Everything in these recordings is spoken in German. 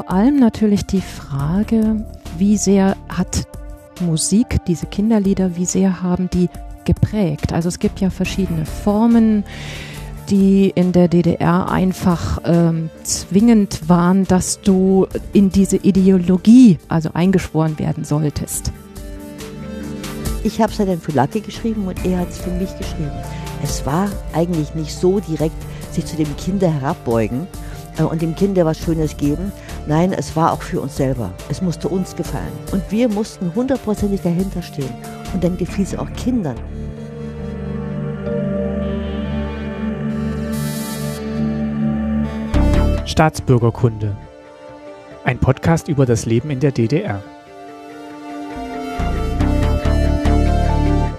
vor allem natürlich die Frage, wie sehr hat Musik, diese Kinderlieder, wie sehr haben die geprägt? Also es gibt ja verschiedene Formen, die in der DDR einfach ähm, zwingend waren, dass du in diese Ideologie, also eingeschworen werden solltest. Ich habe es ja dann für Lacke geschrieben und er hat es für mich geschrieben. Es war eigentlich nicht so direkt, sich zu dem Kinder herabbeugen äh, und dem Kinder was Schönes geben. Nein, es war auch für uns selber. Es musste uns gefallen. Und wir mussten hundertprozentig dahinter stehen. Und dann gefiel es auch Kindern. Staatsbürgerkunde. Ein Podcast über das Leben in der DDR.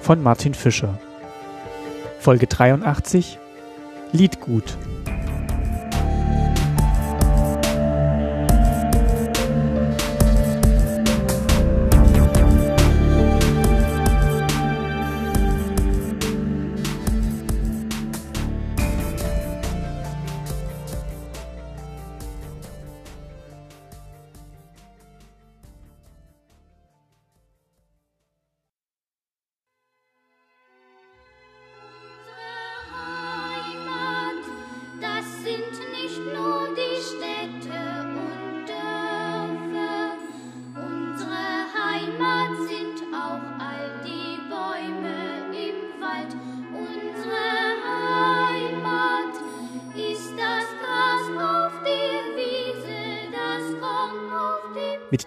Von Martin Fischer. Folge 83 Liedgut.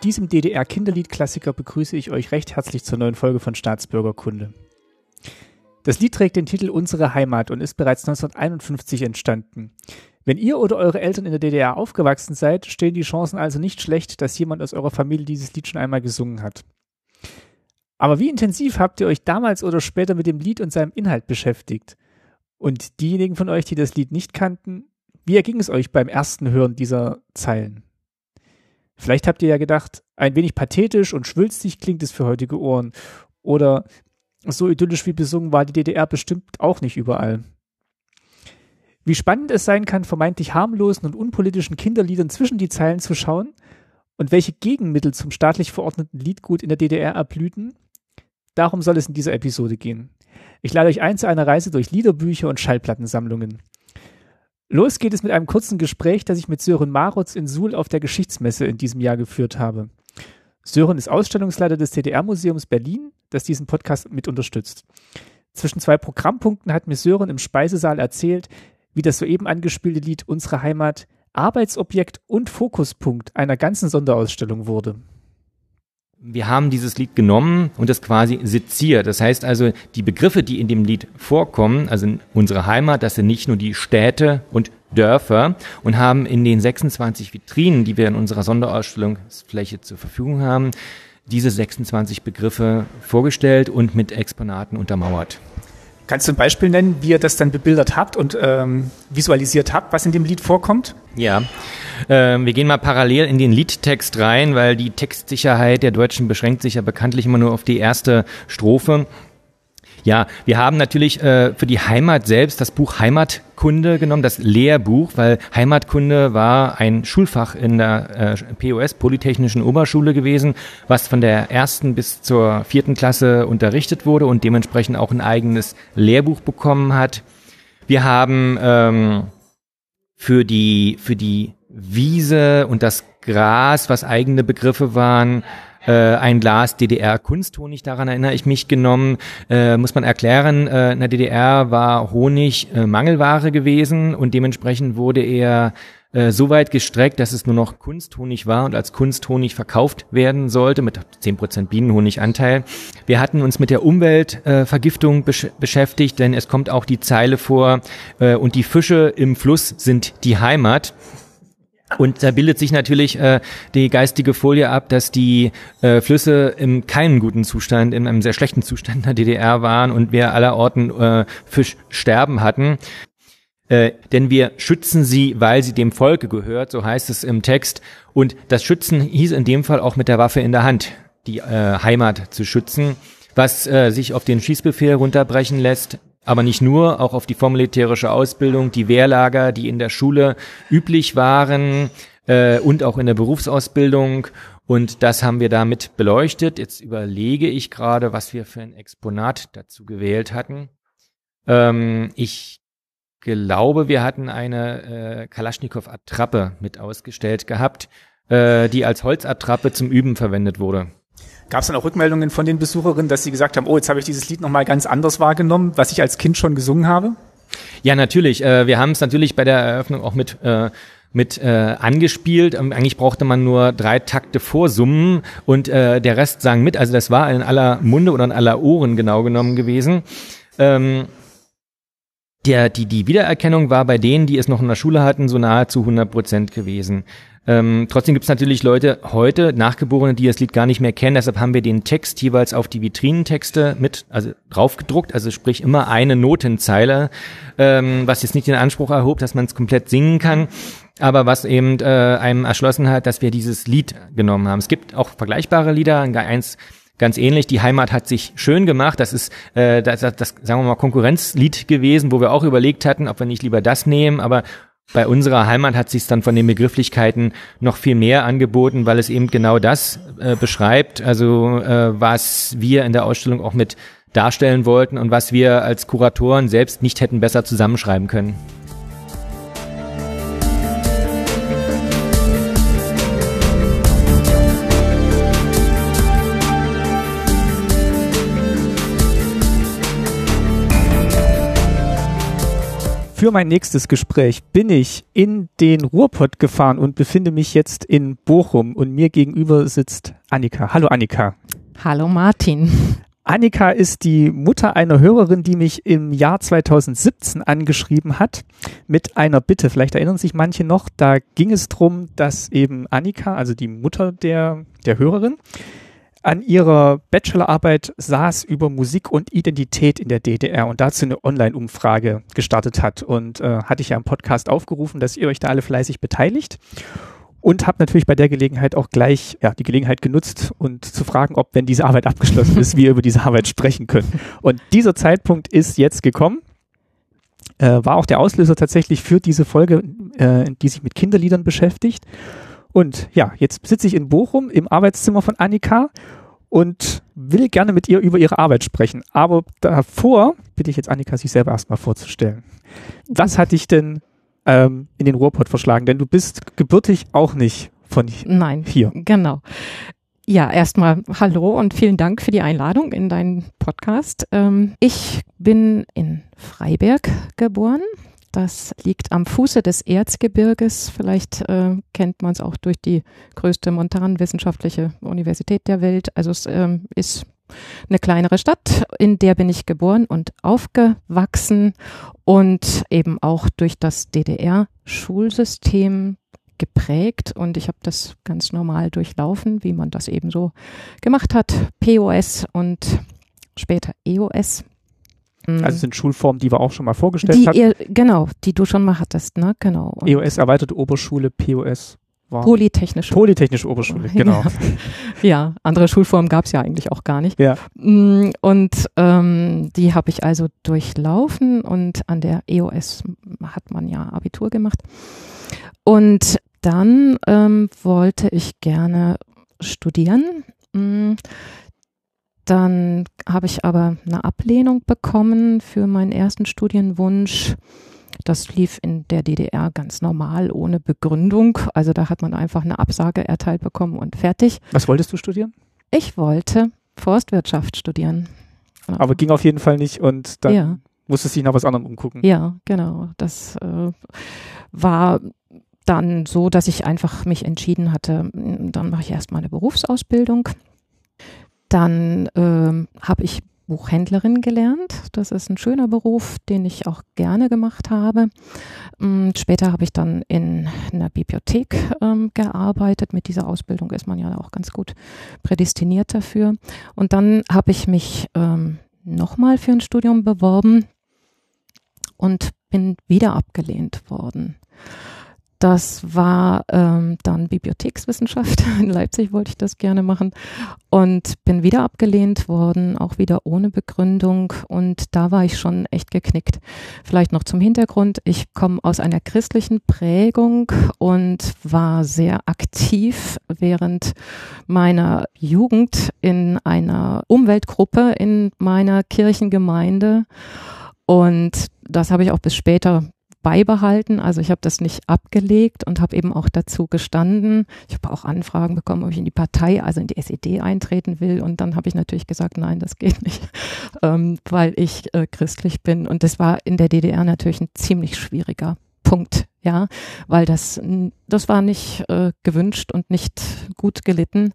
Diesem DDR-Kinderliedklassiker begrüße ich euch recht herzlich zur neuen Folge von Staatsbürgerkunde. Das Lied trägt den Titel Unsere Heimat und ist bereits 1951 entstanden. Wenn ihr oder eure Eltern in der DDR aufgewachsen seid, stehen die Chancen also nicht schlecht, dass jemand aus eurer Familie dieses Lied schon einmal gesungen hat. Aber wie intensiv habt ihr euch damals oder später mit dem Lied und seinem Inhalt beschäftigt? Und diejenigen von euch, die das Lied nicht kannten, wie erging es euch beim ersten Hören dieser Zeilen? Vielleicht habt ihr ja gedacht, ein wenig pathetisch und schwülstig klingt es für heutige Ohren. Oder so idyllisch wie besungen war die DDR bestimmt auch nicht überall. Wie spannend es sein kann, vermeintlich harmlosen und unpolitischen Kinderliedern zwischen die Zeilen zu schauen und welche Gegenmittel zum staatlich verordneten Liedgut in der DDR erblühten, darum soll es in dieser Episode gehen. Ich lade euch ein zu einer Reise durch Liederbücher und Schallplattensammlungen. Los geht es mit einem kurzen Gespräch, das ich mit Sören Marotz in Suhl auf der Geschichtsmesse in diesem Jahr geführt habe. Sören ist Ausstellungsleiter des DDR-Museums Berlin, das diesen Podcast mit unterstützt. Zwischen zwei Programmpunkten hat mir Sören im Speisesaal erzählt, wie das soeben angespielte Lied Unsere Heimat Arbeitsobjekt und Fokuspunkt einer ganzen Sonderausstellung wurde wir haben dieses Lied genommen und das quasi seziert. Das heißt also, die Begriffe, die in dem Lied vorkommen, also in unsere Heimat, das sind nicht nur die Städte und Dörfer und haben in den 26 Vitrinen, die wir in unserer Sonderausstellungsfläche zur Verfügung haben, diese 26 Begriffe vorgestellt und mit Exponaten untermauert. Kannst du ein Beispiel nennen, wie ihr das dann bebildert habt und ähm, visualisiert habt, was in dem Lied vorkommt? Ja, ähm, wir gehen mal parallel in den Liedtext rein, weil die Textsicherheit der Deutschen beschränkt sich ja bekanntlich immer nur auf die erste Strophe. Ja, wir haben natürlich äh, für die Heimat selbst das Buch Heimatkunde genommen, das Lehrbuch, weil Heimatkunde war ein Schulfach in der äh, POS, Polytechnischen Oberschule gewesen, was von der ersten bis zur vierten Klasse unterrichtet wurde und dementsprechend auch ein eigenes Lehrbuch bekommen hat. Wir haben ähm, für die für die Wiese und das Gras, was eigene Begriffe waren, äh, ein Glas DDR-Kunsthonig, daran erinnere ich mich, genommen. Äh, muss man erklären, äh, in der DDR war Honig äh, Mangelware gewesen und dementsprechend wurde er äh, so weit gestreckt, dass es nur noch Kunsthonig war und als Kunsthonig verkauft werden sollte mit 10% Bienenhoniganteil. Wir hatten uns mit der Umweltvergiftung äh, besch beschäftigt, denn es kommt auch die Zeile vor äh, und die Fische im Fluss sind die Heimat. Und da bildet sich natürlich äh, die geistige Folie ab, dass die äh, Flüsse im keinen guten Zustand, in einem sehr schlechten Zustand der DDR waren und wir allerorten äh, Fischsterben hatten. Äh, denn wir schützen sie, weil sie dem Volke gehört, so heißt es im Text. Und das Schützen hieß in dem Fall auch mit der Waffe in der Hand, die äh, Heimat zu schützen, was äh, sich auf den Schießbefehl runterbrechen lässt. Aber nicht nur, auch auf die vormilitärische Ausbildung, die Wehrlager, die in der Schule üblich waren, äh, und auch in der Berufsausbildung. Und das haben wir damit beleuchtet. Jetzt überlege ich gerade, was wir für ein Exponat dazu gewählt hatten. Ähm, ich glaube, wir hatten eine äh, Kalaschnikow-Attrappe mit ausgestellt gehabt, äh, die als Holzattrappe zum Üben verwendet wurde. Gab es dann auch Rückmeldungen von den Besucherinnen, dass sie gesagt haben, oh, jetzt habe ich dieses Lied nochmal ganz anders wahrgenommen, was ich als Kind schon gesungen habe? Ja, natürlich. Äh, wir haben es natürlich bei der Eröffnung auch mit äh, mit äh, angespielt. Ähm, eigentlich brauchte man nur drei Takte vorsummen und äh, der Rest sang mit. Also das war in aller Munde oder in aller Ohren genau genommen gewesen. Ähm, der, die, die Wiedererkennung war bei denen, die es noch in der Schule hatten, so nahezu 100 Prozent gewesen. Ähm, trotzdem gibt es natürlich Leute heute, Nachgeborene, die das Lied gar nicht mehr kennen. Deshalb haben wir den Text jeweils auf die Vitrinentexte mit, also draufgedruckt, also sprich immer eine Notenzeile, ähm, was jetzt nicht den Anspruch erhob, dass man es komplett singen kann, aber was eben äh, einem erschlossen hat, dass wir dieses Lied genommen haben. Es gibt auch vergleichbare Lieder, eins ganz ähnlich. Die Heimat hat sich schön gemacht. Das ist äh, das, das, das sagen wir mal Konkurrenzlied gewesen, wo wir auch überlegt hatten, ob wir nicht lieber das nehmen, aber bei unserer Heimat hat sich dann von den Begrifflichkeiten noch viel mehr angeboten, weil es eben genau das äh, beschreibt, also äh, was wir in der Ausstellung auch mit darstellen wollten und was wir als Kuratoren selbst nicht hätten besser zusammenschreiben können. Für mein nächstes Gespräch bin ich in den Ruhrpott gefahren und befinde mich jetzt in Bochum und mir gegenüber sitzt Annika. Hallo Annika. Hallo Martin. Annika ist die Mutter einer Hörerin, die mich im Jahr 2017 angeschrieben hat mit einer Bitte. Vielleicht erinnern sich manche noch, da ging es darum, dass eben Annika, also die Mutter der, der Hörerin, an ihrer Bachelorarbeit saß über Musik und Identität in der DDR und dazu eine Online-Umfrage gestartet hat. Und äh, hatte ich ja im Podcast aufgerufen, dass ihr euch da alle fleißig beteiligt. Und habe natürlich bei der Gelegenheit auch gleich ja, die Gelegenheit genutzt und zu fragen, ob, wenn diese Arbeit abgeschlossen ist, wir über diese Arbeit sprechen können. Und dieser Zeitpunkt ist jetzt gekommen. Äh, war auch der Auslöser tatsächlich für diese Folge, äh, die sich mit Kinderliedern beschäftigt. Und ja, jetzt sitze ich in Bochum im Arbeitszimmer von Annika und will gerne mit ihr über ihre Arbeit sprechen. Aber davor bitte ich jetzt Annika, sich selber erstmal vorzustellen. Was hat dich denn ähm, in den Ruhrpott verschlagen? Denn du bist gebürtig auch nicht von Nein, hier. Genau. Ja, erstmal hallo und vielen Dank für die Einladung in deinen Podcast. Ähm, ich bin in Freiberg geboren, das liegt am Fuße des Erzgebirges. Vielleicht äh, kennt man es auch durch die größte montanwissenschaftliche Universität der Welt. Also es ähm, ist eine kleinere Stadt, in der bin ich geboren und aufgewachsen und eben auch durch das DDR-Schulsystem geprägt und ich habe das ganz normal durchlaufen, wie man das eben so gemacht hat. POS und später EOS. Mhm. Also sind Schulformen, die wir auch schon mal vorgestellt haben. Genau, die du schon mal hattest, ne? Genau. Und EOS, erweiterte Oberschule, POS. War Polytechnische. Polytechnische Oberschule, genau. ja, andere Schulformen gab es ja eigentlich auch gar nicht. Ja. Mm, und ähm, die habe ich also durchlaufen und an der EOS hat man ja Abitur gemacht. Und dann ähm, wollte ich gerne studieren. Dann habe ich aber eine Ablehnung bekommen für meinen ersten Studienwunsch. Das lief in der DDR ganz normal, ohne Begründung. Also da hat man einfach eine Absage erteilt bekommen und fertig. Was wolltest du studieren? Ich wollte Forstwirtschaft studieren. Aber ging auf jeden Fall nicht und dann ja. musstest du dich nach was anderem umgucken. Ja, genau. Das äh, war dann so, dass ich einfach mich entschieden hatte, dann mache ich erstmal eine Berufsausbildung dann ähm, habe ich Buchhändlerin gelernt. Das ist ein schöner Beruf, den ich auch gerne gemacht habe. Mm, später habe ich dann in einer Bibliothek ähm, gearbeitet. Mit dieser Ausbildung ist man ja auch ganz gut prädestiniert dafür. Und dann habe ich mich ähm, nochmal für ein Studium beworben und bin wieder abgelehnt worden. Das war ähm, dann Bibliothekswissenschaft. In Leipzig wollte ich das gerne machen und bin wieder abgelehnt worden, auch wieder ohne Begründung. Und da war ich schon echt geknickt. Vielleicht noch zum Hintergrund. Ich komme aus einer christlichen Prägung und war sehr aktiv während meiner Jugend in einer Umweltgruppe in meiner Kirchengemeinde. Und das habe ich auch bis später beibehalten. Also ich habe das nicht abgelegt und habe eben auch dazu gestanden. Ich habe auch Anfragen bekommen, ob ich in die Partei, also in die SED eintreten will. Und dann habe ich natürlich gesagt, nein, das geht nicht, ähm, weil ich äh, christlich bin. Und das war in der DDR natürlich ein ziemlich schwieriger Punkt, ja, weil das, das war nicht äh, gewünscht und nicht gut gelitten.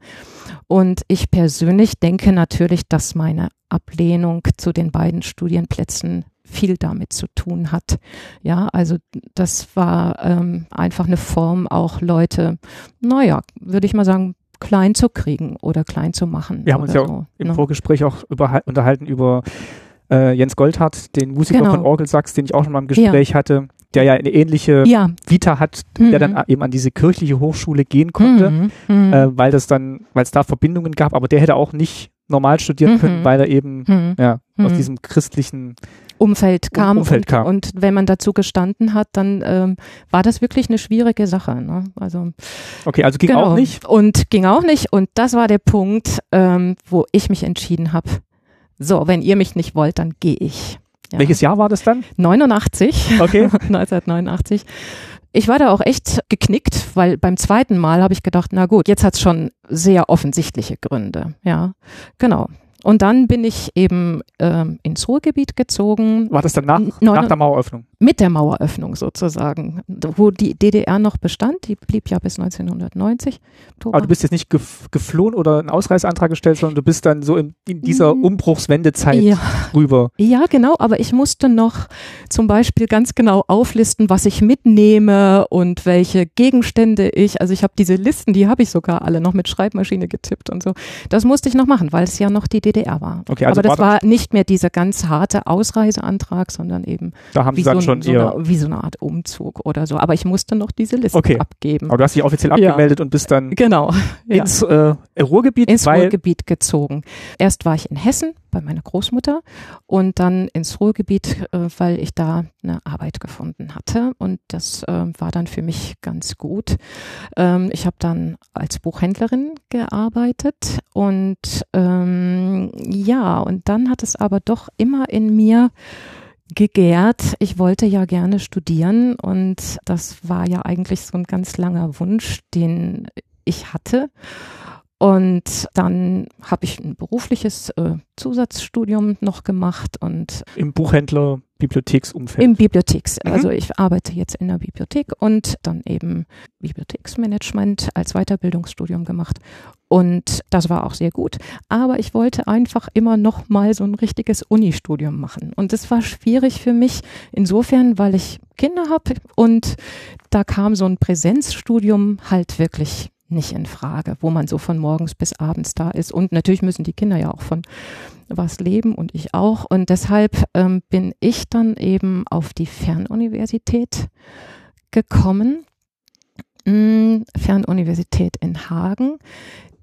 Und ich persönlich denke natürlich, dass meine Ablehnung zu den beiden Studienplätzen viel damit zu tun hat. Ja, also das war ähm, einfach eine Form, auch Leute, naja, würde ich mal sagen, klein zu kriegen oder klein zu machen. Wir haben uns ja so, im ne? Vorgespräch auch über, unterhalten über äh, Jens Goldhardt, den Musiker Genau. von Orgelsachs, den ich auch schon mal im Gespräch hatte, der ja eine ähnliche Ja. Vita hat, der Mhm. dann eben an diese kirchliche Hochschule gehen konnte, Mhm. Mhm. äh, weil das dann, weil es da Verbindungen gab, aber der hätte auch nicht normal studieren Mhm. können, weil er eben Mhm. ja, aus Mhm. diesem christlichen Umfeld kam. Umfeld und, kam. und wenn man dazu gestanden hat, dann ähm, war das wirklich eine schwierige Sache. Ne? Also Okay, also ging genau. auch nicht. Und ging auch nicht. Und das war der Punkt, ähm, wo ich mich entschieden habe. So, wenn ihr mich nicht wollt, dann gehe ich. Ja. Welches Jahr war das dann? 89. Okay. 1989. Ich war da auch echt geknickt, weil beim zweiten Mal habe ich gedacht, na gut, jetzt hat's schon sehr offensichtliche Gründe. Ja, genau. Und dann bin ich eben ähm, ins Ruhrgebiet gezogen, War das dann nach, nach der Maueröffnung? Mit der Maueröffnung sozusagen, wo die DDR noch bestand. Die blieb ja bis 1990. Oktober. Aber du bist jetzt nicht gef geflohen oder einen Ausreiseantrag gestellt, sondern du bist dann so in, in dieser Mhm. Umbruchswendezeit ja. rüber. Ja, genau, aber ich musste noch zum Beispiel ganz genau auflisten, was ich mitnehme und welche Gegenstände ich, also ich habe diese Listen, die habe ich sogar alle noch mit Schreibmaschine getippt und so. Das musste ich noch machen, weil es ja noch die DDR war. Okay, also aber das war war nicht mehr dieser ganz harte Ausreiseantrag, sondern eben Da haben wie sie so, schon so eher. eine, wie so eine Art Umzug oder so. Aber ich musste noch diese Liste Okay. abgeben. Aber du hast dich offiziell Ja. abgemeldet und bist dann Genau. Ja. ins äh, Ruhrgebiet, ins Ruhrgebiet gezogen. Erst war ich in Hessen bei meiner Großmutter und dann ins Ruhrgebiet, äh, weil ich da eine Arbeit gefunden hatte und das äh, war dann für mich ganz gut. Ähm, ich habe dann als Buchhändlerin gearbeitet und ähm, ja, und dann hat es aber doch immer in mir gegärt. Ich wollte ja gerne studieren und das war ja eigentlich so ein ganz langer Wunsch, den ich hatte. Und dann habe ich ein berufliches äh, Zusatzstudium noch gemacht und im Buchhändler Bibliotheksumfeld. im Bibliotheks. Mhm. Also ich arbeite jetzt in der Bibliothek und dann eben Bibliotheksmanagement als Weiterbildungsstudium gemacht. Und das war auch sehr gut. Aber ich wollte einfach immer noch mal so ein richtiges Unistudium machen. Und das war schwierig für mich insofern, weil ich Kinder habe und da kam so ein Präsenzstudium halt wirklich nicht in Frage, wo man so von morgens bis abends da ist. Und natürlich müssen die Kinder ja auch von was leben und ich auch. Und deshalb ähm, bin ich dann eben auf die Fernuniversität gekommen. Mm, Fernuniversität in Hagen,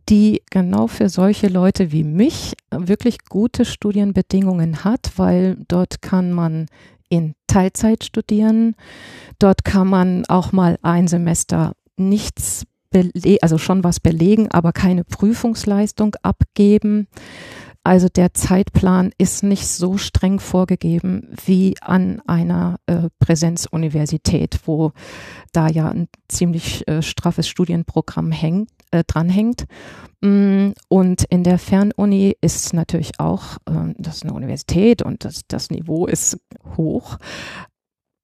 die genau für solche Leute wie mich wirklich gute Studienbedingungen hat, weil dort kann man in Teilzeit studieren. Dort kann man auch mal ein Semester nichts also schon was belegen, aber keine Prüfungsleistung abgeben. Also der Zeitplan ist nicht so streng vorgegeben wie an einer äh, Präsenzuniversität, wo da ja ein ziemlich äh, straffes Studienprogramm hängt, äh, dranhängt. Mm, Und in der Fernuni ist natürlich auch, ähm, das ist eine Universität und das, das Niveau ist hoch.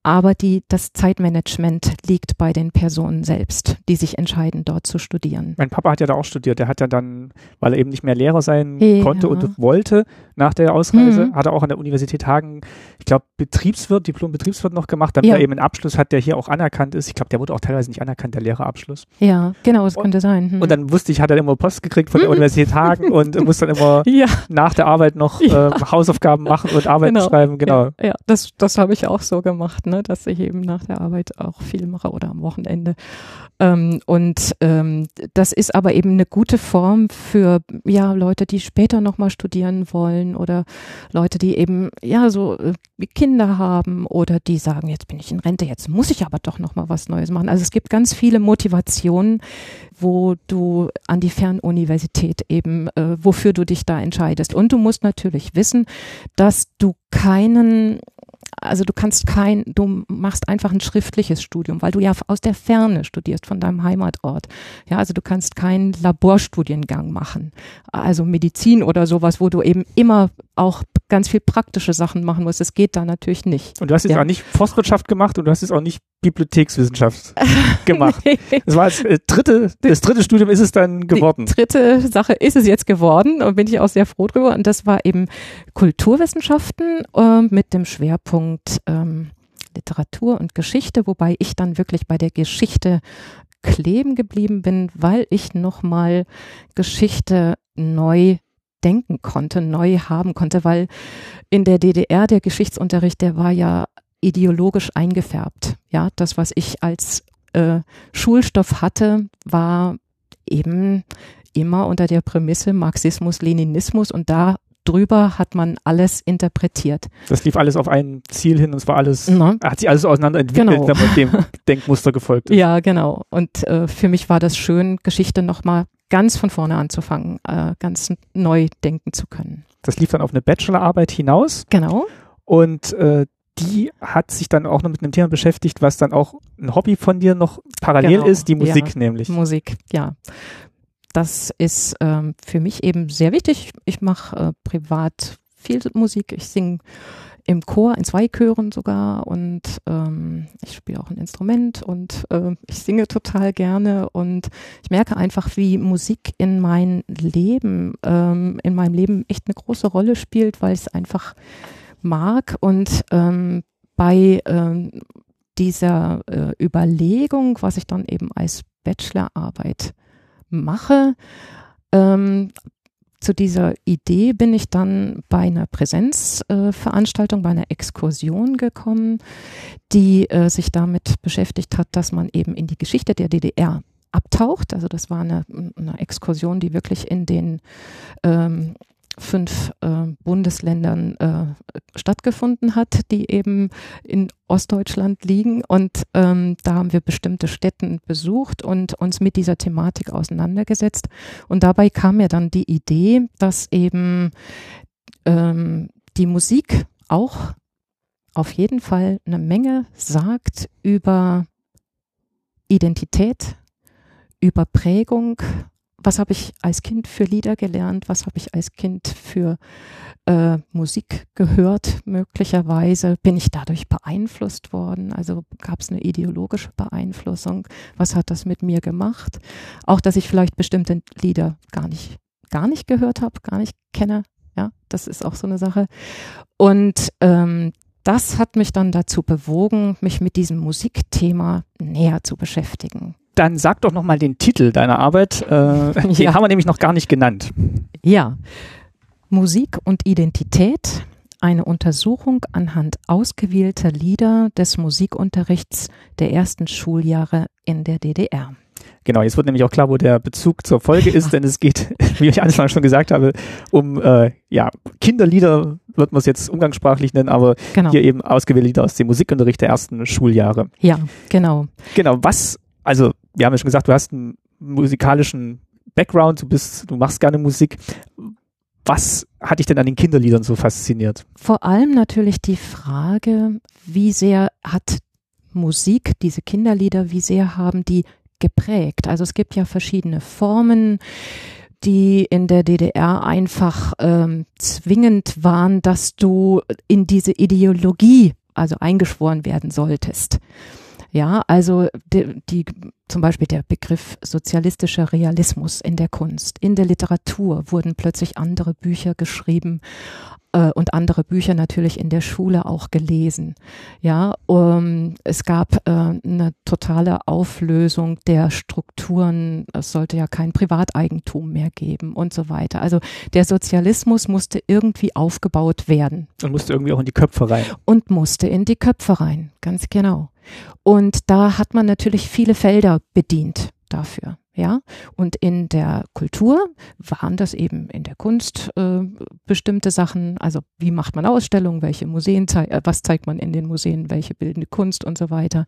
Aber die, das Zeitmanagement liegt bei den Personen selbst, die sich entscheiden, dort zu studieren. Mein Papa hat ja da auch studiert. Der hat ja dann, weil er eben nicht mehr Lehrer sein Ja. konnte und wollte nach der Ausreise, Mhm. hat er auch an der Universität Hagen, ich glaube, Betriebswirt, Diplom-Betriebswirt noch gemacht, damit Ja. er eben einen Abschluss hat, der hier auch anerkannt ist. Ich glaube, der wurde auch teilweise nicht anerkannt, der Lehrerabschluss. Ja, genau, es könnte sein. Hm. Und dann wusste ich, hat er immer Post gekriegt von der Mhm. Universität Hagen und musste dann immer ja, nach der Arbeit noch äh, Hausaufgaben machen und Arbeiten Genau. schreiben. Genau. Ja, ja das, das habe ich auch so gemacht. ne, dass ich eben nach der Arbeit auch viel mache oder am Wochenende. Ähm, und ähm, das ist aber eben eine gute Form für ja Leute, die später nochmal studieren wollen oder Leute, die eben ja so äh, Kinder haben oder die sagen, jetzt bin ich in Rente, jetzt muss ich aber doch nochmal was Neues machen. Also es gibt ganz viele Motivationen, wo du an die Fernuniversität eben, äh, wofür du dich da entscheidest. Und du musst natürlich wissen, dass du keinen also du kannst kein, du machst einfach ein schriftliches Studium, weil du ja aus der Ferne studierst von deinem Heimatort. Ja, also du kannst keinen Laborstudiengang machen, also Medizin oder sowas, wo du eben immer auch ganz viel praktische Sachen machen musst. Das geht da natürlich nicht. Und du hast jetzt Ja. auch nicht Forstwirtschaft gemacht und du hast jetzt auch nicht Bibliothekswissenschaft gemacht. Das war das äh, dritte, das dritte Studium ist es dann geworden. Die dritte Sache ist es jetzt geworden und bin ich auch sehr froh drüber. Und das war eben Kulturwissenschaften äh, mit dem Schwerpunkt ähm, Literatur und Geschichte, wobei ich dann wirklich bei der Geschichte kleben geblieben bin, weil ich nochmal Geschichte neu denken konnte, neu haben konnte, weil in der DDR der Geschichtsunterricht, der war ja ideologisch eingefärbt. Ja, das, was ich als äh, Schulstoff hatte, war eben immer unter der Prämisse Marxismus, Leninismus und da drüber hat man alles interpretiert. Das lief alles auf ein Ziel hin und es war alles, Ne? hat sich alles auseinanderentwickelt, Genau. wenn man dem Denkmuster gefolgt ist. Ja, genau. Und äh, für mich war das schön, Geschichte nochmal ganz von vorne anzufangen, äh, ganz neu denken zu können. Das lief dann auf eine Bachelorarbeit hinaus Genau. und äh, die hat sich dann auch noch mit einem Thema beschäftigt, was dann auch ein Hobby von dir noch parallel Genau, ist, die Musik ja. nämlich. Musik, ja. Das ist ähm, für mich eben sehr wichtig. Ich mache äh, privat viel Musik. Ich singe im Chor, in zwei Chören sogar. Und ähm, ich spiele auch ein Instrument und äh, ich singe total gerne. Und ich merke einfach, wie Musik in mein Leben, ähm, in meinem Leben echt eine große Rolle spielt, weil ich es einfach mag. Und ähm, bei ähm, dieser äh, Überlegung, was ich dann eben als Bachelorarbeit mache, ähm, zu dieser Idee bin ich dann bei einer Präsenzveranstaltung, äh, bei einer Exkursion gekommen, die äh, sich damit beschäftigt hat, dass man eben in die Geschichte der DDR abtaucht. Also das war eine, eine Exkursion, die wirklich in den ähm, fünf äh, Bundesländern äh, stattgefunden hat, die eben in Ostdeutschland liegen. Und ähm, da haben wir bestimmte Städten besucht und uns mit dieser Thematik auseinandergesetzt. Und dabei kam mir dann die Idee, dass eben ähm, die Musik auch auf jeden Fall eine Menge sagt über Identität, über Prägung. Was habe ich als Kind für Lieder gelernt? Was habe ich als Kind für äh, Musik gehört? Möglicherweise bin ich dadurch beeinflusst worden. Also gab es eine ideologische Beeinflussung. Was hat das mit mir gemacht? Auch, dass ich vielleicht bestimmte Lieder gar nicht, gar nicht gehört habe, gar nicht kenne. Ja, das ist auch so eine Sache. Und ähm, das hat mich dann dazu bewogen, mich mit diesem Musikthema näher zu beschäftigen. Dann sag doch nochmal den Titel deiner Arbeit. Äh, Den Ja. haben wir nämlich noch gar nicht genannt. Ja, Musik und Identität, eine Untersuchung anhand ausgewählter Lieder des Musikunterrichts der ersten Schuljahre in der DDR. Genau, jetzt wird nämlich auch klar, wo der Bezug zur Folge ist, denn es geht, wie ich anfangs schon gesagt habe, um äh, ja, Kinderlieder, wird man es jetzt umgangssprachlich nennen, aber Genau. hier eben ausgewählte Lieder aus dem Musikunterricht der ersten Schuljahre. Ja, genau. Genau, was, also wir haben ja schon gesagt, du hast einen musikalischen Background, du bist, du machst gerne Musik. Was hat dich denn an den Kinderliedern so fasziniert? Vor allem natürlich die Frage, wie sehr hat Musik, diese Kinderlieder, wie sehr haben die geprägt? Also es gibt ja verschiedene Formen, die in der DDR einfach ähm, zwingend waren, dass du in diese Ideologie also eingeschworen werden solltest. Ja, also die, die, zum Beispiel der Begriff sozialistischer Realismus in der Kunst, in der Literatur wurden plötzlich andere Bücher geschrieben äh, und andere Bücher natürlich in der Schule auch gelesen. Ja, um, es gab äh, eine totale Auflösung der Strukturen. Es sollte ja kein Privateigentum mehr geben und so weiter. Also der Sozialismus musste irgendwie aufgebaut werden. Und musste irgendwie auch in die Köpfe rein. Und musste in die Köpfe rein, ganz genau. Und da hat man natürlich viele Felder bedient dafür. Ja, und in der Kultur waren das eben in der Kunst äh, bestimmte Sachen, also wie macht man Ausstellungen, welche Museen, äh, was zeigt man in den Museen, welche bildende Kunst und so weiter.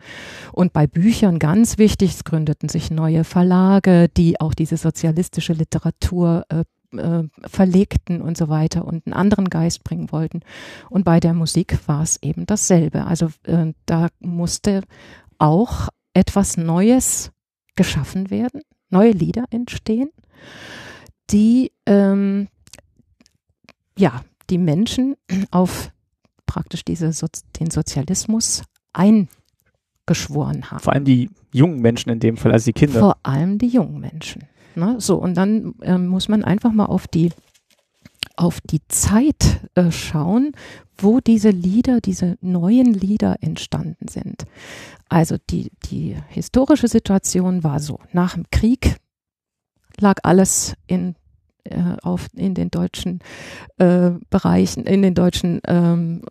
Und bei Büchern ganz wichtig, es gründeten sich neue Verlage, die auch diese sozialistische Literatur äh, äh, verlegten und so weiter und einen anderen Geist bringen wollten. Und bei der Musik war es eben dasselbe. Also äh, da musste auch etwas Neues geschaffen werden, neue Lieder entstehen, die ähm, ja die Menschen auf praktisch diese so den Sozialismus eingeschworen haben. Vor allem die jungen Menschen in dem Fall, also die Kinder. Vor allem die jungen Menschen. Ne? So, und dann ähm, muss man einfach mal auf die, auf die Zeit äh, schauen, wo diese Lieder, diese neuen Lieder entstanden sind. Also die, die historische Situation war so, nach dem Krieg lag alles in äh, auf in den deutschen äh, Bereichen, in den deutschen ähm,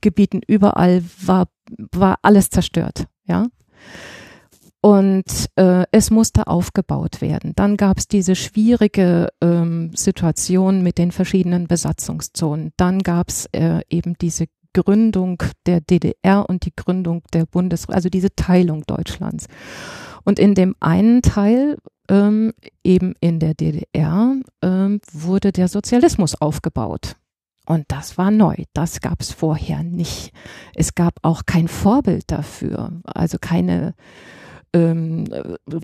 Gebieten überall war war alles zerstört, ja. Und äh, es musste aufgebaut werden. Dann gab es diese schwierige ähm, Situation mit den verschiedenen Besatzungszonen. Dann gab es äh, eben diese Gründung der DDR und die Gründung der Bundes, also diese Teilung Deutschlands. Und in dem einen Teil, ähm, eben in der DDR, ähm, wurde der Sozialismus aufgebaut. Und das war neu. Das gab es vorher nicht. Es gab auch kein Vorbild dafür. Also keine ähm,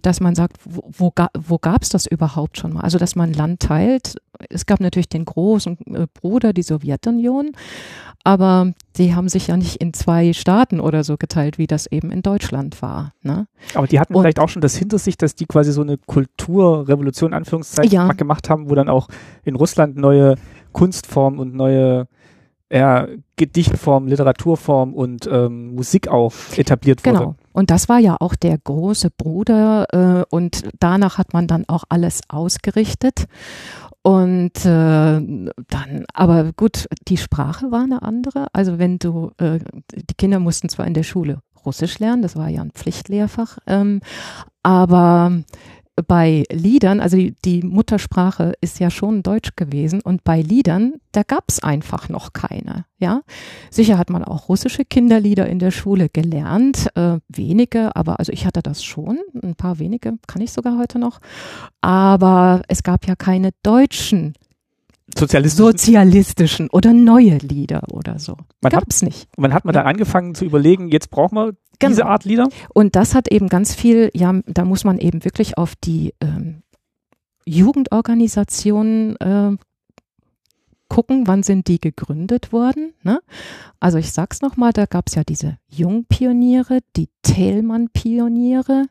dass man sagt, wo, wo, wo gab es das überhaupt schon mal? Also, dass man Land teilt. Es gab natürlich den großen äh, Bruder, die Sowjetunion, aber die haben sich ja nicht in zwei Staaten oder so geteilt, wie das eben in Deutschland war. Ne? Aber die hatten Und, vielleicht auch schon das hinter sich, dass die quasi so eine Kulturrevolution, Anführungszeichen, ja. gemacht haben, wo dann auch in Russland neue Kunstformen und neue ja, Gedichtform, Literaturform und ähm, Musik auch etabliert wurde. Genau. Und das war ja auch der große Bruder äh, und danach hat man dann auch alles ausgerichtet. Und äh, dann, aber gut, die Sprache war eine andere. Also wenn du, äh, die Kinder mussten zwar in der Schule Russisch lernen, das war ja ein Pflichtlehrfach, ähm, aber bei Liedern, also die, die, Muttersprache ist ja schon Deutsch gewesen und bei Liedern, da gab es einfach noch keine. Ja, sicher hat man auch russische Kinderlieder in der Schule gelernt, äh, wenige, aber also ich hatte das schon, ein paar wenige kann ich sogar heute noch, aber es gab ja keine deutschen Sozialistischen. sozialistischen oder neue Lieder oder so. Man Gab's hat, nicht. Man hat man da angefangen zu überlegen, jetzt brauchen wir genau. diese Art Lieder? Und das hat eben ganz viel, ja, da muss man eben wirklich auf die ähm, Jugendorganisationen äh, gucken, wann sind die gegründet worden. Ne? Also ich sag's nochmal, da gab's ja diese Jungpioniere, die Thälmann-Pioniere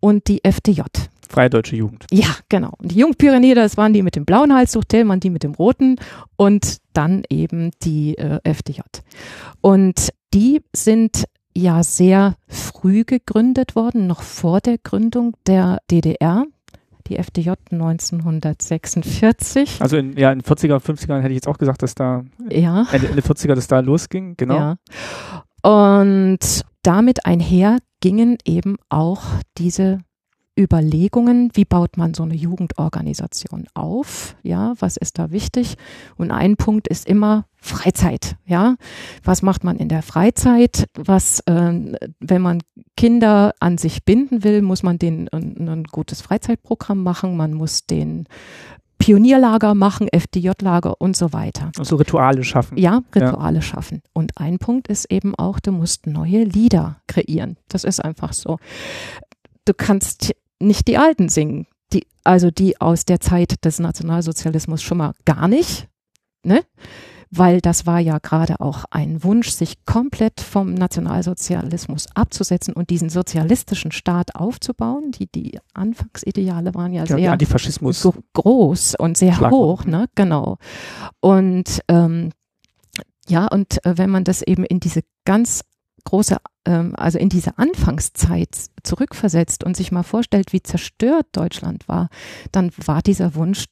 und die FDJ. Freie Deutsche Jugend. Ja, genau. Und die Jungpioniere, das waren die mit dem blauen Halstuch, Thälmann die mit dem roten und dann eben die äh, FDJ. Und die sind ja sehr früh gegründet worden, noch vor der Gründung der DDR. Die FDJ 1946. Also in, ja, in 40er, 50er hätte ich jetzt auch gesagt, dass da ja. Ende, Ende 40er, dass da losging, genau. Ja. Und damit einher gingen eben auch diese Überlegungen, wie baut man so eine Jugendorganisation auf? Ja, was ist da wichtig? Und ein Punkt ist immer Freizeit. Ja, was macht man in der Freizeit? Was, äh, wenn man Kinder an sich binden will, muss man denen ein, ein gutes Freizeitprogramm machen. Man muss den Pionierlager machen, FDJ-Lager und so weiter. Also Rituale schaffen. Ja, Rituale ja. schaffen. Und ein Punkt ist eben auch, du musst neue Lieder kreieren. Das ist einfach so. Du kannst nicht die Alten singen. Die, also die aus der Zeit des Nationalsozialismus schon mal gar nicht. Ne? weil das war ja gerade auch ein Wunsch, sich komplett vom Nationalsozialismus abzusetzen und diesen sozialistischen Staat aufzubauen. Die, die Anfangsideale waren ja, Ja, sehr Antifaschismus. gro- groß und sehr Schlagwort. hoch, ne? Genau. Und ähm, ja, und äh, wenn man das eben in diese ganz große, ähm, also in diese Anfangszeit zurückversetzt und sich mal vorstellt, wie zerstört Deutschland war, dann war dieser Wunsch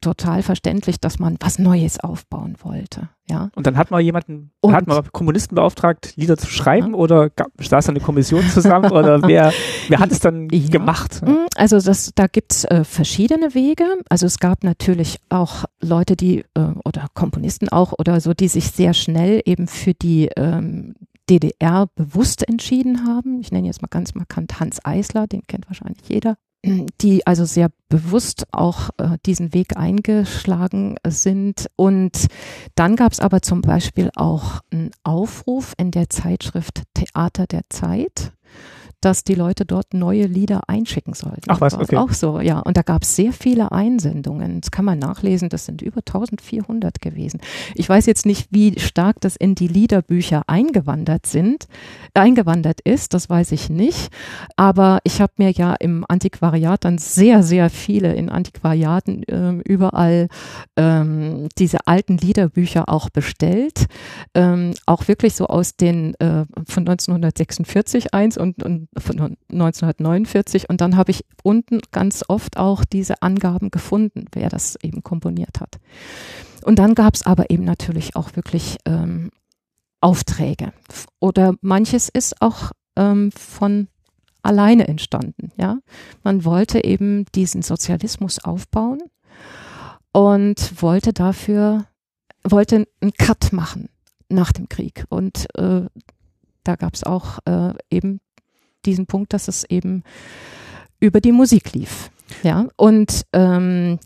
total verständlich, dass man was Neues aufbauen wollte. Ja. Und dann hat man jemanden, Und- hat man Kommunisten beauftragt, Lieder zu schreiben oder gab, saß eine Kommission zusammen oder wer, wer hat es dann Ja. gemacht? Mm, Also das, da gibt's äh, verschiedene Wege. Also es gab natürlich auch Leute, die äh, oder Komponisten auch oder so, die sich sehr schnell eben für die ähm, DDR bewusst entschieden haben. Ich nenne jetzt mal ganz markant Hans Eisler, den kennt wahrscheinlich jeder. Die also sehr bewusst auch äh, diesen Weg eingeschlagen sind. Und dann gab's aber zum Beispiel auch einen Aufruf in der Zeitschrift Theater der Zeit, dass die Leute dort neue Lieder einschicken sollten. Ach was, okay. Auch so, ja. Und da gab es sehr viele Einsendungen. Das kann man nachlesen, das sind über 1400 gewesen. Ich weiß jetzt nicht, wie stark das in die Liederbücher eingewandert sind, eingewandert ist, das weiß ich nicht. Aber ich habe mir ja im Antiquariat dann sehr, sehr viele in Antiquariaten ähm, überall ähm, diese alten Liederbücher auch bestellt. Ähm, auch wirklich so aus den äh, von 1946 eins und, und von 1949 und dann habe ich unten ganz oft auch diese Angaben gefunden, wer das eben komponiert hat. Und dann gab es aber eben natürlich auch wirklich ähm, Aufträge oder manches ist auch ähm, von alleine entstanden. Ja, man wollte eben diesen Sozialismus aufbauen und wollte dafür wollte einen Cut machen nach dem Krieg und äh, da gab es auch äh, eben diesen Punkt, dass es eben über die Musik lief. Ja, und ähm,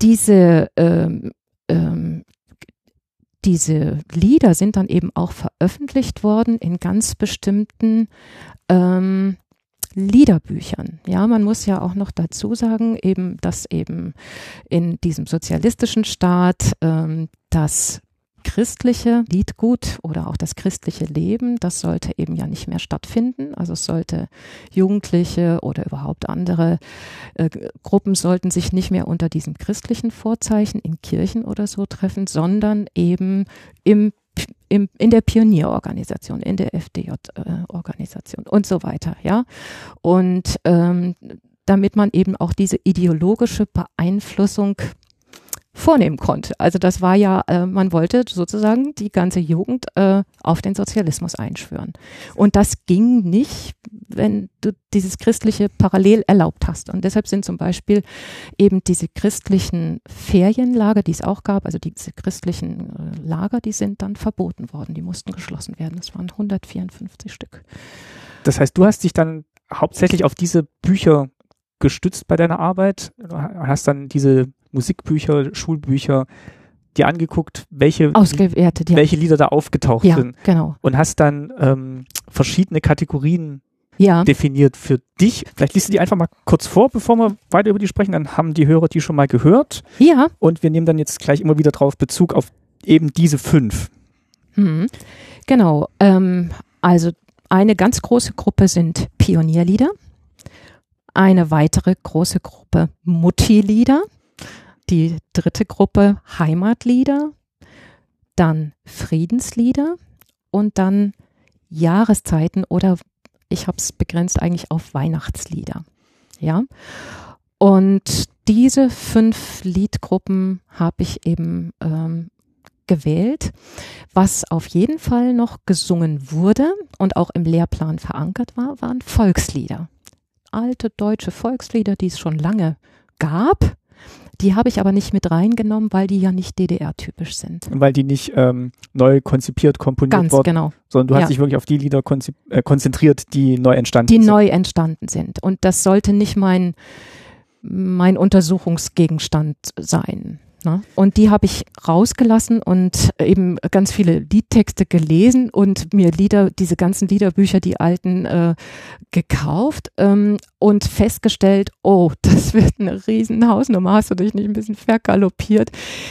diese, ähm, ähm, diese Lieder sind dann eben auch veröffentlicht worden in ganz bestimmten ähm, Liederbüchern. Ja, man muss ja auch noch dazu sagen, eben, dass eben in diesem sozialistischen Staat ähm, das christliche Liedgut oder auch das christliche Leben, das sollte eben ja nicht mehr stattfinden. Also es sollte Jugendliche oder überhaupt andere äh, Gruppen sollten sich nicht mehr unter diesem christlichen Vorzeichen in Kirchen oder so treffen, sondern eben im in der Pionierorganisation, in der FDJ-Organisation und so weiter, ja. Und ähm, damit man eben auch diese ideologische Beeinflussung vornehmen konnte. Also das war ja, äh, man wollte sozusagen die ganze Jugend äh, auf den Sozialismus einschwören. Und das ging nicht, wenn du dieses christliche parallel erlaubt hast. Und deshalb sind zum Beispiel eben diese christlichen Ferienlager, die es auch gab, also diese christlichen äh, Lager, die sind dann verboten worden. Die mussten geschlossen werden. Das waren 154 Stück. Das heißt, du hast dich dann hauptsächlich auf diese Bücher gestützt bei deiner Arbeit, hast dann diese Musikbücher, Schulbücher dir angeguckt, welche, Ausgewertet, ja. welche Lieder da aufgetaucht Ja, sind genau. und hast dann ähm, verschiedene Kategorien Ja, definiert für dich. Vielleicht liest du die einfach mal kurz vor, bevor wir weiter über die sprechen, dann haben die Hörer die schon mal gehört ja. und wir nehmen dann jetzt gleich immer wieder drauf Bezug auf eben diese fünf. Hm. Genau. Ähm, also eine ganz große Gruppe sind Pionierlieder. Eine weitere große Gruppe Mutti-Lieder. Die dritte Gruppe Heimatlieder. Dann Friedenslieder. Und dann Jahreszeiten oder ich habe es begrenzt eigentlich auf Weihnachtslieder. Ja. Und diese fünf Liedgruppen habe ich eben ähm, gewählt. Was auf jeden Fall noch gesungen wurde und auch im Lehrplan verankert war, waren Volkslieder. Alte deutsche Volkslieder, die es schon lange gab. Die habe ich aber nicht mit reingenommen, weil die ja nicht DDR-typisch sind. weil die nicht ähm, neu konzipiert, komponiert Ganz wurden, genau. sondern du hast Ja. dich wirklich auf die Lieder äh, konzentriert, die neu entstanden Die sind. neu entstanden sind. Und das sollte nicht mein, mein Untersuchungsgegenstand sein. Ne? Und die habe ich rausgelassen und eben ganz viele Liedtexte gelesen und mir Lieder, diese ganzen Liederbücher, die alten, äh, gekauft ähm, und festgestellt, oh, das wird eine riesen Hausnummer, hast du dich nicht ein bisschen vergaloppiert?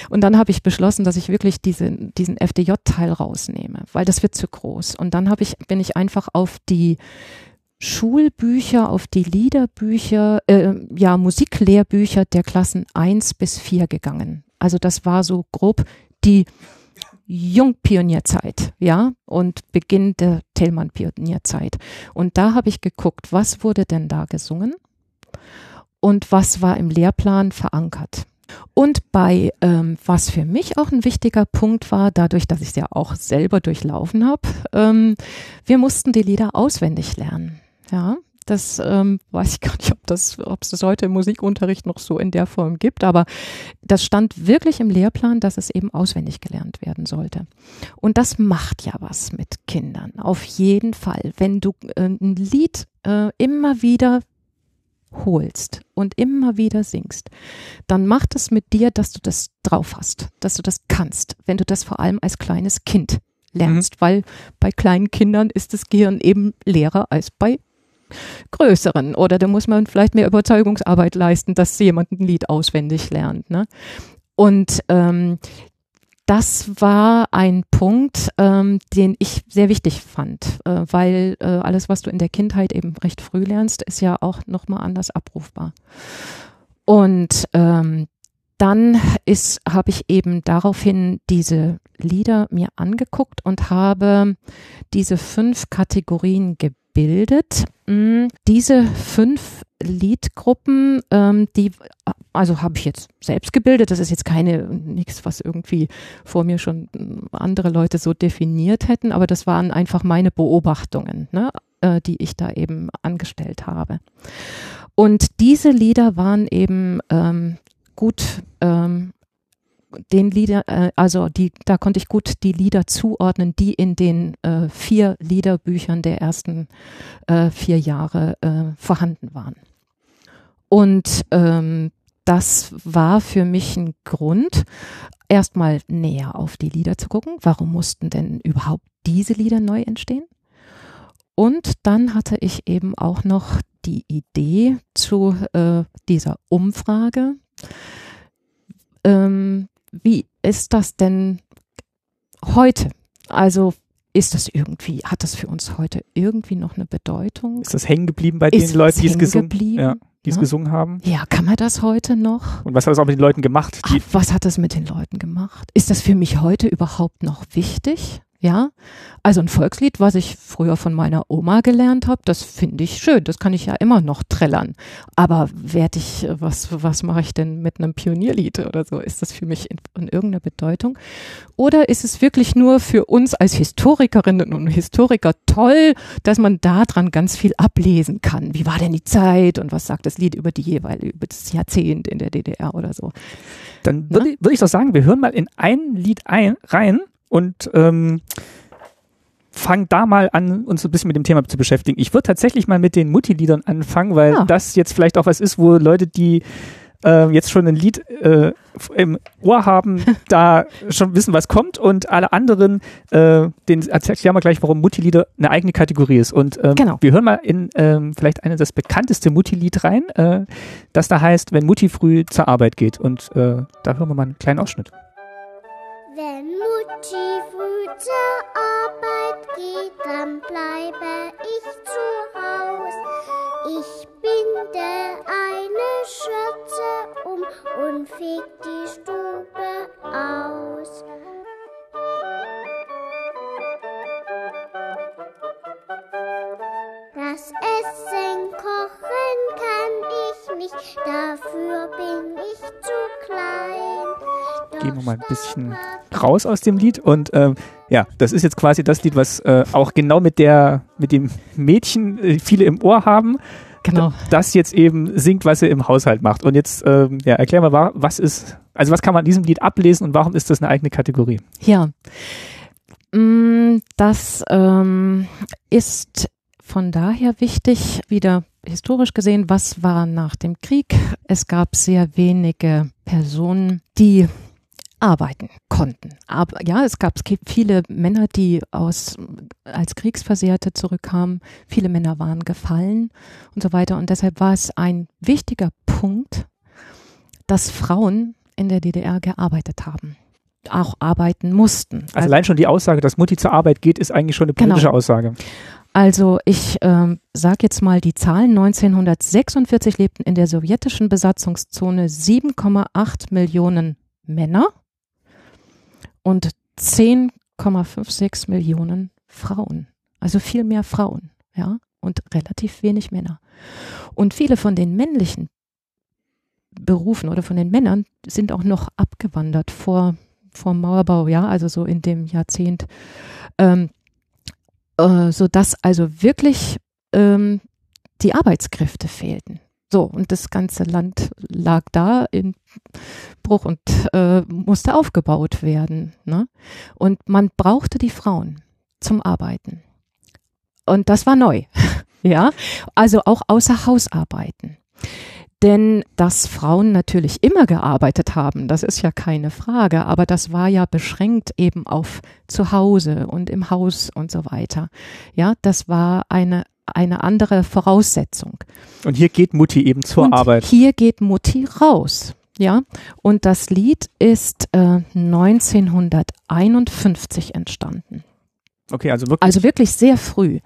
Und dann habe ich beschlossen, dass ich wirklich diese, diesen FDJ-Teil rausnehme, weil das wird zu groß. Und dann habe ich, bin ich einfach auf die Schulbücher, auf die Liederbücher, äh, ja, Musiklehrbücher der Klassen eins bis vier gegangen. Also das war so grob die Jungpionierzeit, ja, und Beginn der Thälmann-Pionierzeit. Und da habe ich geguckt, was wurde denn da gesungen und was war im Lehrplan verankert. Und bei, ähm, was für mich auch ein wichtiger Punkt war, dadurch, dass ich es ja auch selber durchlaufen habe, ähm, wir mussten die Lieder auswendig lernen. Ja, das ähm, weiß ich gar nicht, ob das, ob es das heute im Musikunterricht noch so in der Form gibt, aber das stand wirklich im Lehrplan, dass es eben auswendig gelernt werden sollte. Und das macht ja was mit Kindern, auf jeden Fall. Wenn du äh, ein Lied äh, immer wieder holst und immer wieder singst, dann macht es mit dir, dass du das drauf hast, dass du das kannst, wenn du das vor allem als kleines Kind lernst, mhm. weil bei kleinen Kindern ist das Gehirn eben leerer als bei größeren. Oder da muss man vielleicht mehr Überzeugungsarbeit leisten, dass jemand ein Lied auswendig lernt. Ne? Und ähm, das war ein Punkt, ähm, den ich sehr wichtig fand, äh, weil äh, alles, was du in der Kindheit eben recht früh lernst, ist ja auch nochmal anders abrufbar. Und ähm, dann habe ich eben daraufhin diese Lieder mir angeguckt und habe diese fünf Kategorien gebildet gebildet. Mm, diese fünf Liedgruppen, ähm, die, also habe ich jetzt selbst gebildet. Das ist jetzt keine, nichts, was irgendwie vor mir schon andere Leute so definiert hätten, aber das waren einfach meine Beobachtungen, ne, äh, die ich da eben angestellt habe. Und diese Lieder waren eben ähm, gut ähm, den Lieder, äh, also die, da konnte ich gut die Lieder zuordnen, die in den äh, vier Liederbüchern der ersten äh, vier Jahre äh, vorhanden waren. Und ähm, das war für mich ein Grund, erstmal näher auf die Lieder zu gucken. Warum mussten denn überhaupt diese Lieder neu entstehen? Und dann hatte ich eben auch noch die Idee zu äh, dieser Umfrage. Ähm, wie ist das denn heute? Also ist das irgendwie, hat das für uns heute irgendwie noch eine Bedeutung? Ist das hängen geblieben bei den Leuten, die es gesungen, ja, die es ja? gesungen haben? Ja, kann man das heute noch? Und was hat das auch mit den Leuten gemacht? Ach, was hat das mit den Leuten gemacht? Ist das für mich heute überhaupt noch wichtig? Ja, also ein Volkslied, was ich früher von meiner Oma gelernt habe, das finde ich schön. Das kann ich ja immer noch trällern. Aber werde ich, was, was mache ich denn mit einem Pionierlied oder so? Ist das für mich in, in irgendeiner Bedeutung? Oder ist es wirklich nur für uns als Historikerinnen und Historiker toll, dass man daran ganz viel ablesen kann? Wie war denn die Zeit und was sagt das Lied über die jeweilige, über das Jahrzehnt in der DDR oder so? Dann würde würd ich doch sagen, wir hören mal in ein Lied ein, rein und ähm, fangen da mal an, uns ein bisschen mit dem Thema zu beschäftigen. Ich würde tatsächlich mal mit den Mutti-Liedern anfangen, weil ja. das jetzt vielleicht auch was ist, wo Leute, die äh, jetzt schon ein Lied äh, im Ohr haben, da schon wissen, was kommt und alle anderen, äh, den erklären wir gleich, warum Mutti-Lieder eine eigene Kategorie ist. Und ähm, genau. wir hören mal in ähm, vielleicht eine das bekannteste Mutti-Lied rein, äh, das da heißt, wenn Mutti früh zur Arbeit geht. Und äh, da hören wir mal einen kleinen Ausschnitt. Wenn Mutti früh zur Arbeit geht, dann bleibe ich zu Haus. Ich binde eine Schürze um und feg die Stube aus. Das Essen kochen kann ich nicht, dafür bin ich zu klein. Gehen wir mal ein bisschen raus aus dem Lied und ähm, ja, das ist jetzt quasi das Lied, was äh, auch genau mit der, mit dem Mädchen äh, viele im Ohr haben. Genau. Das jetzt eben singt, was er im Haushalt macht. Und jetzt, ähm, ja, erklär mal, was ist, also was kann man an diesem Lied ablesen und warum ist das eine eigene Kategorie? Ja. Mm, das ähm, ist von daher wichtig, wieder historisch gesehen, was war nach dem Krieg? Es gab sehr wenige Personen, die arbeiten konnten. Aber ja, es gab viele Männer, die aus als Kriegsversehrte zurückkamen. Viele Männer waren gefallen und so weiter. Und deshalb war es ein wichtiger Punkt, dass Frauen in der DDR gearbeitet haben auch arbeiten mussten. Also, allein schon die Aussage, dass Mutti zur Arbeit geht, ist eigentlich schon eine politische Genau. Aussage. Also ich ähm, sage jetzt mal die Zahlen. 1946 lebten in der sowjetischen Besatzungszone 7,8 Millionen Männer und 10,56 Millionen Frauen. Also viel mehr Frauen, ja, und relativ wenig Männer. Und viele von den männlichen Berufen oder von den Männern sind auch noch abgewandert vor, vor dem Mauerbau, ja, also so in dem Jahrzehnt. Ähm, äh, sodass also wirklich ähm, die Arbeitskräfte fehlten. So, und das ganze Land lag da in Bruch und äh, musste aufgebaut werden. Ne? Und man brauchte die Frauen zum Arbeiten. Und das war neu. ja, also auch außer Hausarbeiten. Denn dass Frauen natürlich immer gearbeitet haben, das ist ja keine Frage, aber das war ja beschränkt eben auf zu Hause und im Haus und so weiter. Ja, das war eine, eine andere Voraussetzung. Und hier geht Mutti eben zur und Arbeit. Hier geht Mutti raus. Ja, und das Lied ist äh, 1951 entstanden. Okay, also wirklich. Also wirklich sehr früh.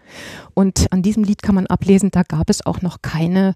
Und an diesem Lied kann man ablesen, da gab es auch noch keine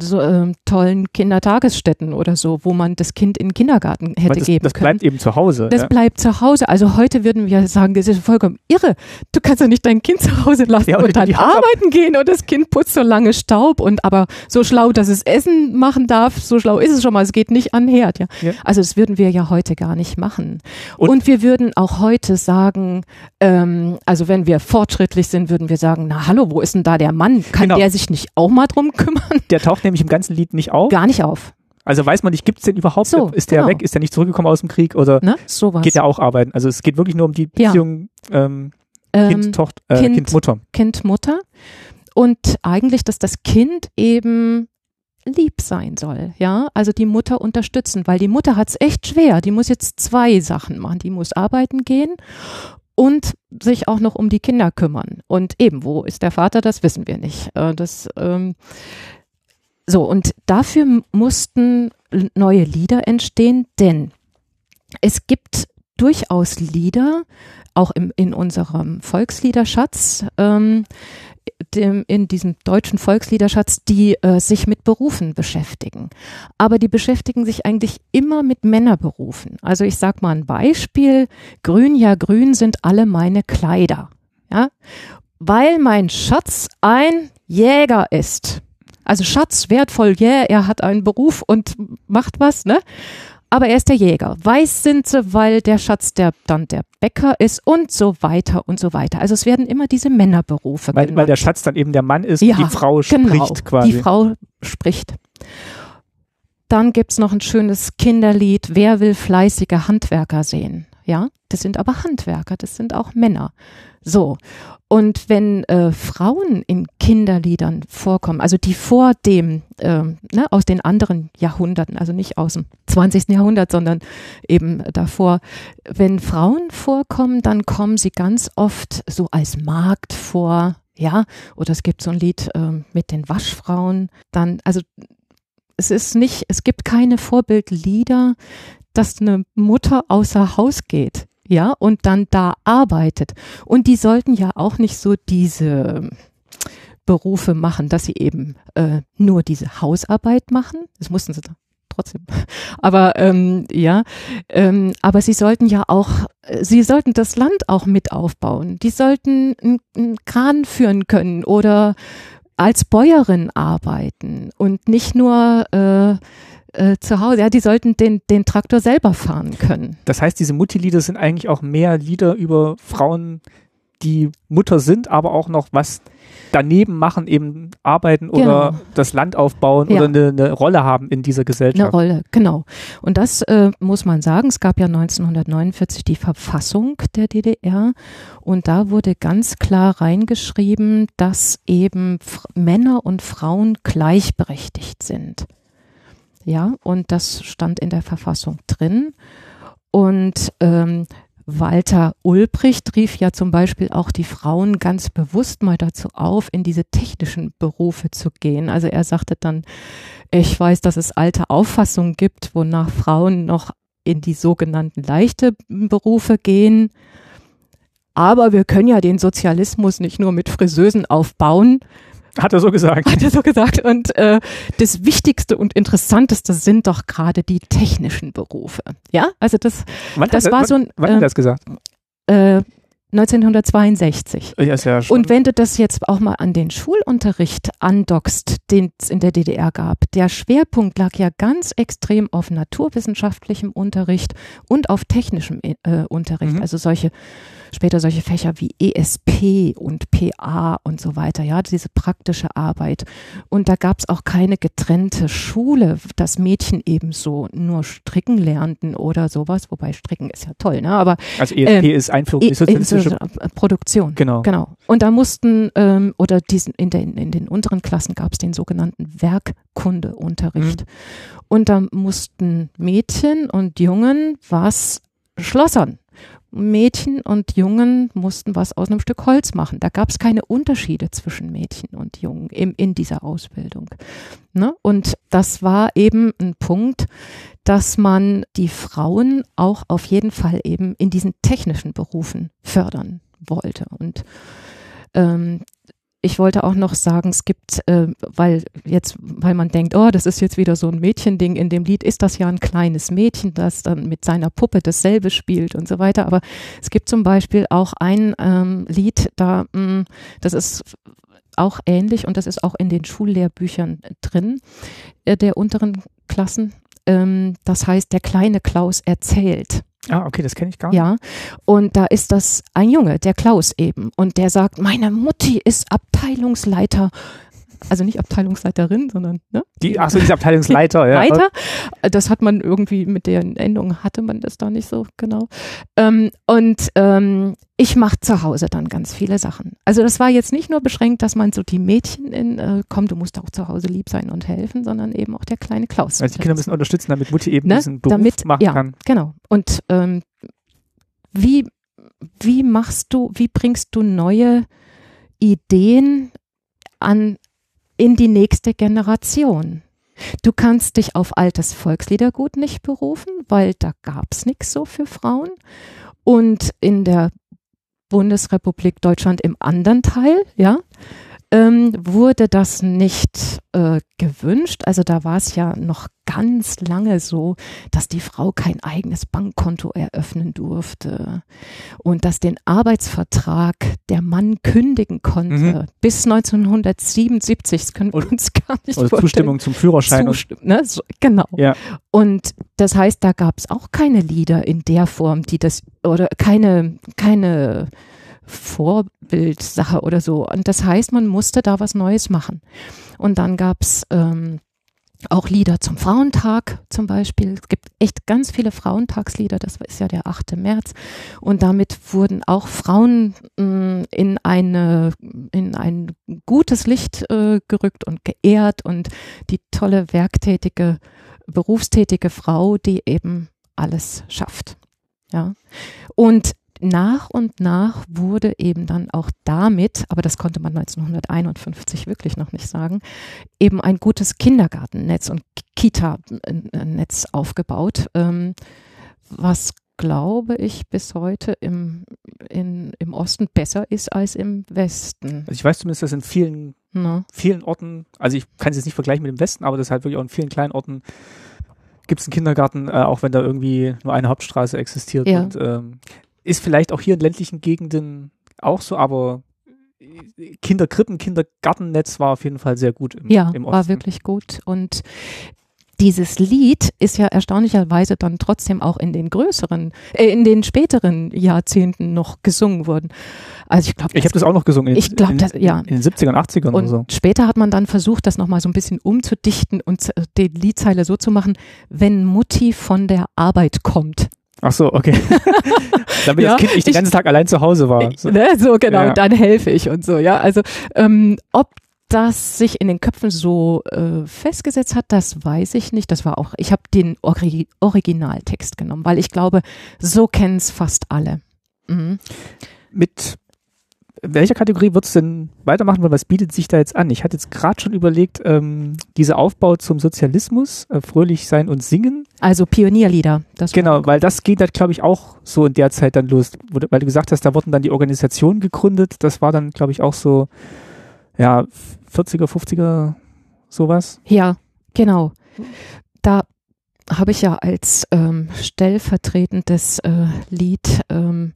so ähm, tollen Kindertagesstätten oder so, wo man das Kind in den Kindergarten hätte das, geben das können. bleibt eben zu Hause. Das ja. bleibt zu Hause. Also heute würden wir sagen, das ist vollkommen irre. Du kannst ja nicht dein Kind zu Hause lassen Ja, und dann arbeiten gehen und das Kind putzt so lange Staub und aber so schlau, dass es Essen machen darf, so schlau ist es schon mal. Es geht nicht an Herd. Ja. Ja. Also das würden wir ja heute gar nicht machen. Und- Und, wir würden auch heute sagen, ähm, also wenn wir fortschrittlich sind, würden wir sagen, na hallo, wo ist denn da der Mann? Kann Genau. der sich nicht auch mal drum kümmern? Der taucht nämlich im ganzen Lied nicht auf. Gar nicht auf. Also weiß man nicht, gibt es den überhaupt? So, ist der genau. weg? Ist der nicht zurückgekommen aus dem Krieg? Oder Ne? Sowas. geht er auch arbeiten? Also es geht wirklich nur um die Ja. Beziehung ähm, Ähm, Kind, Tochter, äh, Kind- kind, Mutter. Kind, Mutter. Und eigentlich, dass das Kind eben lieb sein soll, ja, also die Mutter unterstützen, weil die Mutter hat es echt schwer. Die muss jetzt zwei Sachen machen. Die muss arbeiten gehen und sich auch noch um die Kinder kümmern. Und eben, wo ist der Vater, das wissen wir nicht. Äh, Das, ähm, so, und dafür mussten neue Lieder entstehen, denn es gibt durchaus Lieder, auch im, in unserem Volksliederschatz, ähm, dem, in diesem deutschen Volksliederschatz, die äh, sich mit Berufen beschäftigen. Aber die beschäftigen sich eigentlich immer mit Männerberufen. Also ich sag mal ein Beispiel. Grün, ja grün sind alle meine Kleider. Ja? Weil mein Schatz ein Jäger ist. Also Schatz, wertvoll, yeah, er hat einen Beruf und macht was, ne? Aber er ist der Jäger. Weiß sind sie, weil der Schatz der dann der Bäcker ist und so weiter und so weiter. Also es werden immer diese Männerberufe Weil, weil genannt. der Schatz dann eben der Mann ist Ja, und die Frau genau, spricht quasi. Die Frau spricht. Dann gibt's noch ein schönes Kinderlied, Wer will fleißige Handwerker sehen? Ja, das sind aber Handwerker, das sind auch Männer. So. Und wenn äh, Frauen in Kinderliedern vorkommen, also die vor dem, ähm, ne, aus den anderen Jahrhunderten, also nicht aus dem 20. Jahrhundert, sondern eben davor, wenn Frauen vorkommen, dann kommen sie ganz oft so als Magd vor, ja, oder es gibt so ein Lied ähm, mit den Waschfrauen, dann, also es ist nicht, es gibt keine Vorbildlieder, dass eine Mutter außer Haus geht, ja, und dann da arbeitet. Und die sollten ja auch nicht so diese Berufe machen, dass sie eben äh, nur diese Hausarbeit machen. Das mussten sie trotzdem. Aber ähm, ja, ähm, aber sie sollten ja auch, sie sollten das Land auch mit aufbauen. Die sollten einen Kran führen können oder als Bäuerin arbeiten und nicht nur äh, äh, zu Hause. Ja, die sollten den, den Traktor selber fahren können. Das heißt, diese Mutti-Lieder sind eigentlich auch mehr Lieder über Frauen, die Mutter sind, aber auch noch was daneben machen, eben arbeiten oder Genau. das Land aufbauen Ja. oder eine, eine Rolle haben in dieser Eine Gesellschaft. Rolle, genau. Und das äh, muss man sagen. Es gab ja 1949 die Verfassung der DDR und da wurde ganz klar reingeschrieben, dass eben F Männer und Frauen gleichberechtigt sind. Ja, und das stand in der Verfassung drin. Und ähm, Walter Ulbricht rief ja zum Beispiel auch die Frauen ganz bewusst mal dazu auf, in diese technischen Berufe zu gehen. Also er sagte dann, ich weiß, dass es alte Auffassungen gibt, wonach Frauen noch in die sogenannten leichte Berufe gehen. Aber wir können ja den Sozialismus nicht nur mit Friseusen aufbauen, Hat er so gesagt. hat er so gesagt. Und äh, das Wichtigste und Interessanteste sind doch gerade die technischen Berufe. Ja, also das, Wann das hat, war wann, so ein Wann hat er äh, das gesagt? äh, 1962. Ja, ist ja schon. Und wenn du das jetzt auch mal an den Schulunterricht andockst, den es in der DDR gab, der Schwerpunkt lag ja ganz extrem auf naturwissenschaftlichem Unterricht und auf technischem äh, Unterricht. Mhm. Also solche, später solche Fächer wie ESP und PA und so weiter, ja, diese praktische Arbeit. Und da gab es auch keine getrennte Schule, dass Mädchen eben so nur stricken lernten oder sowas, wobei stricken ist ja toll, ne? Aber also ESP ähm, ist Einführung in sozialistische. äh, Produktion. Genau. Genau. Und da mussten, ähm, oder diesen, in, den, in den unteren Klassen gab es den sogenannten Werkkundeunterricht. Und da mussten Mädchen und Jungen was schlossern. Mädchen und Jungen mussten was aus einem Stück Holz machen. Da gab es keine Unterschiede zwischen Mädchen und Jungen im, in dieser Ausbildung. Ne? Und das war eben ein Punkt, dass man die Frauen auch auf jeden Fall eben in diesen technischen Berufen fördern wollte. Und ähm, ich wollte auch noch sagen, es gibt, äh, weil jetzt, weil man denkt, oh, das ist jetzt wieder so ein Mädchending. In dem Lied ist das ja ein kleines Mädchen, das dann mit seiner Puppe dasselbe spielt und so weiter. Aber es gibt zum Beispiel auch ein ähm, Lied, da, mh, das ist auch ähnlich und das ist auch in den Schullehrbüchern drin, äh, der unteren Klassen. Ähm, das heißt, der kleine Klaus erzählt. Ah, okay, das kenne ich gar nicht. Ja, und da ist das ein Junge, der Klaus eben, und der sagt, meine Mutti ist Abteilungsleiter, also nicht Abteilungsleiterin, sondern ne? Die, ach so, dieser Abteilungsleiter, ja. Leiter. Das hat man irgendwie mit der Endung hatte man das da nicht so genau. Ähm, und ähm, ich mache zu Hause dann ganz viele Sachen. Also das war jetzt nicht nur beschränkt, dass man so die Mädchen in, äh, komm, du musst auch zu Hause lieb sein und helfen, sondern eben auch der kleine Klaus. Also die Kinder müssen unterstützen, damit Mutti eben Ne? diesen Beruf Damit- machen ja. kann. Genau. Und ähm, wie, wie machst du, wie bringst du neue Ideen an in die nächste Generation? Du kannst dich auf altes Volksliedergut nicht berufen, weil da gab's nichts so für Frauen. Und in der Bundesrepublik Deutschland im anderen Teil, ja, ähm, wurde das nicht äh, gewünscht. Also da war es ja noch ganz lange so, dass die Frau kein eigenes Bankkonto eröffnen durfte und dass den Arbeitsvertrag der Mann kündigen konnte Mhm. bis 1977. Das können wir Und- uns gar nicht Oder vorstellen. Zustimmung zum Führerschein. Zustimmen, ne? so, genau. ja. Und das heißt, da gab es auch keine Lieder in der Form, die das, oder keine, keine Vorbildsache oder so. Und das heißt, man musste da was Neues machen. Und dann gab es ähm, auch Lieder zum Frauentag zum Beispiel. Es gibt echt ganz viele Frauentagslieder, das ist ja der 8. März. Und damit wurden auch Frauen mh, in, eine, in ein gutes Licht äh, gerückt und geehrt und die tolle werktätige, berufstätige Frau, die eben alles schafft. Ja. Und nach und nach wurde eben dann auch damit, aber das konnte man 1951 wirklich noch nicht sagen, eben ein gutes Kindergartennetz und Kita-Netz aufgebaut, ähm, was glaube ich bis heute im, in, im Osten besser ist als im Westen. Also ich weiß zumindest, dass in vielen, Ne? vielen Orten, also ich kann es jetzt nicht vergleichen mit dem Westen, aber das ist halt wirklich auch in vielen kleinen Orten gibt es einen Kindergarten, äh, auch wenn da irgendwie nur eine Hauptstraße existiert. Ja. Und ähm, ist vielleicht auch hier in ländlichen Gegenden auch so, aber Kinderkrippen, Kindergartennetz war auf jeden Fall sehr gut im, Ja, im Osten. war wirklich gut. Und dieses Lied ist ja erstaunlicherweise dann trotzdem auch in den größeren, äh, in den späteren Jahrzehnten noch gesungen worden. Also ich glaube, Ich habe das auch noch gesungen. in- Ich glaub, in, das- ja. In den 70ern, 80ern oder und so. später hat man dann versucht, das nochmal so ein bisschen umzudichten und äh, die Liedzeile so zu machen, wenn Mutti von der Arbeit kommt. Ach so, okay. Damit Ja, das Kind nicht den ganzen Tag allein zu Hause war. So. Ne, so genau, Ja. dann helfe ich und so, ja. Also ähm, ob das sich in den Köpfen so äh, festgesetzt hat, das weiß ich nicht. Das war auch, ich habe den Ori Originaltext genommen, weil ich glaube, so kennen es fast alle. Mhm. Mit welcher Kategorie würdest du denn weitermachen? Weil was bietet sich da jetzt an? Ich hatte jetzt gerade schon überlegt, ähm, dieser Aufbau zum Sozialismus, äh, fröhlich sein und singen. Also Pionierlieder. Das Genau, weil das geht halt, glaube ich, auch so in der Zeit dann los. Wo, weil du gesagt hast, da wurden dann die Organisationen gegründet. Das war dann, glaube ich, auch so, ja, 40er, 50er, sowas. Ja, genau. Da habe ich ja als ähm, stellvertretendes äh, Lied ähm,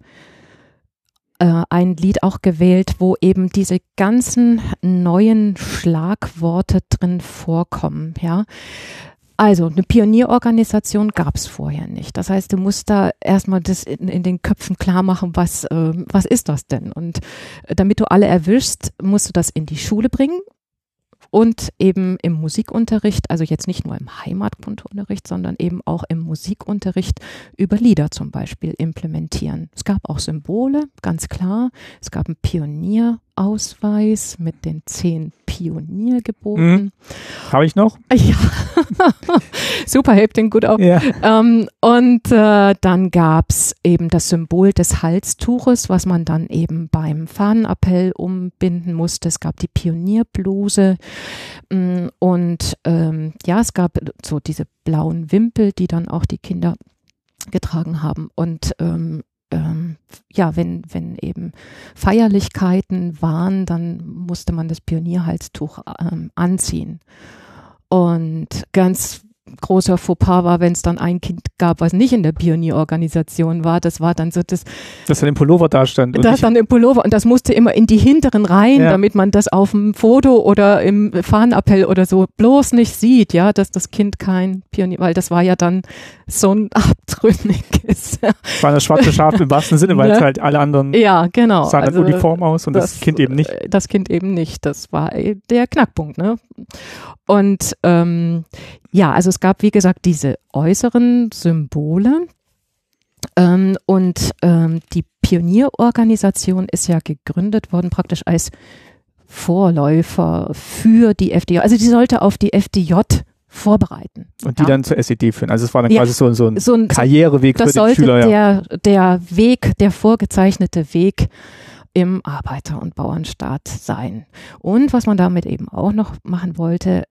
äh, ein Lied auch gewählt, wo eben diese ganzen neuen Schlagworte drin vorkommen, ja. Also eine Pionierorganisation gab es vorher nicht. Das heißt, du musst da erstmal das in, in den Köpfen klar machen, was, ähm, was ist das denn? Und äh, damit du alle erwischst, musst du das in die Schule bringen und eben im Musikunterricht, also jetzt nicht nur im Heimatkundeunterricht, sondern eben auch im Musikunterricht über Lieder zum Beispiel implementieren. Es gab auch Symbole, ganz klar. Es gab einen Pionierausweis mit den zehn Pioniergeboten. Habe ich noch? Ja, super, hebt den gut auf. Ja. Ähm, und äh, dann gab's eben das Symbol des Halstuches, was man dann eben beim Fahnenappell umbinden musste. Es gab die Pionierbluse mm, und ähm, ja, es gab so diese blauen Wimpel, die dann auch die Kinder getragen haben. Und ähm, ähm, ja, wenn, wenn eben Feierlichkeiten waren, dann musste man das Pionierhalstuch ähm, anziehen. Und ganz großer Fauxpas war, wenn es dann ein Kind gab, was nicht in der Pionierorganisation war. Das war dann so das, Dass dann im Pullover da stand. das dann im Pullover und das musste immer in die hinteren Reihen, Ja. damit man das auf dem Foto oder im Fahnenappell oder so bloß nicht sieht, ja, dass das Kind kein Pionier, weil das war ja dann so ein abtrünniges. war das schwarze Schaf im wahrsten Sinne, weil Ne? es halt alle anderen ja, genau. sahen dann Also, uniform aus und das, Kind eben nicht. äh, Das Kind eben nicht. Das war äh, der Knackpunkt, ne? Und ähm, ja, also es gab, wie gesagt, diese äußeren Symbole. Ähm, und ähm, die Pionierorganisation ist ja gegründet worden praktisch als Vorläufer für die FDJ. Also die sollte auf die FDJ vorbereiten. Und die ja. dann zur SED führen. Also es war dann Ja. quasi so, so ein so ein, Karriereweg für das den sollte Schüler. Ja. der, der Weg, der vorgezeichnete Weg im Arbeiter- und Bauernstaat sein. Und was man damit eben auch noch machen wollte,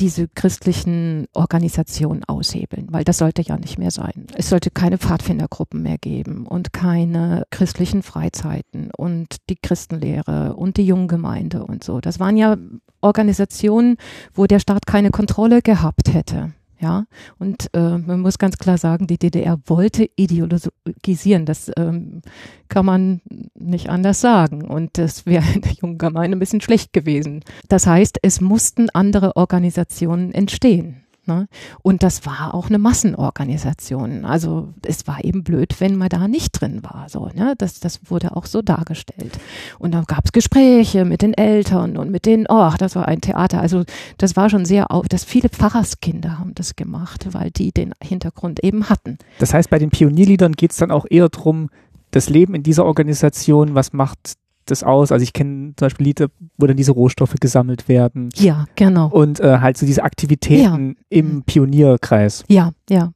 diese christlichen Organisationen aushebeln, weil das sollte ja nicht mehr sein. Es sollte keine Pfadfindergruppen mehr geben und keine christlichen Freizeiten und die Christenlehre und die Junggemeinde und so. Das waren ja Organisationen, wo der Staat keine Kontrolle gehabt hätte. Ja, und äh, man muss ganz klar sagen, die DDR wollte ideologisieren. Das ähm, kann man nicht anders sagen. Und das wäre in der jungen Gemeinde ein bisschen schlecht gewesen. Das heißt, es mussten andere Organisationen entstehen. Ne? Und das war auch eine Massenorganisation. Also es war eben blöd, wenn man da nicht drin war. So, ne? das, das wurde auch so dargestellt. Und dann gab es Gespräche mit den Eltern und mit denen, oh, das war ein Theater. Also das war schon sehr, au- dass viele Pfarrerskinder haben das gemacht, weil die den Hintergrund eben hatten. Das heißt, bei den Pionierliedern geht es dann auch eher drum, das Leben in dieser Organisation, was macht das aus? Also ich kenne zum Beispiel Lieder, wo dann diese Rohstoffe gesammelt werden Ja, genau. und äh, halt so diese Aktivitäten im Pionierkreis. Ja, ja.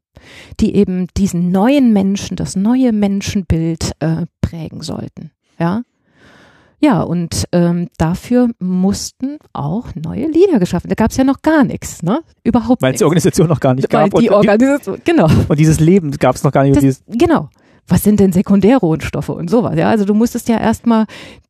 Die eben diesen neuen Menschen, das neue Menschenbild äh, prägen sollten. Ja. Ja, und ähm, dafür mussten auch neue Lieder geschaffen. Da gab es ja noch gar nichts, ne? Überhaupt Weil es die Organisation noch gar nicht Weil gab. die und, Organisation, genau. und dieses Leben gab es noch gar nicht. Das, genau. Was sind denn Sekundärrohstoffe und sowas? Ja, also du musstest ja erstmal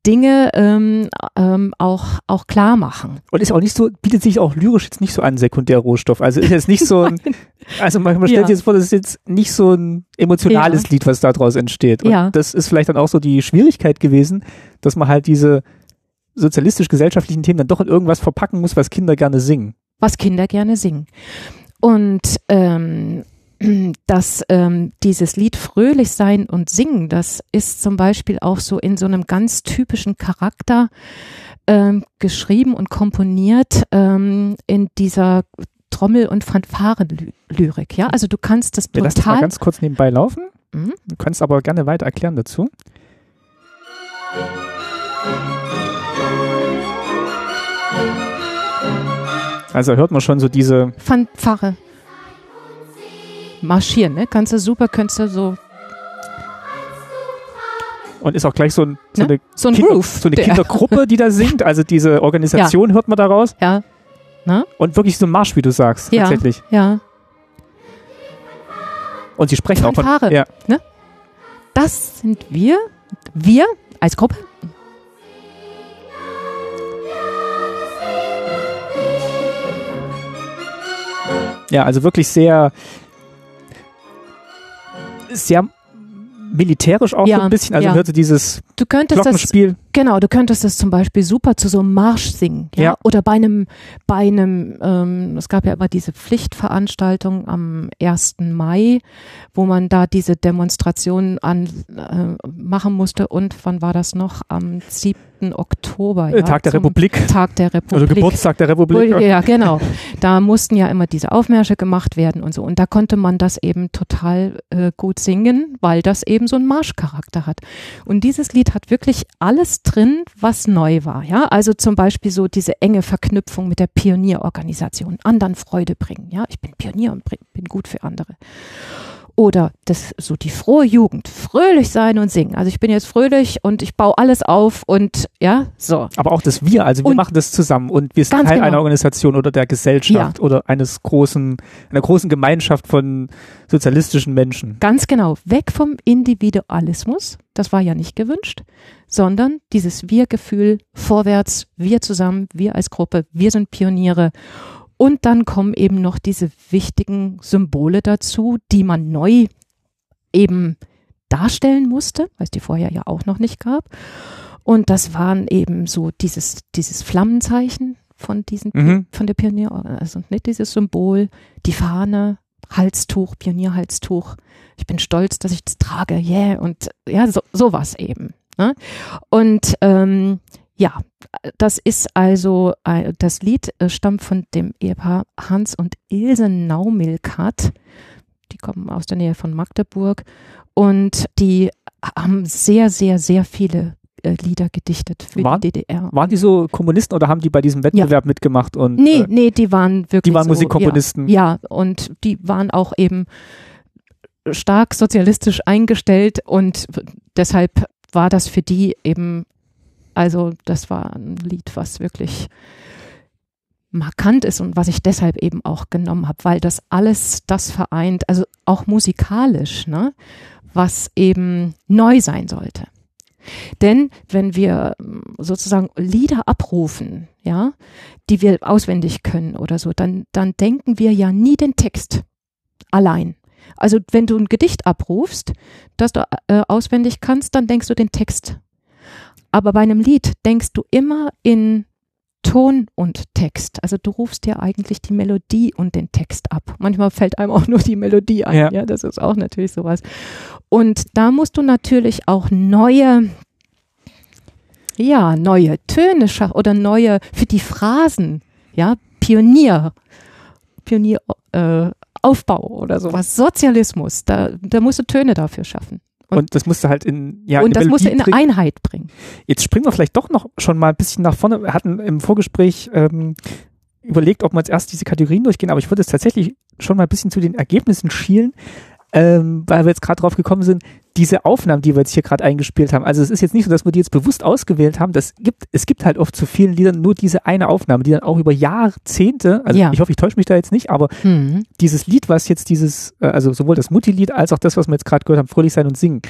Dinge ähm, ähm, auch, auch klar machen. und ist auch nicht so, bietet sich auch lyrisch jetzt nicht so an, Sekundärrohstoff. Also ist jetzt nicht so ein, also man, stellt Ja. sich jetzt vor, das ist jetzt nicht so ein emotionales Lied, was daraus entsteht. Und Ja. das ist vielleicht dann auch so die Schwierigkeit gewesen, dass man halt diese sozialistisch-gesellschaftlichen Themen dann doch in irgendwas verpacken muss, was Kinder gerne singen. was Kinder gerne singen. Und ähm, dass ähm, dieses Lied Fröhlich sein und singen, das ist zum Beispiel auch so in so einem ganz typischen Charakter ähm, geschrieben und komponiert ähm, in dieser Trommel- und Fanfaren-Lyrik. Ja, also du kannst das Wir lassen mal total. ganz kurz nebenbei laufen. Mhm. Du kannst aber gerne weiter erklären dazu. Also hört man schon so diese, Fanfare. Marschieren, ne? Kannst du super, kannst du so, und ist auch gleich so, ein, so Ne? eine, so ein Kinder, Groove. so eine der- Kindergruppe, die da singt. Also diese Organisation hört man daraus. Ja, Und wirklich so ein Marsch, wie du sagst, Ja. tatsächlich. ja. Und sie sprechen auch von. Ja. Das sind wir. Wir als Gruppe. ja, also wirklich sehr, sehr militärisch auch Ja, so ein bisschen. Also ja. hörte dieses Du könntest das, Glockenspiel. Genau, du könntest das zum Beispiel super zu so einem Marsch singen. Ja. Ja. Oder bei einem, bei einem, ähm, es gab ja immer diese Pflichtveranstaltung am 1. Mai, wo man da diese Demonstration an, äh, machen musste. Und wann war das noch? Am 7. Oktober. Äh, ja, Tag der Republik. Tag der Also Republik. Geburtstag der Republik. Ja, genau. Da mussten ja immer diese Aufmärsche gemacht werden und so. Und da konnte man das eben total äh, gut singen, weil das eben so einen Marschcharakter hat. Und dieses Lied hat wirklich alles drin, was neu war. Ja, also zum Beispiel so diese enge Verknüpfung mit der Pionierorganisation, anderen Freude bringen. Ja, ich bin Pionier und bin gut für andere. Oder das, so die frohe Jugend, fröhlich sein und singen. Also ich bin jetzt fröhlich und ich baue alles auf und ja, so. Aber auch das Wir, also wir Und- machen das zusammen und wir sind Teil genau. einer Organisation oder der Gesellschaft oder eines großen, einer großen Gemeinschaft von sozialistischen Menschen. Ganz genau, weg vom Individualismus, das war ja nicht gewünscht, sondern dieses Wir-Gefühl, vorwärts, wir zusammen, wir als Gruppe, wir sind Pioniere. Und dann kommen eben noch diese wichtigen Symbole dazu, die man neu eben darstellen musste, weil es die vorher ja auch noch nicht gab. Und das waren eben so dieses, dieses Flammenzeichen von diesen, Mhm. von der Pionier, also nicht dieses Symbol, die Fahne, Halstuch, Pionierhalstuch. Ich bin stolz, dass ich das trage, yeah, und ja, so, sowas eben. Ne? Und ähm, ja, das ist also, äh, das Lied äh, stammt von dem Ehepaar Hans und Ilse Naumilkat. Die kommen aus der Nähe von Magdeburg und die haben sehr, sehr, sehr viele äh, Lieder gedichtet für Waren- die DDR. Waren die so Kommunisten oder haben die bei diesem Wettbewerb mitgemacht? Und, Nee, äh, nee, die waren wirklich. die waren so, Musikkomponisten. Ja, ja, und die waren auch eben stark sozialistisch eingestellt und deshalb war das für die eben, also das war ein Lied, was wirklich markant ist und was ich deshalb eben auch genommen habe, weil das alles das vereint, also auch musikalisch, ne, was eben neu sein sollte. Denn wenn wir mm, sozusagen Lieder abrufen, ja, die wir auswendig können oder so, dann, dann denken wir ja nie den Text allein. Also wenn du ein Gedicht abrufst, das du äh, auswendig kannst, dann denkst du den Text. Aber bei einem Lied denkst du immer in Ton und Text. Also du rufst ja eigentlich die Melodie und den Text ab. Manchmal fällt einem auch nur die Melodie ein. Ja. Ja, das ist auch natürlich sowas. Und da musst du natürlich auch neue, ja, neue Töne schaffen oder neue für die Phrasen, ja, Pionier, Pionier, äh, Aufbau oder sowas, Sozialismus, da, da musst du Töne dafür schaffen. Und das musste halt in, ja, und eine das Melodie in bringen. Einheit bringen. Jetzt springen wir vielleicht doch noch schon mal ein bisschen nach vorne. Wir hatten im Vorgespräch ähm, überlegt, ob wir jetzt erst diese Kategorien durchgehen, aber ich würde jetzt tatsächlich schon mal ein bisschen zu den Ergebnissen schielen, ähm, weil wir jetzt gerade drauf gekommen sind, diese Aufnahmen, die wir jetzt hier gerade eingespielt haben. Also es ist jetzt nicht so, dass wir die jetzt bewusst ausgewählt haben. Das gibt, es gibt halt oft zu vielen Liedern nur diese eine Aufnahme, die dann auch über Jahrzehnte, also Ja. ich hoffe, ich täusche mich da jetzt nicht, aber Hm. dieses Lied, was jetzt dieses, äh, also sowohl das Mutti-Lied als auch das, was wir jetzt gerade gehört haben, Fröhlich sein und singen,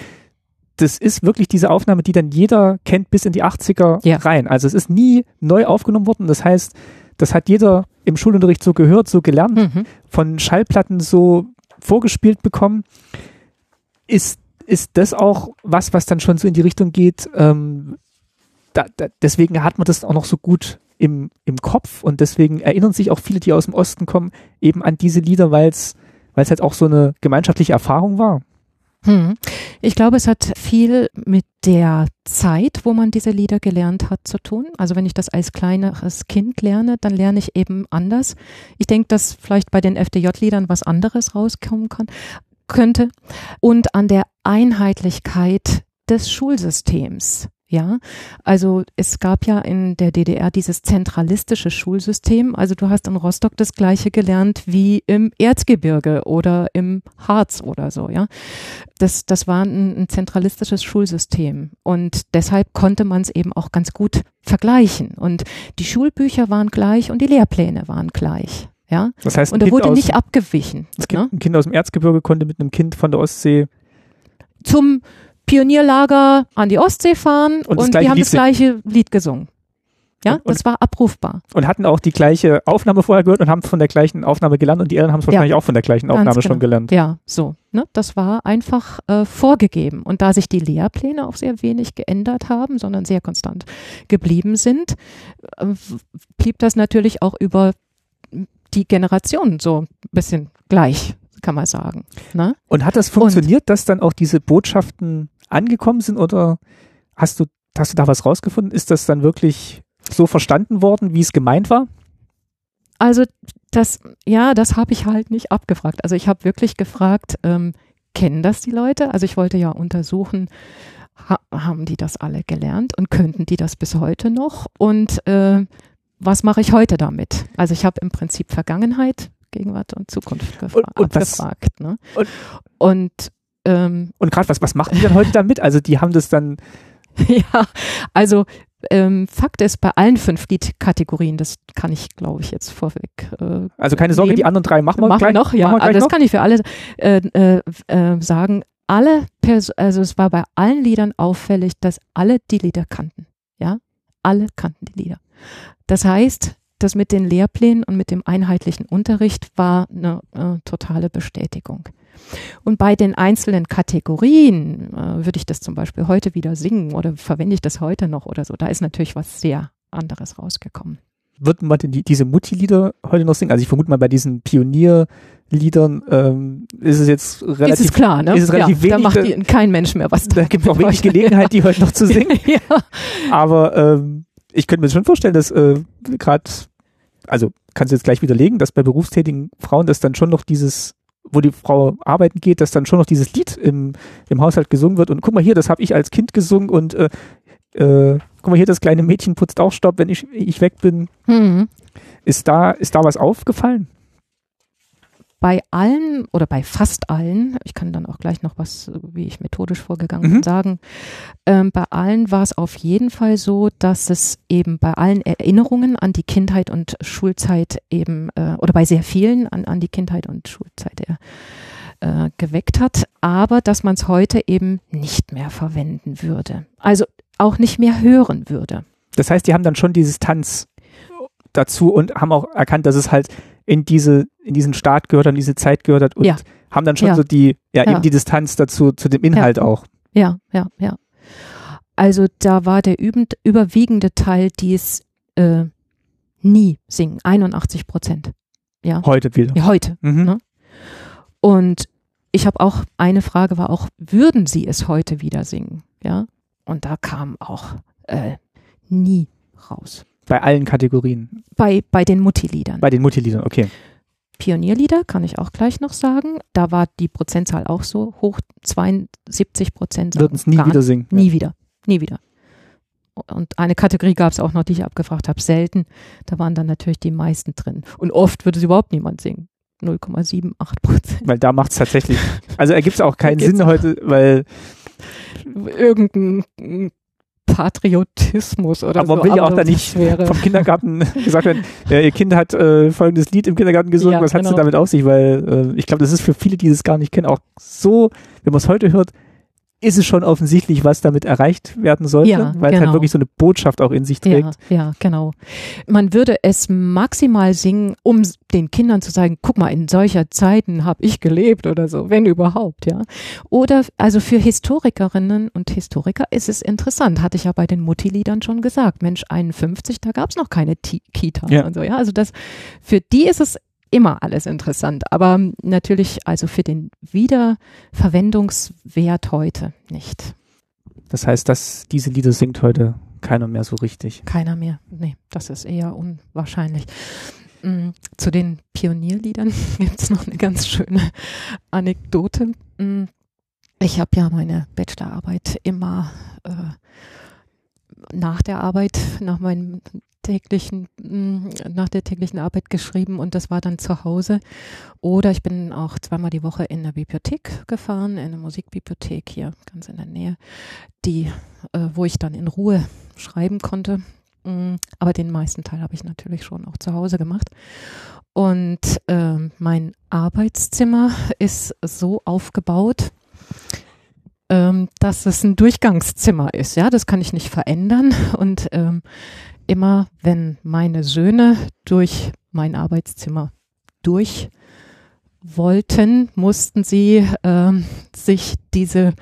das ist wirklich diese Aufnahme, die dann jeder kennt bis in die 80er Ja. rein. Also es ist nie neu aufgenommen worden. Das heißt, das hat jeder im Schulunterricht so gehört, so gelernt, Mhm. von Schallplatten so vorgespielt bekommen. Ist, ist das auch was, was dann schon so in die Richtung geht, ähm, da, da, deswegen hat man das auch noch so gut im, im Kopf und deswegen erinnern sich auch viele, die aus dem Osten kommen, eben an diese Lieder, weil es weil es halt auch so eine gemeinschaftliche Erfahrung war. Hm. Ich glaube, es hat viel mit der Zeit, wo man diese Lieder gelernt hat, zu tun. Also wenn ich das als kleineres Kind lerne, dann lerne ich eben anders. Ich denke, dass vielleicht bei den FDJ-Liedern was anderes rauskommen kann, könnte. Und an der Einheitlichkeit des Schulsystems. Ja, also es gab ja in der DDR dieses zentralistische Schulsystem. Also du hast in Rostock das gleiche gelernt wie im Erzgebirge oder im Harz oder so, ja. Das, das war ein, ein zentralistisches Schulsystem und deshalb konnte man es eben auch ganz gut vergleichen. Und die Schulbücher waren gleich und die Lehrpläne waren gleich. Ja, Das heißt, und da wurde aus- nicht abgewichen. das Ne? kind, ein Kind aus dem Erzgebirge konnte mit einem Kind von der Ostsee Zum Pionierlager an die Ostsee fahren Und und, die haben Lied das gleiche Lied gesungen. Ja, Und- und- das war abrufbar. und hatten auch die gleiche Aufnahme vorher gehört und haben von der gleichen Aufnahme gelernt und die Eltern haben es Ja. wahrscheinlich auch von der gleichen Aufnahme schon genau. gelernt. Ja, so. Ne? Das war einfach äh, vorgegeben. Und da sich die Lehrpläne auch sehr wenig geändert haben, sondern sehr konstant geblieben sind, äh, blieb das natürlich auch über die Generationen so ein bisschen gleich, kann man sagen. Ne? Und hat das funktioniert, dass dann auch diese Botschaften angekommen sind oder hast du, hast du da was rausgefunden? Ist das dann wirklich so verstanden worden, wie es gemeint war? Also das, ja, das habe ich halt nicht abgefragt. Also ich habe wirklich gefragt, ähm, kennen das die Leute? Also ich wollte ja untersuchen, ha haben die das alle gelernt und könnten die das bis heute noch? Und äh, was mache ich heute damit? Also ich habe im Prinzip Vergangenheit, Gegenwart und Zukunft gefra Und- und was- abgefragt. Ne? und- Und, ähm, Und gerade was, was machen die dann heute damit? Also die haben das dann, ja, also ähm, Fakt ist, bei allen fünf Liedkategorien, das kann ich, glaube ich, jetzt vorweg äh, also keine Sorge, Nehmen- die anderen drei machen wir machen gleich noch, ja, gleich das noch. kann ich für alle äh, äh, äh, sagen. Alle, Pers also es war bei allen Liedern auffällig, dass alle die Lieder kannten. Ja, alle kannten die Lieder. Das heißt, das mit den Lehrplänen und mit dem einheitlichen Unterricht war eine äh, totale Bestätigung. Und bei den einzelnen Kategorien äh, würde ich das zum Beispiel heute wieder singen oder verwende ich das heute noch oder so. Da ist natürlich was sehr anderes rausgekommen. Würden wir denn die, diese Mutti-Lieder heute noch singen? Also ich vermute mal, bei diesen Pionierliedern ähm, ist es jetzt relativ, ist es klar, ne? ist es relativ ja, da wenig, macht da- die, kein Mensch mehr was. da gibt es auch wenig Gelegenheit, die heute noch zu singen. ja. Aber ähm, ich könnte mir schon vorstellen, dass äh, gerade, also kannst du jetzt gleich widerlegen, dass bei berufstätigen Frauen das dann schon noch dieses, wo die Frau arbeiten geht, dass dann schon noch dieses Lied im, im Haushalt gesungen wird. Und guck mal hier, das habe ich als Kind gesungen und äh, äh, guck mal hier, das kleine Mädchen putzt auch Staub, wenn ich, ich weg bin. Mhm. Ist da, ist da was aufgefallen? Bei allen oder bei fast allen, ich kann dann auch gleich noch was, wie ich methodisch vorgegangen Mhm. bin, sagen, ähm, bei allen war es auf jeden Fall so, dass es eben bei allen Erinnerungen an die Kindheit und Schulzeit eben, äh, oder bei sehr vielen an, an die Kindheit und Schulzeit äh, äh, geweckt hat, aber dass man es heute eben nicht mehr verwenden würde. Also auch nicht mehr hören würde. Das heißt, die haben dann schon die Distanz dazu und haben auch erkannt, dass es halt in diese, in diesen Staat gehört, an diese Zeit gehört hat und Ja. haben dann schon Ja. so die, ja, Ja. eben die Distanz dazu, zu dem Inhalt auch. Ja, ja, ja. Also da war der übend, überwiegende Teil dies äh, nie singen, 81 Prozent. Ja. Heute wieder. ja, heute. Mhm. Ne? Und ich habe auch, eine Frage war auch, würden Sie es heute wieder singen? Ja. Und da kam auch äh, nie raus. Bei allen Kategorien. Bei, bei den Mutti-Liedern. Bei den Mutti-Liedern, okay. Pionierlieder kann ich auch gleich noch sagen. Da war die Prozentzahl auch so hoch, 72 Prozent. Würden es nie wieder singen. Nie wieder. Nie wieder. Und eine Kategorie gab es auch noch, die ich abgefragt habe, selten. Da waren dann natürlich die meisten drin. Und oft würde es überhaupt niemand singen. 0,78 Prozent. Weil da macht es tatsächlich, also ergibt es auch keinen Sinn heute, weil Irgendein Patriotismus oder aber man so. will ja auch aber da nicht das wäre, vom Kindergarten gesagt werden, ja, ihr Kind hat äh, folgendes Lied im Kindergarten gesungen, Ja, was hat es genau. damit auf sich? Weil äh, ich glaube, das ist für viele, die es gar nicht kennen, auch so, wenn man es heute hört, ist es schon offensichtlich, was damit erreicht werden sollte, Ja, weil es genau. halt wirklich so eine Botschaft auch in sich trägt. Ja, ja, genau. Man würde es maximal singen, um den Kindern zu sagen, guck mal, in solcher Zeiten habe ich gelebt oder so, wenn überhaupt, ja. Oder also für Historikerinnen und Historiker ist es interessant, hatte ich ja bei den Mutti-Liedern schon gesagt. Mensch, 51, da gab es noch keine Ti- Kita Ja. und so, ja. Also das für die ist es immer alles interessant, aber natürlich also für den Wiederverwendungswert heute nicht. Das heißt, dass diese Lieder singt heute keiner mehr so richtig. Keiner mehr. Nee, das ist eher unwahrscheinlich. Mm, Zu den Pionierliedern gibt es noch eine ganz schöne Anekdote. Mm, Ich habe ja meine Bachelorarbeit immer äh, nach der Arbeit, nach meinem täglichen, mm, nach der täglichen Arbeit geschrieben und das war dann zu Hause. Oder ich bin auch zweimal die Woche in der Bibliothek gefahren, in eine Musikbibliothek hier ganz in der Nähe, die, äh, wo ich dann in Ruhe schreiben konnte. Mm, Aber den meisten Teil habe ich natürlich schon auch zu Hause gemacht. Und ähm, mein Arbeitszimmer ist so aufgebaut, ähm, dass es ein Durchgangszimmer ist. Ja, das kann ich nicht verändern. Und ähm, immer, wenn meine Söhne durch mein Arbeitszimmer durch wollten, mussten sie ähm, sich diese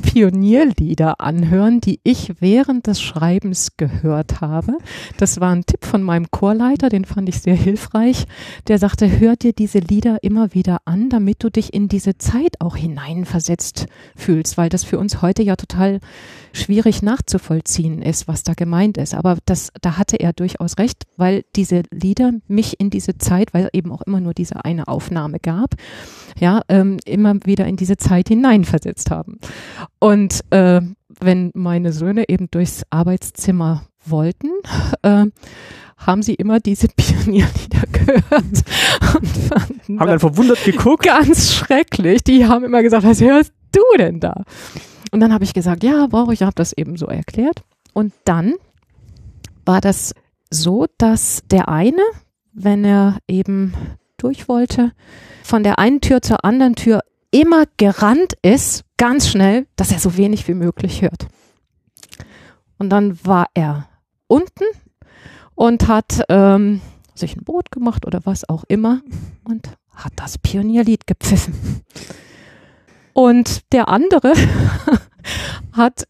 Pionierlieder anhören, die ich während des Schreibens gehört habe. Das war ein Tipp von meinem Chorleiter, den fand ich sehr hilfreich. Der sagte, hör dir diese Lieder immer wieder an, damit du dich in diese Zeit auch hineinversetzt fühlst, weil das für uns heute ja total schwierig nachzuvollziehen ist, was da gemeint ist. Aber das, da hatte er durchaus recht, weil diese Lieder mich in diese Zeit, weil eben auch immer nur diese eine Aufnahme gab, ja, ähm, immer wieder in diese Zeit hineinversetzt haben. Und äh, wenn meine Söhne eben durchs Arbeitszimmer wollten, äh, haben sie immer diese Pionierlieder gehört und fanden Haben dann verwundert geguckt. ganz schrecklich. Die haben immer gesagt, was hörst du denn da? Und dann habe ich gesagt, ja, brauche ich, habe das eben so erklärt. Und dann war das so, dass der eine, wenn er eben durch wollte, von der einen Tür zur anderen Tür immer gerannt ist, ganz schnell, dass er so wenig wie möglich hört. Und dann war er unten und hat ähm, sich ein Brot gemacht oder was auch immer und hat das Pionierlied gepfiffen. Und der andere hat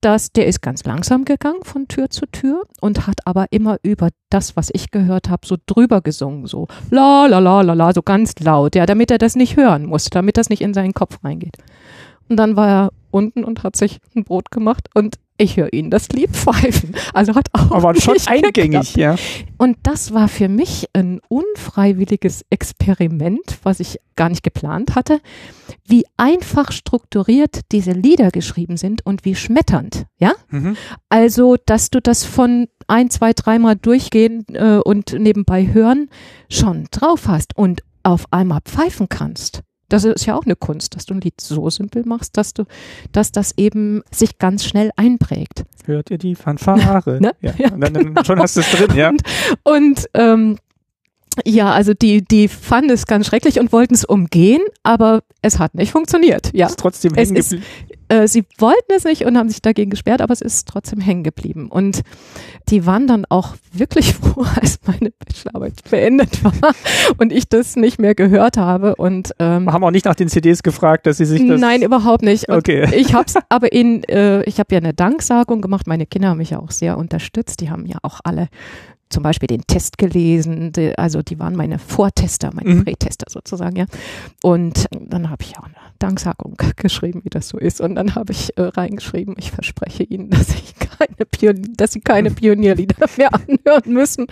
das, der ist ganz langsam gegangen von Tür zu Tür und hat aber immer über das, was ich gehört habe, so drüber gesungen, so la la la la la, so ganz laut, ja, damit er das nicht hören muss, damit das nicht in seinen Kopf reingeht. Und dann war er unten und hat sich ein Brot gemacht und ich höre ihn das Lied pfeifen. Also hat auch Aber schon eingängig, geklappt. ja. Und das war für mich ein unfreiwilliges Experiment, was ich gar nicht geplant hatte, wie einfach strukturiert diese Lieder geschrieben sind und wie schmetternd, ja? Mhm. Also, dass du das von ein, zwei, dreimal durchgehen äh, und nebenbei hören schon drauf hast und auf einmal pfeifen kannst. Das ist ja auch eine Kunst, dass du ein Lied so simpel machst, dass du, dass das eben sich ganz schnell einprägt. Hört ihr die Fanfare? Ne? Ja. Ja, Und dann, dann schon hast du es drin, ja. Und, und ähm, ja, also die, die fanden es ganz schrecklich und wollten es umgehen, aber es hat nicht funktioniert. Ja, Ist trotzdem hängen geblieben. äh, sie wollten es nicht und haben sich dagegen gesperrt, aber es ist trotzdem hängen geblieben. Und die waren dann auch wirklich froh, als meine Bachelorarbeit beendet war und ich das nicht mehr gehört habe. Und ähm, Haben auch nicht nach den CDs gefragt, dass sie sich das. Nein, überhaupt nicht. Und Okay. Ich habe es aber in, äh, ich habe ja eine Danksagung gemacht. Meine Kinder haben mich ja auch sehr unterstützt. Die haben ja auch alle zum Beispiel den Test gelesen. Die, also die waren meine Vortester, meine Mhm. Prätester sozusagen, ja. Und dann habe ich auch eine Danksagung geschrieben, wie das so ist. Und dann habe ich äh, reingeschrieben, ich verspreche Ihnen, dass ich keine Pion dass Sie keine Pionierlieder mehr anhören müssen. Und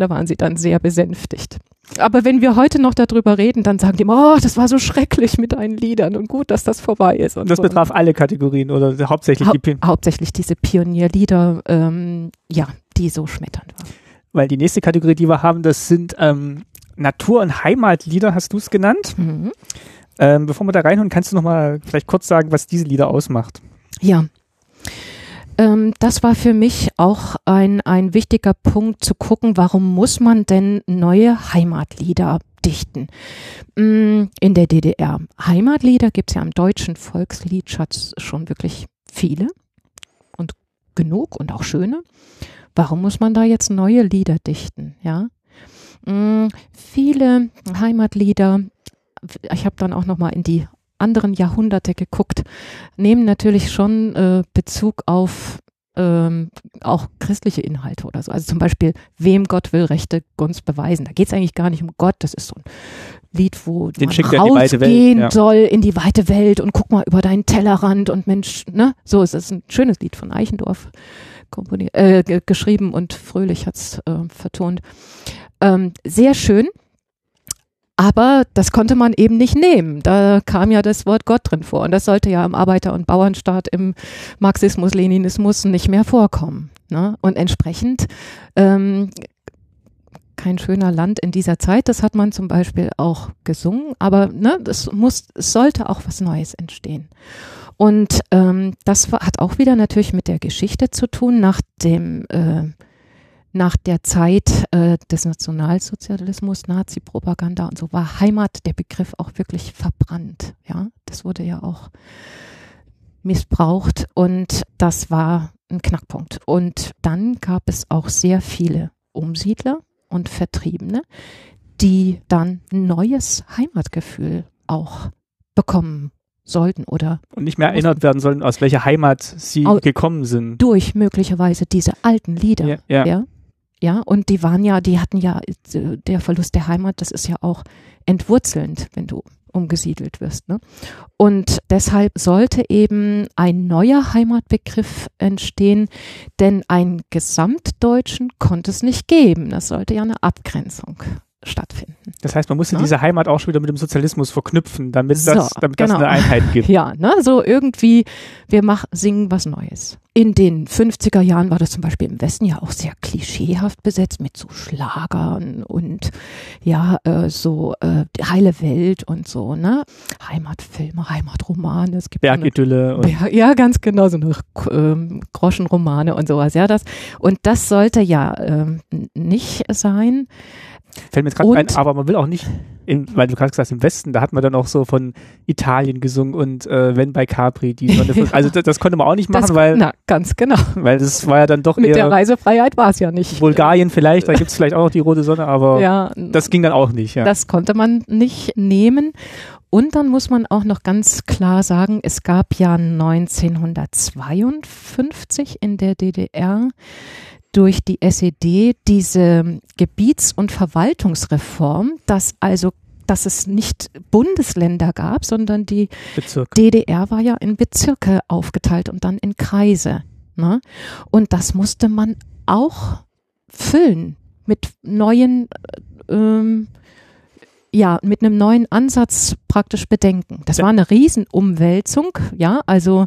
da waren sie dann sehr besänftigt. Aber wenn wir heute noch darüber reden, dann sagen die immer, oh, das war so schrecklich mit deinen Liedern und gut, dass das vorbei ist. Und das so. betraf alle Kategorien oder hauptsächlich Hau die Pin. hauptsächlich diese Pionierlieder, ähm, ja, die so schmetternd waren. Weil die nächste Kategorie, die wir haben, das sind ähm, Natur- und Heimatlieder, hast du es genannt. Mhm. Ähm, bevor wir da reinhören, kannst du noch mal vielleicht kurz sagen, was diese Lieder ausmacht? Ja. Ähm, das war für mich auch ein, ein wichtiger Punkt zu gucken, warum muss man denn neue Heimatlieder dichten. Mm, In der DDR. Heimatlieder gibt's ja im deutschen Volksliedschatz schon wirklich viele und genug und auch schöne. Warum muss man da jetzt neue Lieder dichten? Ja, Mm, viele Heimatlieder. Ich habe dann auch noch mal in die anderen Jahrhunderte geguckt, nehmen natürlich schon äh, Bezug auf ähm, auch christliche Inhalte oder so. Also zum Beispiel, wem Gott will, rechte Gunst beweisen. Da geht es eigentlich gar nicht um Gott. Das ist so ein Lied, wo Den man rausgehen ja. soll in die weite Welt und guck mal über deinen Tellerrand und Mensch, ne? So ist es ein schönes Lied von Eichendorff komponiert, äh, ge- geschrieben und Fröhlich hat's äh, vertont. Ähm, sehr schön. Aber das konnte man eben nicht nehmen. Da kam ja das Wort Gott drin vor. Und das sollte ja im Arbeiter- und Bauernstaat, im Marxismus, Leninismus nicht mehr vorkommen. Ne? Und entsprechend ähm, kein schöner Land in dieser Zeit. Das hat man zum Beispiel auch gesungen. Aber ne, das muss, es sollte auch was Neues entstehen. Und ähm, das hat auch wieder natürlich mit der Geschichte zu tun. Nach dem äh, nach der Zeit äh, des Nationalsozialismus, Nazi-Propaganda und so war Heimat der Begriff auch wirklich verbrannt. Ja, das wurde ja auch missbraucht und das war ein Knackpunkt. Und dann gab es auch sehr viele Umsiedler und Vertriebene, die dann ein neues Heimatgefühl auch bekommen sollten oder Und nicht mehr erinnert werden sollen, aus welcher Heimat sie gekommen sind. durch möglicherweise diese alten Lieder. Ja, ja. Ja. Ja, und die waren ja, die hatten ja, äh, der Verlust der Heimat, das ist ja auch entwurzelnd, wenn du umgesiedelt wirst. Ne? Und deshalb sollte eben ein neuer Heimatbegriff entstehen, denn einen Gesamtdeutschen konnte es nicht geben. Das sollte ja eine Abgrenzung stattfinden. Das heißt, man musste Ja. diese Heimat auch schon wieder mit dem Sozialismus verknüpfen, damit So, das, damit das genau. eine Einheit gibt. Ja, ne, so irgendwie, wir mach, singen was Neues. In den 50er Jahren war das zum Beispiel im Westen ja auch sehr klischeehaft besetzt mit so Schlagern und ja, äh, so äh, heile Welt und so, ne? Heimatfilme, Heimatromane, es gibt so eine- Bergidylle und ja, ja, ganz genau, so eine ähm, Groschenromane und sowas, ja, das. Und das sollte ja ähm, nicht sein. Fällt mir jetzt gerade ein, aber man will auch nicht, in, weil du gerade gesagt hast, im Westen, da hat man dann auch so von Italien gesungen und äh, wenn bei Capri die Sonne. Ja. Also das, das konnte man auch nicht machen, das, weil, na, ganz genau. weil das war ja dann doch Mit der eher Reisefreiheit war es ja nicht. Bulgarien vielleicht, da gibt es vielleicht auch noch die rote Sonne, aber ja, das ging dann auch nicht. Ja. Das konnte man nicht nehmen. Und dann muss man auch noch ganz klar sagen, es gab ja 1952 in der DDR durch die SED diese Gebiets- und Verwaltungsreform, dass also dass es nicht Bundesländer gab, sondern die Bezirk. DDR war ja in Bezirke aufgeteilt und dann in Kreise. Ne? Und das musste man auch füllen mit neuen, äh, ähm, ja, mit einem neuen Ansatz praktisch bedenken. Das war eine Riesenumwälzung, ja, also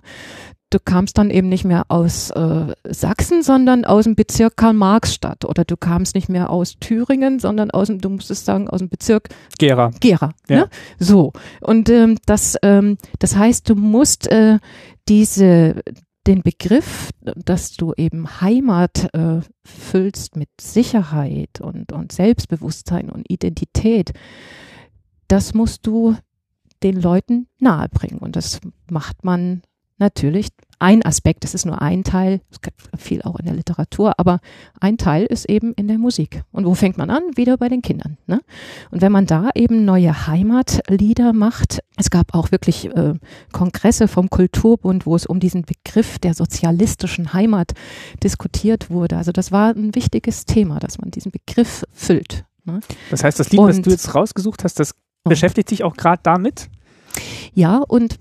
du kamst dann eben nicht mehr aus äh, Sachsen, sondern aus dem Bezirk Karl-Marx-Stadt oder du kamst nicht mehr aus Thüringen, sondern aus dem, du musstest sagen, aus dem Bezirk Gera. Gera. Ja. Ne? So. Und ähm, das, ähm, das heißt, du musst äh, diese den Begriff, dass du eben Heimat äh, füllst mit Sicherheit und, und Selbstbewusstsein und Identität, das musst du den Leuten nahebringen. Und das macht man natürlich ein Aspekt, das ist nur ein Teil, es gibt viel auch in der Literatur, aber ein Teil ist eben in der Musik. Und wo fängt man an? Wieder bei den Kindern. Ne? Und wenn man da eben neue Heimatlieder macht, es gab auch wirklich äh, Kongresse vom Kulturbund, wo es um diesen Begriff der sozialistischen Heimat diskutiert wurde. Also das war ein wichtiges Thema, dass man diesen Begriff füllt. Ne? Das heißt, das Lied, was Und- du jetzt rausgesucht hast, das Oh. beschäftigt sich auch gerade damit. Ja, und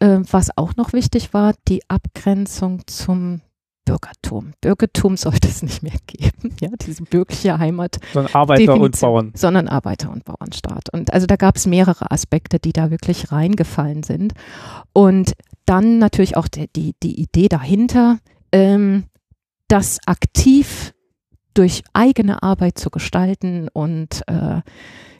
äh, was auch noch wichtig war, die Abgrenzung zum Bürgertum. Bürgertum sollte es nicht mehr geben, ja, diese bürgerliche Heimat, Sondern Arbeiter und Definition. Bauern. sondern Arbeiter- und Bauernstaat. Und also da gab es mehrere Aspekte, die da wirklich reingefallen sind. Und dann natürlich auch die, die, die Idee dahinter, ähm, das aktiv durch eigene Arbeit zu gestalten und äh,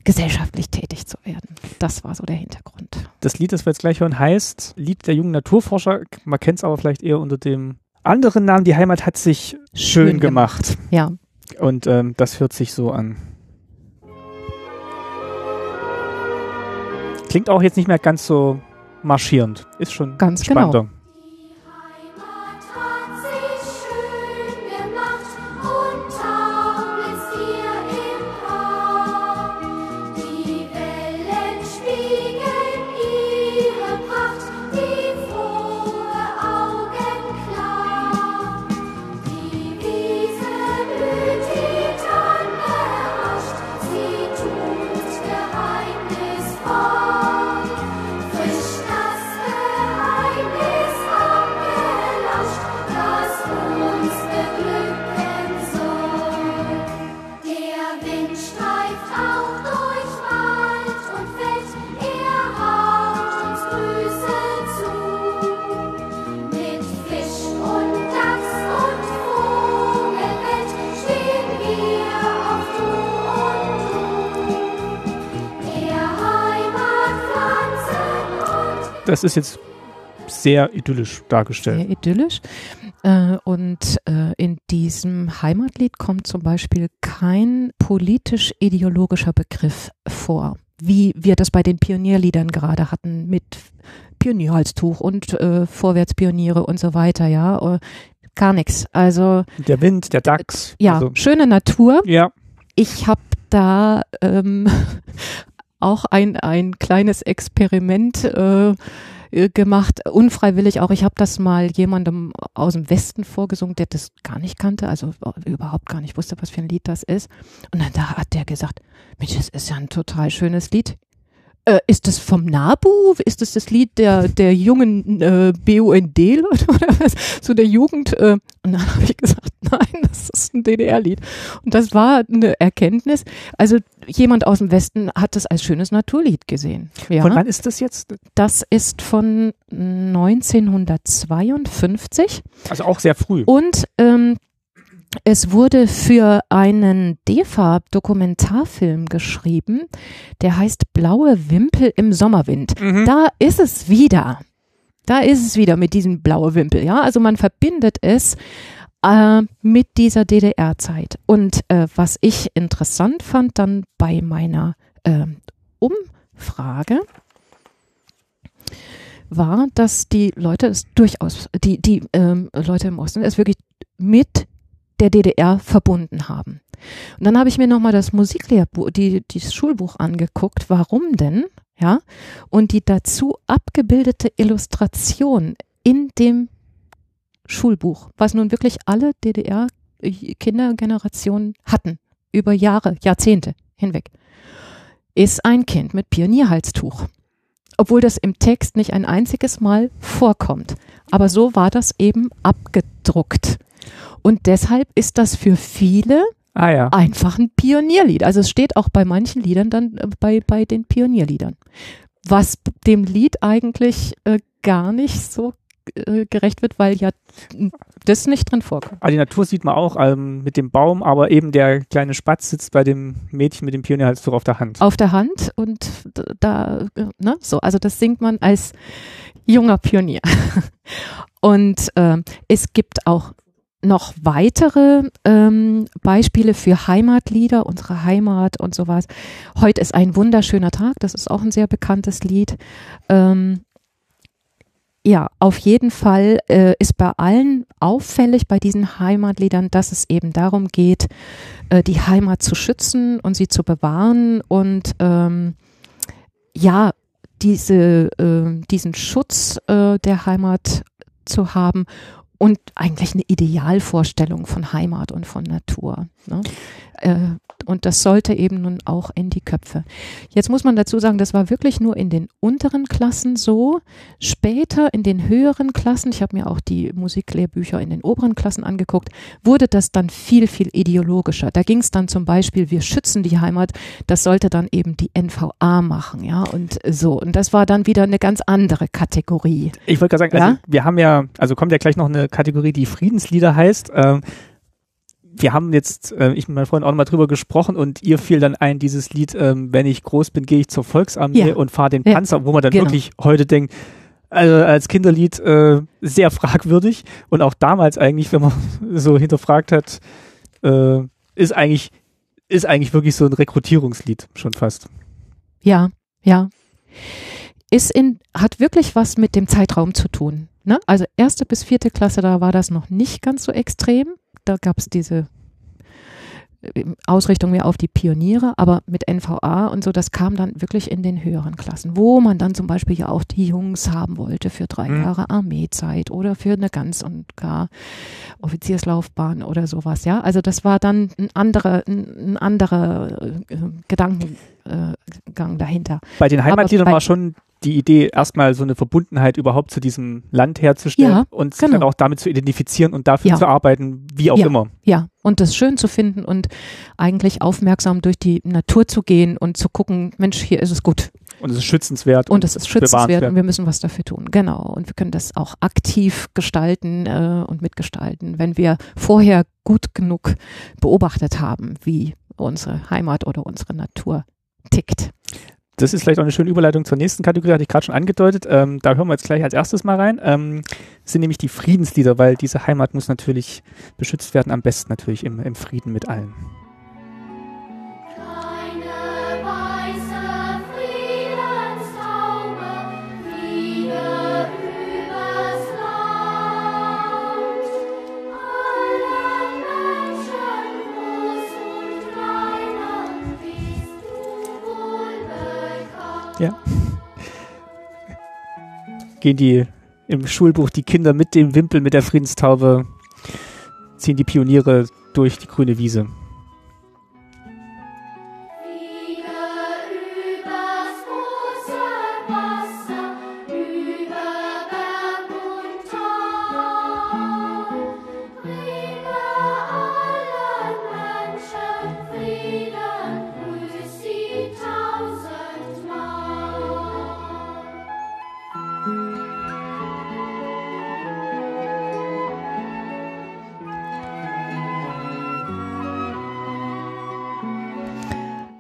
gesellschaftlich tätig zu werden. Das war so der Hintergrund. Das Lied, das wir jetzt gleich hören, heißt Lied der jungen Naturforscher. Man kennt es aber vielleicht eher unter dem anderen Namen. Die Heimat hat sich schön, Schön gemacht. Ja. Und ähm, das hört sich so an. Klingt auch jetzt nicht mehr ganz so marschierend. Ist schon Ganz genau. spannender. Heimat Das ist jetzt sehr idyllisch dargestellt. Sehr idyllisch. Äh, und äh, in diesem Heimatlied kommt zum Beispiel kein politisch-ideologischer Begriff vor, wie wir das bei den Pionierliedern gerade hatten mit Pionierhalstuch und äh, Vorwärtspioniere und so weiter, ja. Äh, gar nichts. Also Der Wind, der Dachs. ja, Also, schöne Natur. ja. Ich habe da ähm, auch ein, ein kleines Experiment äh, gemacht, unfreiwillig auch. Ich habe das mal jemandem aus dem Westen vorgesungen, der das gar nicht kannte, also überhaupt gar nicht wusste, was für ein Lied das ist. Und dann da hat der gesagt, Mensch, das ist ja ein total schönes Lied. Äh, ist das vom NABU? Ist das das Lied der, der jungen äh, BUND oder was? So der Jugend? Äh, und dann habe ich gesagt, nein, das ist ein DDR-Lied. Und das war eine Erkenntnis. Also jemand aus dem Westen hat das als schönes Naturlied gesehen. Ja. Von wann ist das jetzt? Das ist von 1952 Also auch sehr früh. und ähm, es wurde für einen DEFA-Dokumentarfilm geschrieben, der heißt Blaue Wimpel im Sommerwind. Mhm. Da ist es wieder. Da ist es wieder mit diesem blaue Wimpel. Ja, also man verbindet es äh, mit dieser DDR-Zeit. Und äh, was ich interessant fand dann bei meiner ähm, Umfrage, war, dass die Leute es durchaus, die, die ähm, Leute im Osten es wirklich mit der DDR verbunden haben. Und dann habe ich mir nochmal das Musiklehrbuch, die, das Schulbuch angeguckt, warum denn, ja, und die dazu abgebildete Illustration in dem Schulbuch, was nun wirklich alle DDR-Kindergenerationen hatten, über Jahre, Jahrzehnte hinweg, ist ein Kind mit Pionierhalstuch. Obwohl das im Text nicht ein einziges Mal vorkommt. Aber so war das eben abgedruckt. Und deshalb ist das für viele Ah ja. einfach ein Pionierlied. Also es steht auch bei manchen Liedern dann äh, bei, bei den Pionierliedern. Was dem Lied eigentlich äh, gar nicht so äh, gerecht wird, weil ja das nicht drin vorkommt. Aber die Natur sieht man auch ähm, mit dem Baum, aber eben der kleine Spatz sitzt bei dem Mädchen mit dem Pionierhalstuch auf der Hand. Auf der Hand und da, äh, ne, so, also das singt man als junger Pionier. Und ähm, es gibt auch noch weitere ähm, Beispiele für Heimatlieder, unsere Heimat und sowas. Heute ist ein wunderschöner Tag, das ist auch ein sehr bekanntes Lied. Ähm, ja, auf jeden Fall äh, ist bei allen auffällig bei diesen Heimatliedern, dass es eben darum geht, äh, die Heimat zu schützen und sie zu bewahren und ähm, ja, diese, äh, diesen Schutz äh, der Heimat zu haben und eigentlich eine Idealvorstellung von Heimat und von Natur. Ne? Äh, und das sollte eben nun auch in die Köpfe. Jetzt muss man dazu sagen, das war wirklich nur in den unteren Klassen so. Später in den höheren Klassen, ich habe mir auch die Musiklehrbücher in den oberen Klassen angeguckt, wurde das dann viel, viel ideologischer. Da ging es dann zum Beispiel, wir schützen die Heimat, das sollte dann eben die NVA machen, ja, und so. Und das war dann wieder eine ganz andere Kategorie. Ich wollte gerade sagen, Ja? also wir haben ja, also kommt ja gleich noch eine Kategorie, die Friedenslieder heißt. Ähm, wir haben jetzt, äh, ich mit meinem Freund auch noch mal drüber gesprochen und ihr fiel dann ein, dieses Lied, ähm, wenn ich groß bin, gehe ich zur Volksarmee Ja. und fahre den Ja. Panzer, wo man dann Genau. wirklich heute denkt, also als Kinderlied äh, sehr fragwürdig und auch damals eigentlich, wenn man so hinterfragt hat, äh, ist eigentlich ist eigentlich wirklich so ein Rekrutierungslied schon fast. Ja, ja. ist in, hat wirklich was mit dem Zeitraum zu tun. Ne? Also erste bis vierte Klasse, da war das noch nicht ganz so extrem. Da gab es diese äh, Ausrichtung mehr auf die Pioniere, aber mit NVA und so, das kam dann wirklich in den höheren Klassen, wo man dann zum Beispiel ja auch die Jungs haben wollte für drei Mhm. Jahre Armeezeit oder für eine ganz und gar Offizierslaufbahn oder sowas, ja. Also das war dann ein anderer, ein, ein anderer äh, Gedankengang äh, dahinter. Bei den Heimatliedern bei- war schon die Idee, erstmal so eine Verbundenheit überhaupt zu diesem Land herzustellen Ja, und sich genau. dann auch damit zu identifizieren und dafür Ja. zu arbeiten, wie auch Ja. immer. Ja, und das schön zu finden und eigentlich aufmerksam durch die Natur zu gehen und zu gucken, Mensch, hier ist es gut. Und es ist schützenswert. Und es ist schützenswert und wir müssen was dafür tun. Genau. Und wir können das auch aktiv gestalten äh, und mitgestalten, wenn wir vorher gut genug beobachtet haben, wie unsere Heimat oder unsere Natur tickt. Das ist vielleicht auch eine schöne Überleitung zur nächsten Kategorie, hatte ich gerade schon angedeutet. Ähm, da hören wir jetzt gleich als erstes mal rein. Ähm, sind nämlich die Friedenslieder, weil diese Heimat muss natürlich beschützt werden, am besten natürlich im, im Frieden mit allen. Ja. Gehen die im Schulbuch die Kinder mit dem Wimpel, mit der Friedenstaube, ziehen die Pioniere durch die grüne Wiese.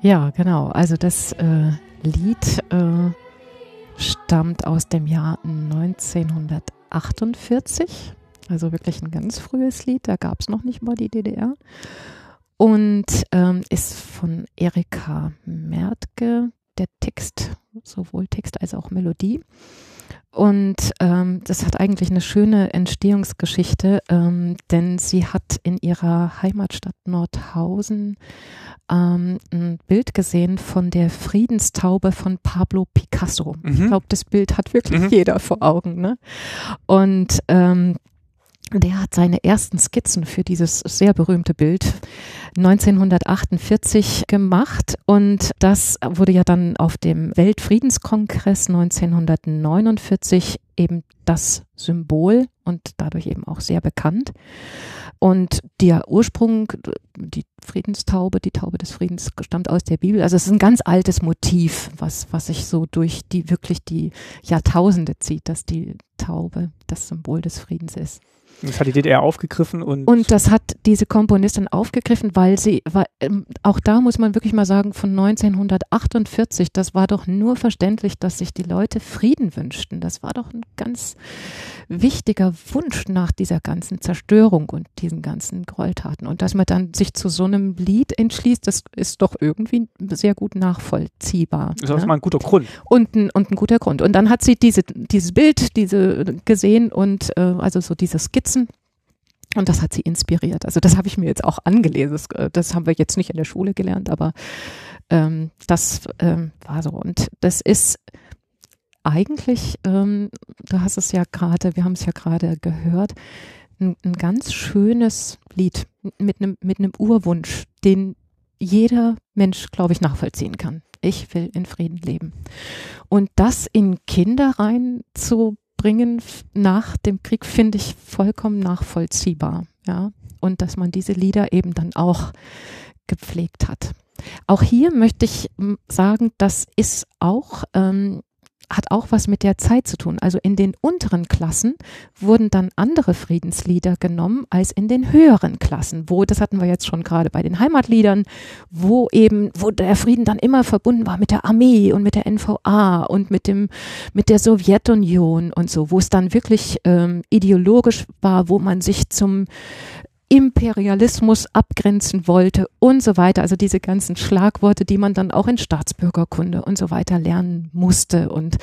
Ja, genau. Also das äh, Lied äh, stammt aus dem Jahr 1948. Also wirklich ein ganz frühes Lied. Da gab es noch nicht mal die DDR. Und ähm, ist von Erika Mertke. Der Text, sowohl Text als auch Melodie. Und ähm, das hat eigentlich eine schöne Entstehungsgeschichte, ähm, denn sie hat in ihrer Heimatstadt Nordhausen ähm, ein Bild gesehen von der Friedenstaube von Pablo Picasso. Ich Mhm. glaube, das Bild hat wirklich Mhm. jeder vor Augen. Ne? Und ähm, der hat seine ersten Skizzen für dieses sehr berühmte Bild 1948 gemacht und das wurde ja dann auf dem Weltfriedenskongress 1949 eben das Symbol und dadurch eben auch sehr bekannt. Und der Ursprung, die Friedenstaube, die Taube des Friedens, stammt aus der Bibel. Also es ist ein ganz altes Motiv, was, was sich so durch die wirklich die Jahrtausende zieht, dass die Taube das Symbol des Friedens ist. Das hat die DDR aufgegriffen und, Und das hat diese Komponistin aufgegriffen, weil sie, weil, ähm, auch da muss man wirklich mal sagen, von 1948, das war doch nur verständlich, dass sich die Leute Frieden wünschten. Das war doch ein ganz wichtiger Wunsch nach dieser ganzen Zerstörung und diesen ganzen Gräueltaten. Und dass man dann sich zu so einem Lied entschließt, das ist doch irgendwie sehr gut nachvollziehbar. das ist ne? mal ein guter Grund. und ein, und ein guter Grund. Und dann hat sie diese, dieses Bild, diese gesehen und äh, also so diese Skizzen. Und das hat sie inspiriert. Also das habe ich mir jetzt auch angelesen. Das, äh, das haben wir jetzt nicht in der Schule gelernt, aber ähm, das ähm, war so. Und das ist eigentlich, ähm, du hast es ja gerade, wir haben es ja gerade gehört, ein, ein ganz schönes Lied mit einem mit einem Urwunsch, den jeder Mensch, glaube ich, nachvollziehen kann. Ich will in Frieden leben. Und das in Kinder reinzubringen f- nach dem Krieg, finde ich vollkommen nachvollziehbar. Ja. Und dass man diese Lieder eben dann auch gepflegt hat. Auch hier möchte ich sagen, das ist auch, ähm, hat auch was mit der Zeit zu tun. Also in den unteren Klassen wurden dann andere Friedenslieder genommen als in den höheren Klassen, wo, das hatten wir jetzt schon gerade bei den Heimatliedern, wo eben, wo der Frieden dann immer verbunden war mit der Armee und mit der NVA und mit dem, mit der Sowjetunion und so, wo es dann wirklich ähm, ideologisch war, wo man sich zum Imperialismus abgrenzen wollte und so weiter. Also diese ganzen Schlagworte, die man dann auch in Staatsbürgerkunde und so weiter lernen musste und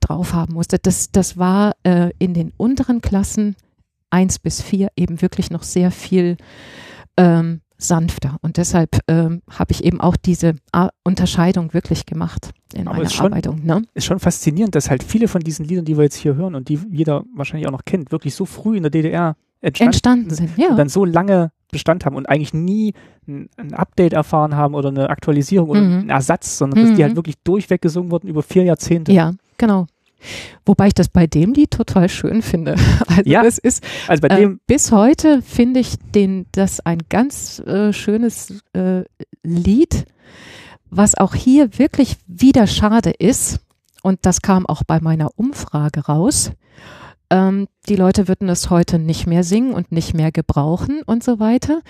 drauf haben musste. Das, das war äh, in den unteren Klassen eins bis vier eben wirklich noch sehr viel ähm, sanfter. Und deshalb ähm, habe ich eben auch diese A Unterscheidung wirklich gemacht in Aber meiner schon- Arbeitung. Ne? Ist schon faszinierend, dass halt viele von diesen Liedern, die wir jetzt hier hören und die jeder wahrscheinlich auch noch kennt, wirklich so früh in der DDR entstanden, Entstanden sind, ja. und dann so lange Bestand haben und eigentlich nie ein, Update erfahren haben oder eine Aktualisierung oder Mhm. einen Ersatz, sondern dass die Mhm. halt wirklich durchweg gesungen wurden über vier Jahrzehnte. Ja, genau. Wobei ich das bei dem Lied total schön finde. Also Ja. das ist Also bei äh, dem, bis heute finde ich den das ein ganz äh, schönes äh, Lied, was auch hier wirklich wieder schade ist. Und das kam auch bei meiner Umfrage raus. Ähm, die Leute würden es heute nicht mehr singen und nicht mehr gebrauchen und so weiter.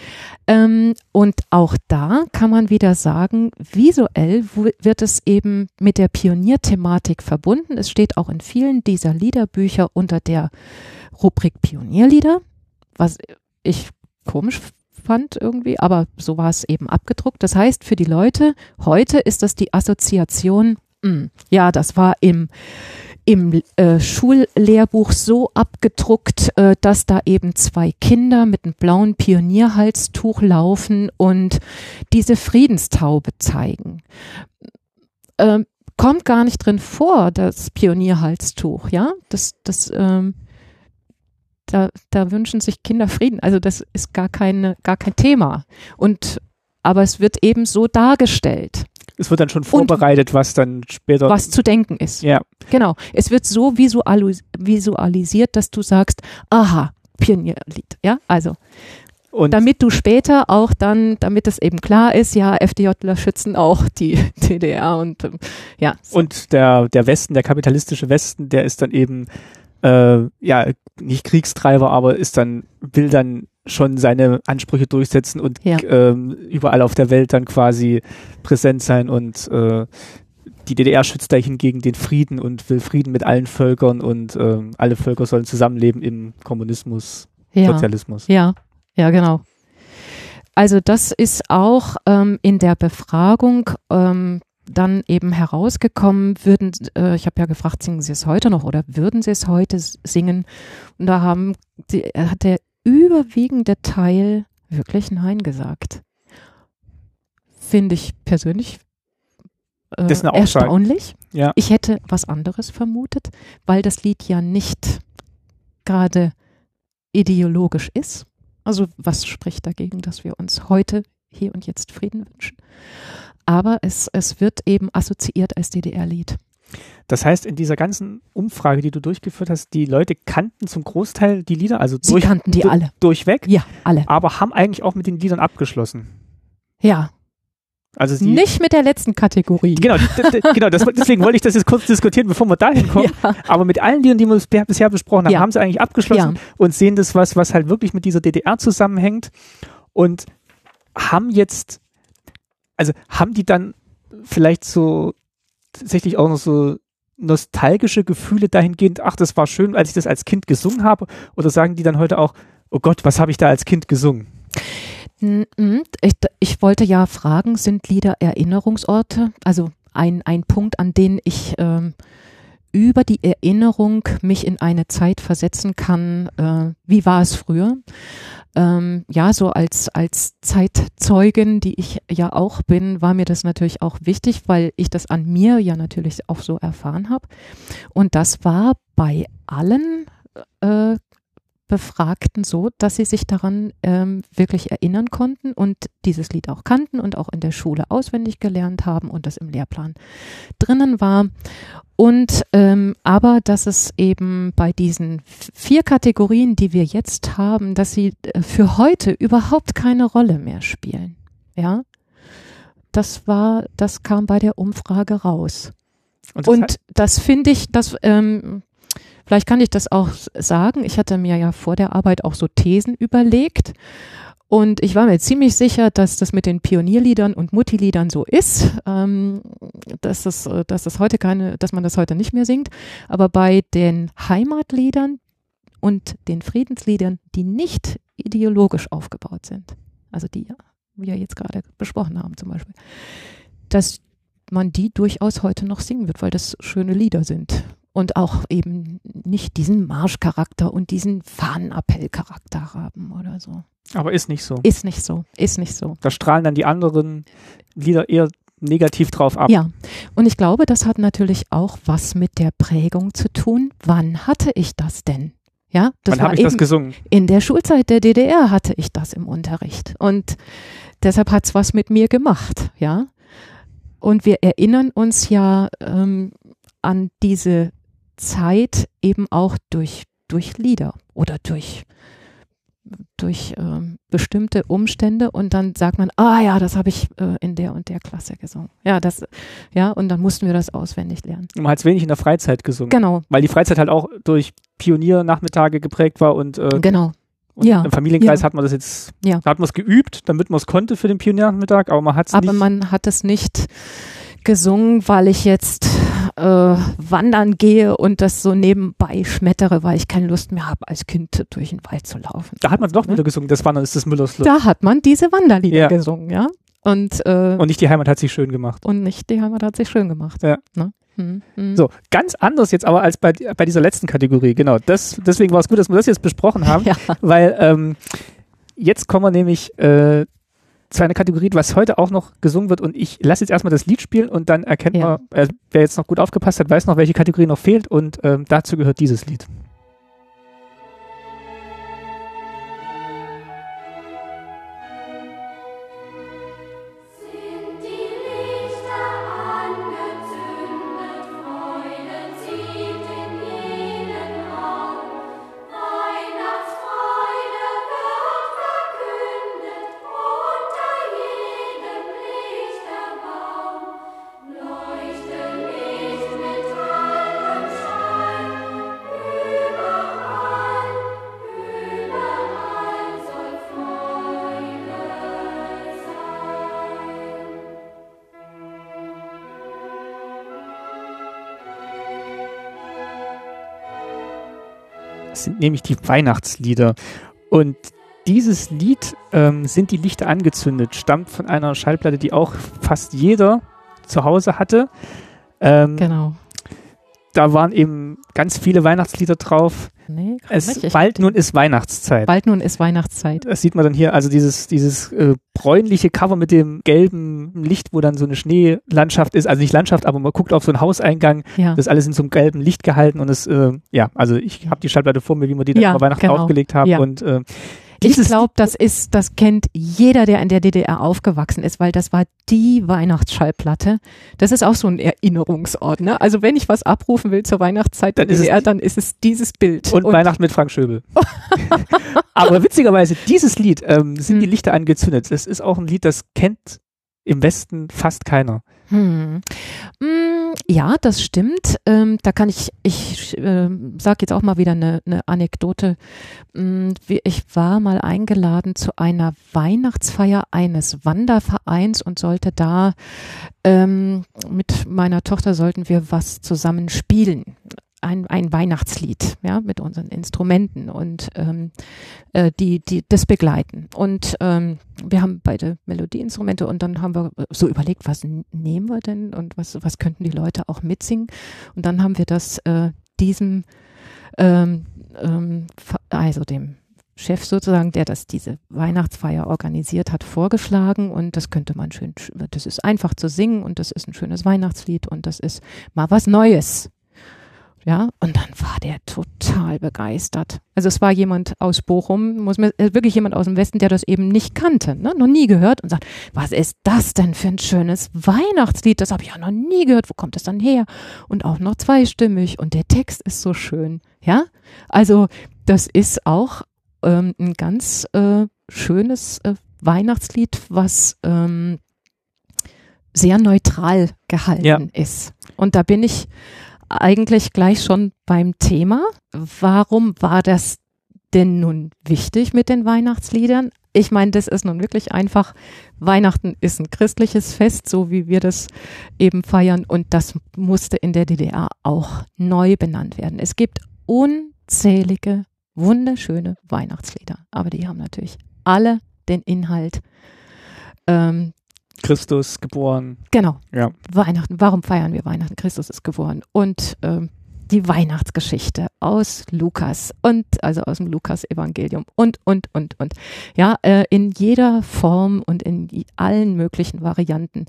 Ähm, und auch da kann man wieder sagen, visuell wird es eben mit der Pionierthematik verbunden. Es steht auch in vielen dieser Liederbücher unter der Rubrik Pionierlieder, was ich komisch fand irgendwie, aber so war es eben abgedruckt. Das heißt, für die Leute heute ist das die Assoziation, mh, ja, das war im im äh, Schullehrbuch so abgedruckt, äh, dass da eben zwei Kinder mit einem blauen Pionierhalstuch laufen und diese Friedenstaube zeigen. Ähm, kommt gar nicht drin vor, das Pionierhalstuch, ja? Das, das, ähm, da, da wünschen sich Kinder Frieden. Also das ist gar keine, gar kein Thema. Und aber es wird eben so dargestellt, es wird dann schon vorbereitet, was dann später. was zu denken ist. Ja, Genau. Es wird so visualis visualisiert, dass du sagst, aha, Pionierlied. Ja, also und damit du später auch dann, damit es eben klar ist, ja, FDJler schützen auch die DDR und ähm, ja. so. Und der, der Westen, der kapitalistische Westen, der ist dann eben, äh, ja, nicht Kriegstreiber, aber ist dann, will dann schon seine Ansprüche durchsetzen und Ja. ähm, überall auf der Welt dann quasi präsent sein und äh, die DDR schützt da hingegen den Frieden und will Frieden mit allen Völkern und ähm, alle Völker sollen zusammenleben im Kommunismus, ja. Sozialismus. Ja, ja, genau. Also das ist auch ähm, in der Befragung ähm, dann eben herausgekommen, würden, äh, ich habe ja gefragt, singen Sie es heute noch oder würden Sie es heute singen? Und da haben die, hat der überwiegende Teil wirklich Nein gesagt. Finde ich persönlich äh, Das ist eine Aussage. erstaunlich. Ja. Ich hätte was anderes vermutet, weil das Lied ja nicht gerade ideologisch ist. Also was spricht dagegen, dass wir uns heute hier und jetzt Frieden wünschen? Aber es, es wird eben assoziiert als DDR-Lied. Das heißt, in dieser ganzen Umfrage, die du durchgeführt hast, die Leute kannten zum Großteil die Lieder, also Sie durch, kannten die du- alle. durchweg, Ja, alle. aber haben eigentlich auch mit den Liedern abgeschlossen. Ja, Also sie, nicht mit der letzten Kategorie. Genau, genau das, deswegen wollte ich das jetzt kurz diskutieren, bevor wir dahin kommen. Ja, Aber mit allen Liedern, die wir bis- bisher besprochen haben, Ja. haben sie eigentlich abgeschlossen ja, und sehen das was, was halt wirklich mit dieser DDR zusammenhängt und haben jetzt, also haben die dann vielleicht so tatsächlich auch noch so nostalgische Gefühle dahingehend, ach, das war schön, als ich das als Kind gesungen habe, oder sagen die dann heute auch, oh Gott, was habe ich da als Kind gesungen? Mm. Ich, ich wollte ja fragen, sind Lieder Erinnerungsorte? Also ein, ein Punkt, an den ich ähm, über die Erinnerung mich in eine Zeit versetzen kann, äh, wie war es früher? Ähm, ja, so als, als Zeitzeugin, die ich ja auch bin, war mir das natürlich auch wichtig, weil ich das an mir ja natürlich auch so erfahren habe. Und das war bei allen äh, Befragten so, dass sie sich daran ähm, wirklich erinnern konnten und dieses Lied auch kannten und auch in der Schule auswendig gelernt haben und das im Lehrplan drinnen war. Und ähm, aber, dass es eben bei diesen vier Kategorien, die wir jetzt haben, dass sie äh, für heute überhaupt keine Rolle mehr spielen. Ja, das war, das kam bei der Umfrage raus. Und das Und das finde ich, das, ähm, vielleicht kann ich das auch sagen. Ich hatte mir ja vor der Arbeit auch so Thesen überlegt. Und ich war mir ziemlich sicher, dass das mit den Pionierliedern und Muttiliedern so ist, ähm, dass, das, äh, dass das heute keine, dass man das heute nicht mehr singt. Aber bei den Heimatliedern und den Friedensliedern, die nicht ideologisch aufgebaut sind, also die wir jetzt gerade besprochen haben zum Beispiel, dass man die durchaus heute noch singen wird, weil das schöne Lieder sind und auch eben nicht diesen Marschcharakter und diesen Fahnenappellcharakter haben oder so. Aber ist nicht so. Ist nicht so, ist nicht so. Da strahlen dann die anderen Lieder eher negativ drauf ab. Ja, und ich glaube, das hat natürlich auch was mit der Prägung zu tun. Wann hatte ich das denn? Ja, das Wann habe ich das gesungen? in der Schulzeit der DDR hatte ich das im Unterricht und deshalb hat's was mit mir gemacht, ja. Und wir erinnern uns ja ähm, an diese Zeit eben auch durch durch Lieder oder durch durch ähm, bestimmte Umstände und dann sagt man, ah ja, das habe ich äh, in der und der Klasse gesungen. Ja, das, ja, und dann mussten wir das auswendig lernen. Man hat es wenig in der Freizeit gesungen. Genau, Weil die Freizeit halt auch durch Pioniernachmittage geprägt war und, äh, genau. und Ja, im Familienkreis ja. hat man das jetzt, Ja. hat man es geübt, damit man es konnte für den Pioniernachmittag, aber man hat es Aber nicht. man hat es nicht gesungen, weil ich jetzt äh, wandern gehe und das so nebenbei schmettere, weil ich keine Lust mehr habe, als Kind durch den Wald zu laufen. da hat man es doch wieder gesungen, das war dann ist das Müllers. Da hat man diese Wanderlieder Ja. gesungen, ja. Und, äh, Und nicht die Heimat hat sich schön gemacht. und nicht die Heimat hat sich schön gemacht. Ja. Ne? Hm, hm. So, ganz anders jetzt aber als bei, bei dieser letzten Kategorie, genau. Das, deswegen war es gut, dass wir das jetzt besprochen haben, Ja. weil ähm, jetzt kommen wir nämlich äh, zu einer Kategorie, was heute auch noch gesungen wird und ich lasse jetzt erstmal das Lied spielen und dann erkennt Ja. man, äh, wer jetzt noch gut aufgepasst hat, weiß noch, welche Kategorie noch fehlt und ähm, dazu gehört dieses Lied. Nämlich die Weihnachtslieder. Und dieses Lied ähm, sind die Lichter angezündet, stammt von einer Schallplatte, die auch fast jeder zu Hause hatte. Ähm, Genau. Da waren eben ganz viele Weihnachtslieder drauf. Nee, Es, nicht. Ich- bald nun ist Weihnachtszeit. bald nun ist Weihnachtszeit. Das sieht man dann hier, also dieses, dieses äh, bräunliche Cover mit dem gelben Licht, wo dann so eine Schneelandschaft ist, also nicht Landschaft, aber man guckt auf so einen Hauseingang, Ja. das ist alles in so einem gelben Licht gehalten und es, äh, ja, also ich habe die Schallplatte vor mir, wie wir die dann Ja, über Weihnachten genau. aufgelegt haben Ja. und äh, Ich dieses glaube, das ist, das kennt jeder, der in der DDR aufgewachsen ist, weil das war die Weihnachtsschallplatte. Das ist auch so ein Erinnerungsort. Ne? Also wenn ich was abrufen will zur Weihnachtszeit der Dann ist es DDR, dann ist es dieses Bild. und, Weihnachten mit Frank Schöbel. aber witzigerweise, dieses Lied ähm, sind Hm. die Lichter angezündet. Das ist auch ein Lied, das kennt im Westen fast keiner. Hm. Ja, das stimmt. Ähm, da kann ich, ich ähm, sage jetzt auch mal wieder eine, eine Anekdote. Mm, Ich war mal eingeladen zu einer Weihnachtsfeier eines Wandervereins und sollte da ähm, mit meiner Tochter sollten wir was zusammen spielen. Ein, ein Weihnachtslied, ja, mit unseren Instrumenten und ähm, äh, die, die das begleiten. Und ähm, wir haben beide Melodieinstrumente und dann haben wir so überlegt, was nehmen wir denn und was, was könnten die Leute auch mitsingen. Und dann haben wir das äh, diesem, ähm, ähm, also dem Chef sozusagen, der das diese Weihnachtsfeier organisiert hat, vorgeschlagen und das könnte man schön, das ist einfach zu singen und das ist ein schönes Weihnachtslied und das ist mal was Neues. Ja, und dann war der total begeistert. Also es war jemand aus Bochum, muss mir, äh, wirklich jemand aus dem Westen, der das eben nicht kannte, ne? noch nie gehört und sagt, was ist das denn für ein schönes Weihnachtslied? Das habe ich ja noch nie gehört. Wo kommt das dann her? Und auch noch zweistimmig und der Text ist so schön. Ja, also das ist auch ähm, ein ganz äh, schönes äh, Weihnachtslied, was ähm, sehr neutral gehalten Ja. ist. Und da bin ich eigentlich gleich schon beim Thema. Warum war das denn nun wichtig mit den Weihnachtsliedern? Ich meine, das ist nun wirklich einfach. Weihnachten ist ein christliches Fest, so wie wir das eben feiern. Und das musste in der DDR auch neu benannt werden. Es gibt unzählige wunderschöne Weihnachtslieder. Aber die haben natürlich alle den Inhalt. Ähm, Christus geboren. genau, Ja. Weihnachten. Warum feiern wir Weihnachten? Christus ist geboren. Und ähm, die Weihnachtsgeschichte aus Lukas und also aus dem Lukas-Evangelium und, und, und, und. Ja, äh, in jeder Form und in allen möglichen Varianten.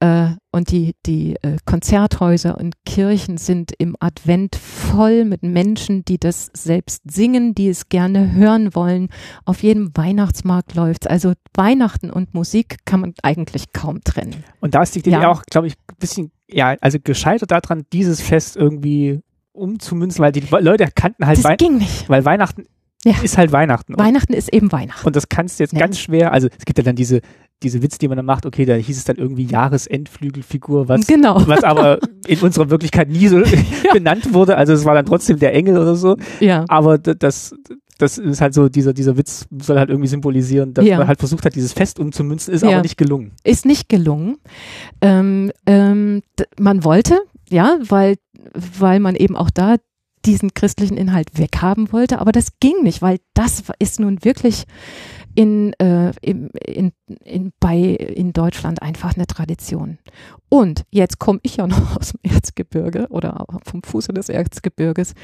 Äh, und die, die äh, Konzerthäuser und Kirchen sind im Advent voll mit Menschen, die das selbst singen, die es gerne hören wollen. Auf jedem Weihnachtsmarkt läuft Also Weihnachten und Musik kann man eigentlich kaum trennen. Und da ist die DDR Ja. auch, glaube ich, ein bisschen, ja, also gescheitert daran, dieses Fest irgendwie umzumünzen, weil die Leute kannten halt, Das Wei ging nicht. weil Weihnachten Ja. ist halt Weihnachten. Weihnachten ist eben Weihnachten. und das kannst du jetzt Ja. ganz schwer, also es gibt ja dann diese, diese Witze, die man dann macht, okay, da hieß es dann irgendwie Jahresendflügelfigur, was, genau. was aber in unserer Wirklichkeit nie so benannt wurde, also es war dann trotzdem der Engel oder so, Ja. aber das, das ist halt so, dieser, dieser Witz soll halt irgendwie symbolisieren, dass Ja. man halt versucht hat, dieses Fest umzumünzen, ist Ja. aber nicht gelungen. Ist nicht gelungen. Ähm, ähm, man wollte, ja, weil, weil man eben auch da diesen christlichen Inhalt weghaben wollte, aber das ging nicht, weil das ist nun wirklich in, äh, in, in, in, bei, in Deutschland einfach eine Tradition. Und jetzt komme ich ja noch aus dem Erzgebirge oder vom Fuße des Erzgebirges.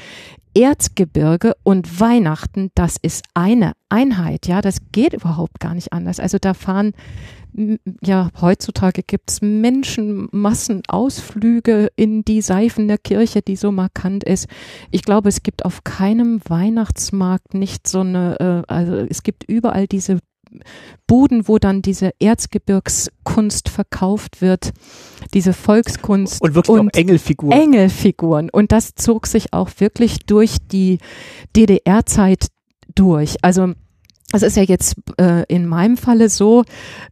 Erzgebirge und Weihnachten, das ist eine Einheit, ja, das geht überhaupt gar nicht anders. Also da fahren ja, heutzutage gibt's Menschenmassen, Ausflüge in die Seifene Kirche, die so markant ist. Ich glaube, es gibt auf keinem Weihnachtsmarkt nicht so eine, äh, also es gibt überall diese Buden, wo dann diese Erzgebirgskunst verkauft wird, diese Volkskunst Und wirklich und auch Engelfiguren. Engelfiguren. Und das zog sich auch wirklich durch die DDR-Zeit durch. Also es ist ja jetzt äh, in meinem Falle so,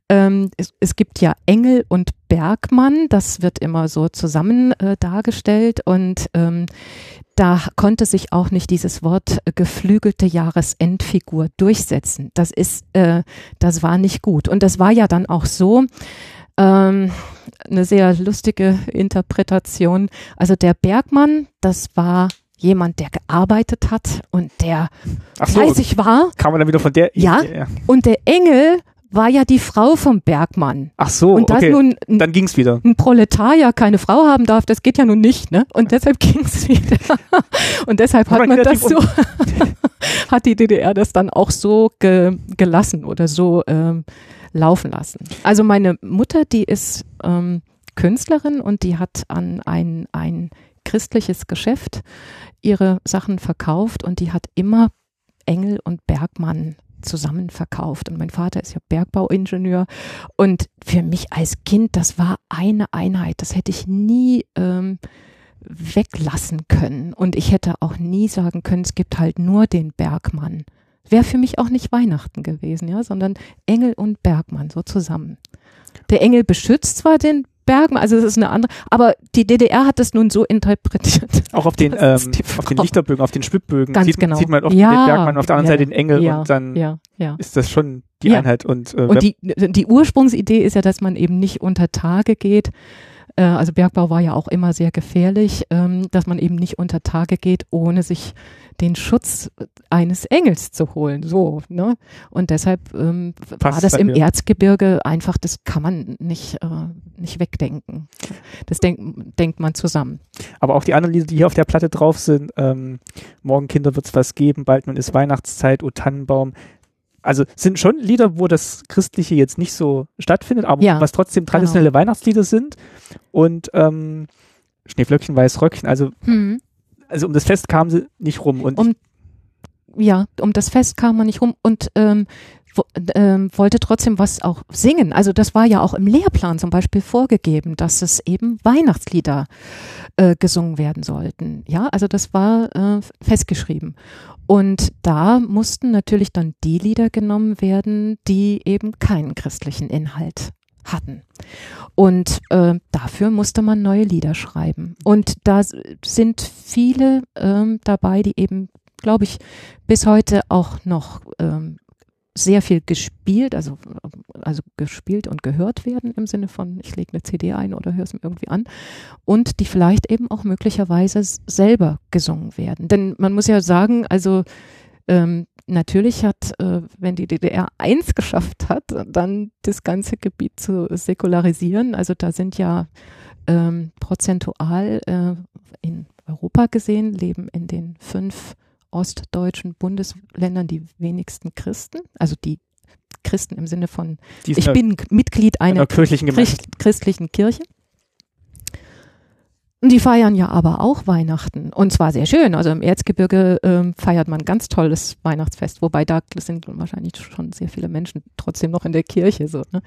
ähm, es, es gibt ja Engel und Bergmann, das wird immer so zusammen äh, dargestellt und ähm, da konnte sich auch nicht dieses Wort äh, geflügelte Jahresendfigur durchsetzen. Das ist, äh, das war nicht gut. Und das war ja dann auch so, ähm, eine sehr lustige Interpretation. Also der Bergmann, das war jemand, der gearbeitet hat und der Ach so, fleißig war. kam man dann wieder von der Ja. Und der Engel war ja die Frau vom Bergmann. Ach so, und dass okay. nun ein, dann ging's wieder. ein Proletarier keine Frau haben darf, das geht ja nun nicht, ne? Und deshalb ging's wieder. Und deshalb hat man das so, hat die DDR das dann auch so ge, gelassen oder so ähm, laufen lassen. Also meine Mutter, die ist ähm, Künstlerin und die hat an ein, ein christliches Geschäft ihre Sachen verkauft und die hat immer Engel und Bergmann zusammen verkauft. Und mein Vater ist ja Bergbauingenieur. Und für mich als Kind, das war eine Einheit. Das hätte ich nie ähm, weglassen können. Und ich hätte auch nie sagen können, es gibt halt nur den Bergmann. Wäre für mich auch nicht Weihnachten gewesen, ja, sondern Engel und Bergmann so zusammen. Der Engel beschützt zwar den Bergmann, also es ist eine andere, aber die DDR hat das nun so interpretiert. Auch auf den, ähm, auf den Frau. Lichterбögen, auf den Schwibbögen Ganz sieht, genau. sieht man oft Ja. den Bergmann, auf der anderen Ja. Seite den Engel ja, und dann ist das schon die. Einheit. Und, äh, Und die, die Ursprungsidee ist ja, dass man eben nicht unter Tage geht. Äh, Also Bergbau war ja auch immer sehr gefährlich, ähm, dass man eben nicht unter Tage geht, ohne sich den Schutz eines Engels zu holen. So, ne? Und deshalb ähm, war das im wieder. Erzgebirge einfach, das kann man nicht, äh, nicht wegdenken. Das denk, denkt man zusammen. aber auch die Lieder, die hier auf der Platte drauf sind, ähm, Morgen Kinder wird's was geben, bald nun ist Weihnachtszeit, O Tannenbaum. Also sind schon Lieder, wo das Christliche jetzt nicht so stattfindet, aber Ja, genau. was trotzdem traditionelle Weihnachtslieder sind. Und ähm, Schneeflöckchen, Weißröckchen, also, also um das Fest kamen sie nicht rum. Und Um- ja, um das Fest kam man nicht rum und ähm, wo, ähm, wollte trotzdem was auch singen. Also das war ja auch im Lehrplan zum Beispiel vorgegeben, dass es eben Weihnachtslieder äh, gesungen werden sollten. Ja, also das war äh, festgeschrieben. Und da mussten natürlich dann die Lieder genommen werden, die eben keinen christlichen Inhalt hatten. Und äh, dafür musste man neue Lieder schreiben. Und da sind viele ähm, dabei, die eben, glaube ich, bis heute auch noch ähm, sehr viel gespielt, also, also gespielt und gehört werden im Sinne von, ich lege eine CD ein oder höre es mir irgendwie an. Und die vielleicht eben auch möglicherweise selber gesungen werden. Denn man muss ja sagen, also ähm, natürlich hat, äh, wenn die DDR eins geschafft hat, dann das ganze Gebiet zu säkularisieren. Also da sind ja ähm, prozentual äh, in Europa gesehen, leben in den fünf ostdeutschen Bundesländern die wenigsten Christen, also die Christen im Sinne von, Die ist ich bin Mitglied einer einer kirchlichen. Christ, christlichen Kirche. Die feiern ja aber auch Weihnachten. Und zwar sehr schön. Also im Erzgebirge ähm, feiert man ganz tolles Weihnachtsfest, wobei da sind wahrscheinlich schon sehr viele Menschen trotzdem noch in der Kirche. So, ne?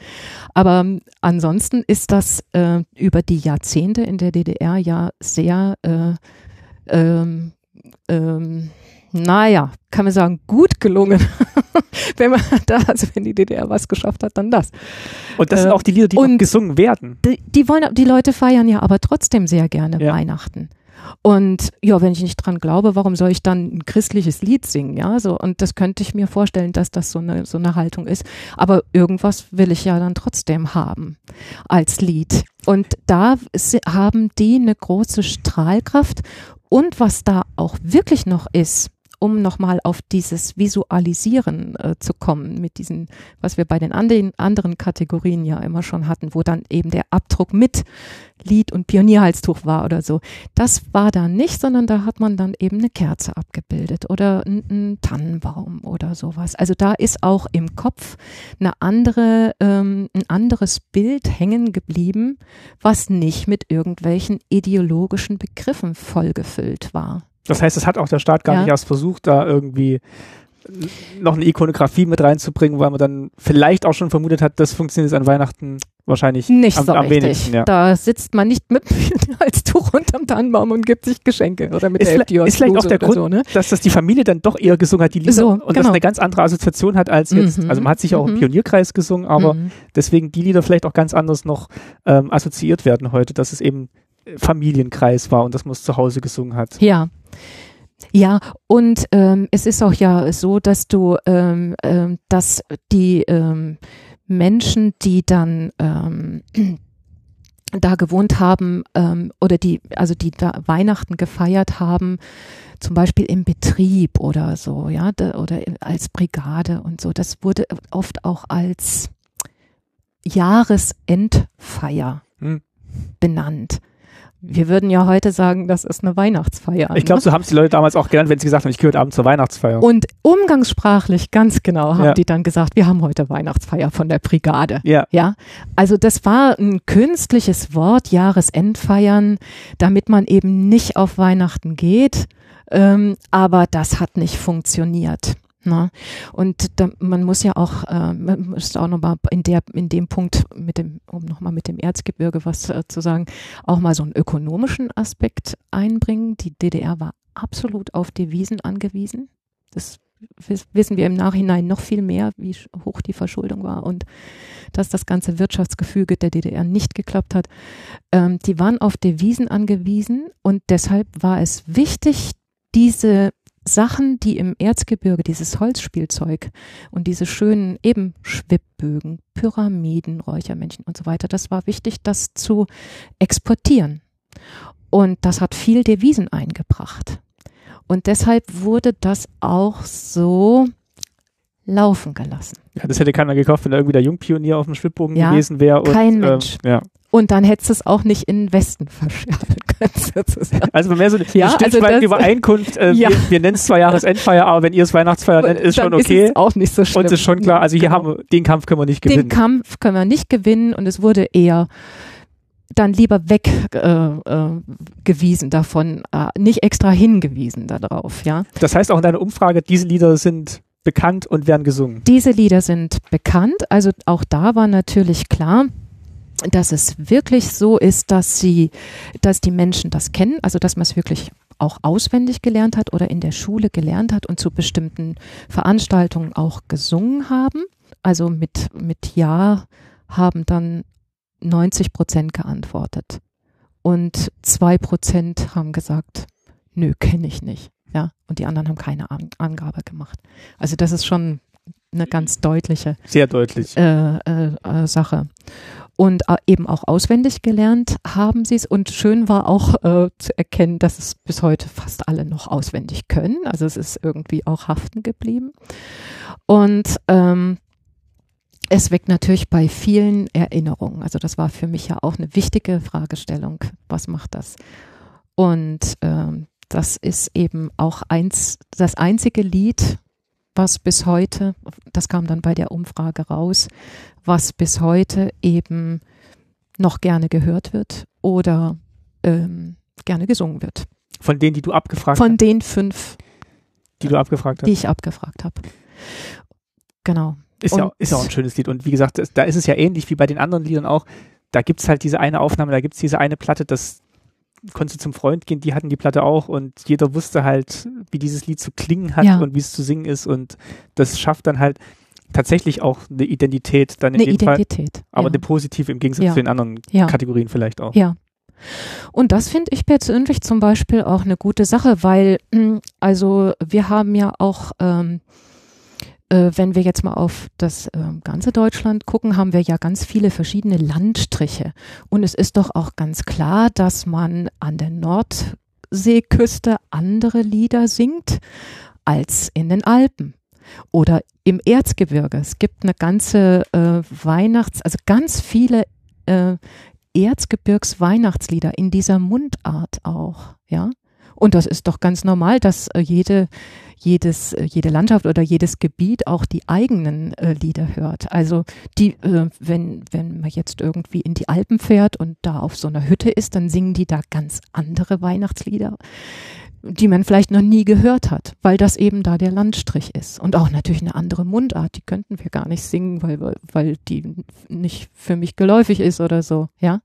Aber ähm, ansonsten ist das äh, über die Jahrzehnte in der DDR ja sehr, äh, ähm, ähm, naja, kann man sagen, gut gelungen. wenn man da, also wenn die DDR was geschafft hat, dann das. Und das sind Äh, auch die Lieder, die und- gesungen werden. Die, die wollen, die Leute feiern ja aber trotzdem sehr gerne Ja. Weihnachten. Und ja, wenn ich nicht dran glaube, warum soll ich dann ein christliches Lied singen? Ja, so und das könnte ich mir vorstellen, dass das so eine so eine Haltung ist. Aber irgendwas will ich ja dann trotzdem haben als Lied. Und da haben die eine große Strahlkraft. Und was da auch wirklich noch ist, um nochmal auf dieses Visualisieren äh, zu kommen, mit diesen, was wir bei den anderen, anderen Kategorien ja immer schon hatten, wo dann eben der Abdruck mit Lied und Pionierhalstuch war oder so. Das war da nicht, sondern da hat man dann eben eine Kerze abgebildet oder einen Tannenbaum oder sowas. Also da ist auch im Kopf eine andere, ähm, ein anderes Bild hängen geblieben, was nicht mit irgendwelchen ideologischen Begriffen vollgefüllt war. Das heißt, es hat auch der Staat gar Ja. nicht erst versucht, da irgendwie noch eine Ikonografie mit reinzubringen, weil man dann vielleicht auch schon vermutet hat, das funktioniert an Weihnachten wahrscheinlich Nicht am, so am richtig. wenigsten. Ja. Da sitzt man nicht mit als Tuch unterm Tannenbaum und gibt sich Geschenke oder mit Ist, der FDJ ist vielleicht auch der Grund, so, ne? dass das die Familie dann doch eher gesungen hat, die Lieder, So, und das genau. eine ganz andere Assoziation hat als jetzt. Mhm. Also man hat sich auch im Mhm. Pionierkreis gesungen, aber Mhm. deswegen die Lieder vielleicht auch ganz anders noch ähm, assoziiert werden heute, dass es eben Familienkreis war und dass man es zu Hause gesungen hat. Ja. Ja, und ähm, es ist auch ja so, dass du, ähm, ähm, dass die ähm, Menschen, die dann ähm, da gewohnt haben ähm, oder die, also die da Weihnachten gefeiert haben, zum Beispiel im Betrieb oder so, ja, oder als Brigade und so, das wurde oft auch als Jahresendfeier Hm. benannt. Wir würden ja heute sagen, das ist eine Weihnachtsfeier. Ich glaube, ne? so haben es die Leute damals auch genannt, wenn sie gesagt haben, ich gehe heute Abend zur Weihnachtsfeier. Und umgangssprachlich ganz genau haben Ja. die dann gesagt, wir haben heute Weihnachtsfeier von der Brigade. ja, Ja, also das war ein künstliches Wort, Jahresendfeiern, damit man eben nicht auf Weihnachten geht. Ähm, aber das hat nicht funktioniert. Ne? Und da, man muss ja auch, äh, man muss auch nochmal in der, in dem Punkt mit dem, um nochmal mit dem Erzgebirge was äh, zu sagen, auch mal so einen ökonomischen Aspekt einbringen. Die DDR war absolut auf Devisen angewiesen. Das wiss- wissen wir im Nachhinein noch viel mehr, wie hoch die Verschuldung war und dass das ganze Wirtschaftsgefüge der DDR nicht geklappt hat. Ähm, die waren auf Devisen angewiesen und deshalb war es wichtig, diese Sachen, die im Erzgebirge, dieses Holzspielzeug und diese schönen eben Schwibbögen, Pyramiden, Räuchermännchen und so weiter, das war wichtig, das zu exportieren. Und das hat viel Devisen eingebracht. Und deshalb wurde das auch so laufen gelassen. ja, das hätte keiner gekauft, wenn da irgendwie der Jungpionier auf dem Schwibbogen Ja, gewesen wäre. kein ähm, Mensch. ja. Und dann hättest du es auch nicht in den Westen verschärfen können, sozusagen. Also mehr so eine Ja, also das- Übereinkunft. Äh, Ja. wir wir nennen es zwar Jahresendfeier, aber wenn ihr es Weihnachtsfeier nennt, ist schon Dann okay. Ist es auch nicht so schlimm. und ist schon klar, also hier Genau. haben wir, den Kampf können wir nicht Den gewinnen. Kampf können wir nicht gewinnen und es wurde eher dann lieber weggewiesen äh, gewiesen davon, äh, nicht extra hingewiesen darauf, ja. Das heißt auch in deiner Umfrage, diese Lieder sind bekannt und werden gesungen. Diese Lieder sind bekannt, also auch da war natürlich klar, dass es wirklich so ist, dass sie, dass die Menschen das kennen, also dass man es wirklich auch auswendig gelernt hat oder in der Schule gelernt hat und zu bestimmten Veranstaltungen auch gesungen haben. Also mit, mit Ja haben dann 90 Prozent geantwortet. Und zwei Prozent haben gesagt, nö, kenne ich nicht. Ja, und die anderen haben keine An Angabe gemacht. Also das ist schon eine ganz deutliche Sehr deutlich. äh, äh, äh, Sache. Und äh, eben auch auswendig gelernt haben sie es. Und schön war auch äh, zu erkennen, dass es bis heute fast alle noch auswendig können. Also es ist irgendwie auch haften geblieben. Und ähm, es weckt natürlich bei vielen Erinnerungen. Also das war für mich ja auch eine wichtige Fragestellung. Was macht das? Und ähm, das ist eben auch eins, das einzige Lied, was bis heute, das kam dann bei der Umfrage raus, was bis heute eben noch gerne gehört wird oder ähm, gerne gesungen wird. Von denen, die du abgefragt Von hast? den fünf, Die du abgefragt hast? die ich abgefragt habe. Genau. Ist ja, ist ja auch ein schönes Lied. Und wie gesagt, da ist es ja ähnlich wie bei den anderen Liedern auch. Da gibt's halt diese eine Aufnahme, da gibt's diese eine Platte, das konntest du zum Freund gehen, die hatten die Platte auch und jeder wusste halt, wie dieses Lied zu klingen hat Ja. und wie es zu singen ist. Und das schafft dann halt tatsächlich auch eine Identität dann in Eine dem Fall. Identität. Aber ja. eine positive im Gegensatz Ja. zu den anderen. Kategorien vielleicht auch. Ja. Und das finde ich persönlich zum Beispiel auch eine gute Sache, weil mm, also wir haben ja auch, ähm, äh, wenn wir jetzt mal auf das ähm, ganze Deutschland gucken, haben wir ja ganz viele verschiedene Landstriche. Und es ist doch auch ganz klar, dass man an der Nordseeküste andere Lieder singt als in den Alpen oder im Erzgebirge. Es gibt eine ganze äh, Weihnachts-, also ganz viele äh, Erzgebirgs-Weihnachtslieder in dieser Mundart auch, ja. Und das ist doch ganz normal, dass äh, jede, jedes, äh, jede Landschaft oder jedes Gebiet auch die eigenen äh, Lieder hört. Also die, äh, wenn, wenn man jetzt irgendwie in die Alpen fährt und da auf so einer Hütte ist, dann singen die da ganz andere Weihnachtslieder, die man vielleicht noch nie gehört hat, weil das eben da der Landstrich ist. Und auch natürlich eine andere Mundart, die könnten wir gar nicht singen, weil, weil die nicht für mich geläufig ist oder so, ja.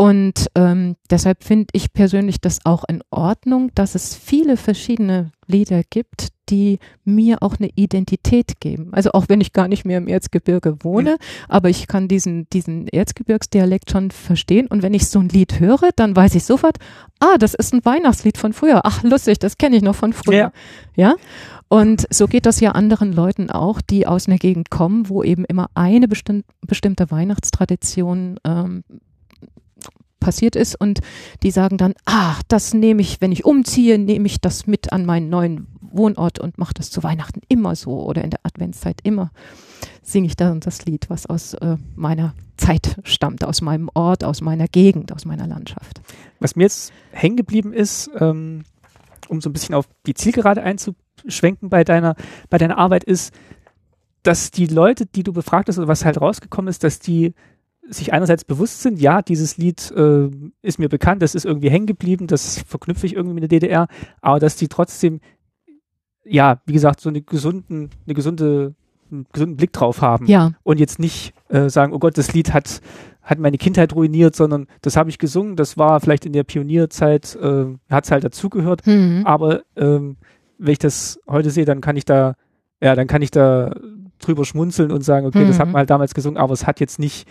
Und ähm, deshalb finde ich persönlich das auch in Ordnung, dass es viele verschiedene Lieder gibt, die mir auch eine Identität geben. Also auch wenn ich gar nicht mehr im Erzgebirge wohne, aber ich kann diesen, diesen Erzgebirgsdialekt schon verstehen. Und wenn ich so ein Lied höre, dann weiß ich sofort, ah, das ist ein Weihnachtslied von früher. Ach, lustig, das kenne ich noch von früher. Ja. ja? Und so geht das ja anderen Leuten auch, die aus einer Gegend kommen, wo eben immer eine bestimmt, bestimmte Weihnachtstradition ähm, passiert ist und die sagen dann, ach, das nehme ich, wenn ich umziehe, nehme ich das mit an meinen neuen Wohnort und mache das zu Weihnachten immer so oder in der Adventszeit immer singe ich dann das Lied, was aus äh, meiner Zeit stammt, aus meinem Ort, aus meiner Gegend, aus meiner Landschaft. Was mir jetzt hängen geblieben ist, ähm, um so ein bisschen auf die Zielgerade einzuschwenken bei deiner, bei deiner Arbeit, ist, dass die Leute, die du befragt hast, oder was halt rausgekommen ist, dass die sich einerseits bewusst sind, ja, dieses Lied äh, ist mir bekannt, das ist irgendwie hängen geblieben, das verknüpfe ich irgendwie mit der DDR, aber dass die trotzdem, ja, wie gesagt, so eine gesunden, eine gesunde, einen gesunden Blick drauf haben Ja, und jetzt nicht äh, sagen, oh Gott, das Lied hat, hat meine Kindheit ruiniert, sondern das habe ich gesungen, das war vielleicht in der Pionierzeit, äh, hat es halt dazugehört, hm. aber ähm, wenn ich das heute sehe, dann kann ich da, ja, dann kann ich da drüber schmunzeln und sagen, okay, das hat Mhm. man halt damals gesungen, aber es hat jetzt nicht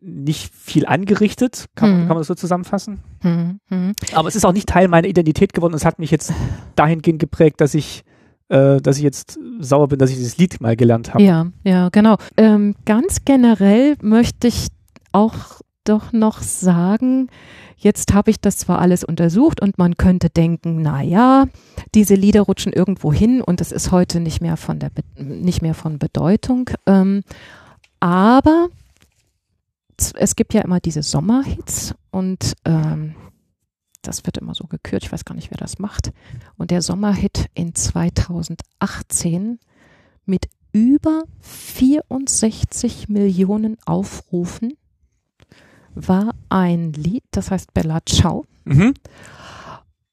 nicht viel angerichtet, kann, man Mhm. kann man das so zusammenfassen. Hm. Hm. Aber es ist auch nicht Teil meiner Identität geworden. Es hat mich jetzt dahingehend geprägt, dass ich, äh, dass ich jetzt sauer bin, dass ich dieses Lied mal gelernt habe. Ja, ja, genau. Ähm, ganz generell möchte ich auch doch noch sagen, jetzt habe ich das zwar alles untersucht und man könnte denken, na ja, diese Lieder rutschen irgendwo hin und es ist heute nicht mehr von der nicht mehr von Bedeutung. Ähm, aber es gibt ja immer diese Sommerhits und ähm, das wird immer so gekürt, ich weiß gar nicht, wer das macht. Und der Sommerhit in 2018 mit über 64 Millionen Aufrufen war ein Lied, das heißt Bella Ciao. Mhm.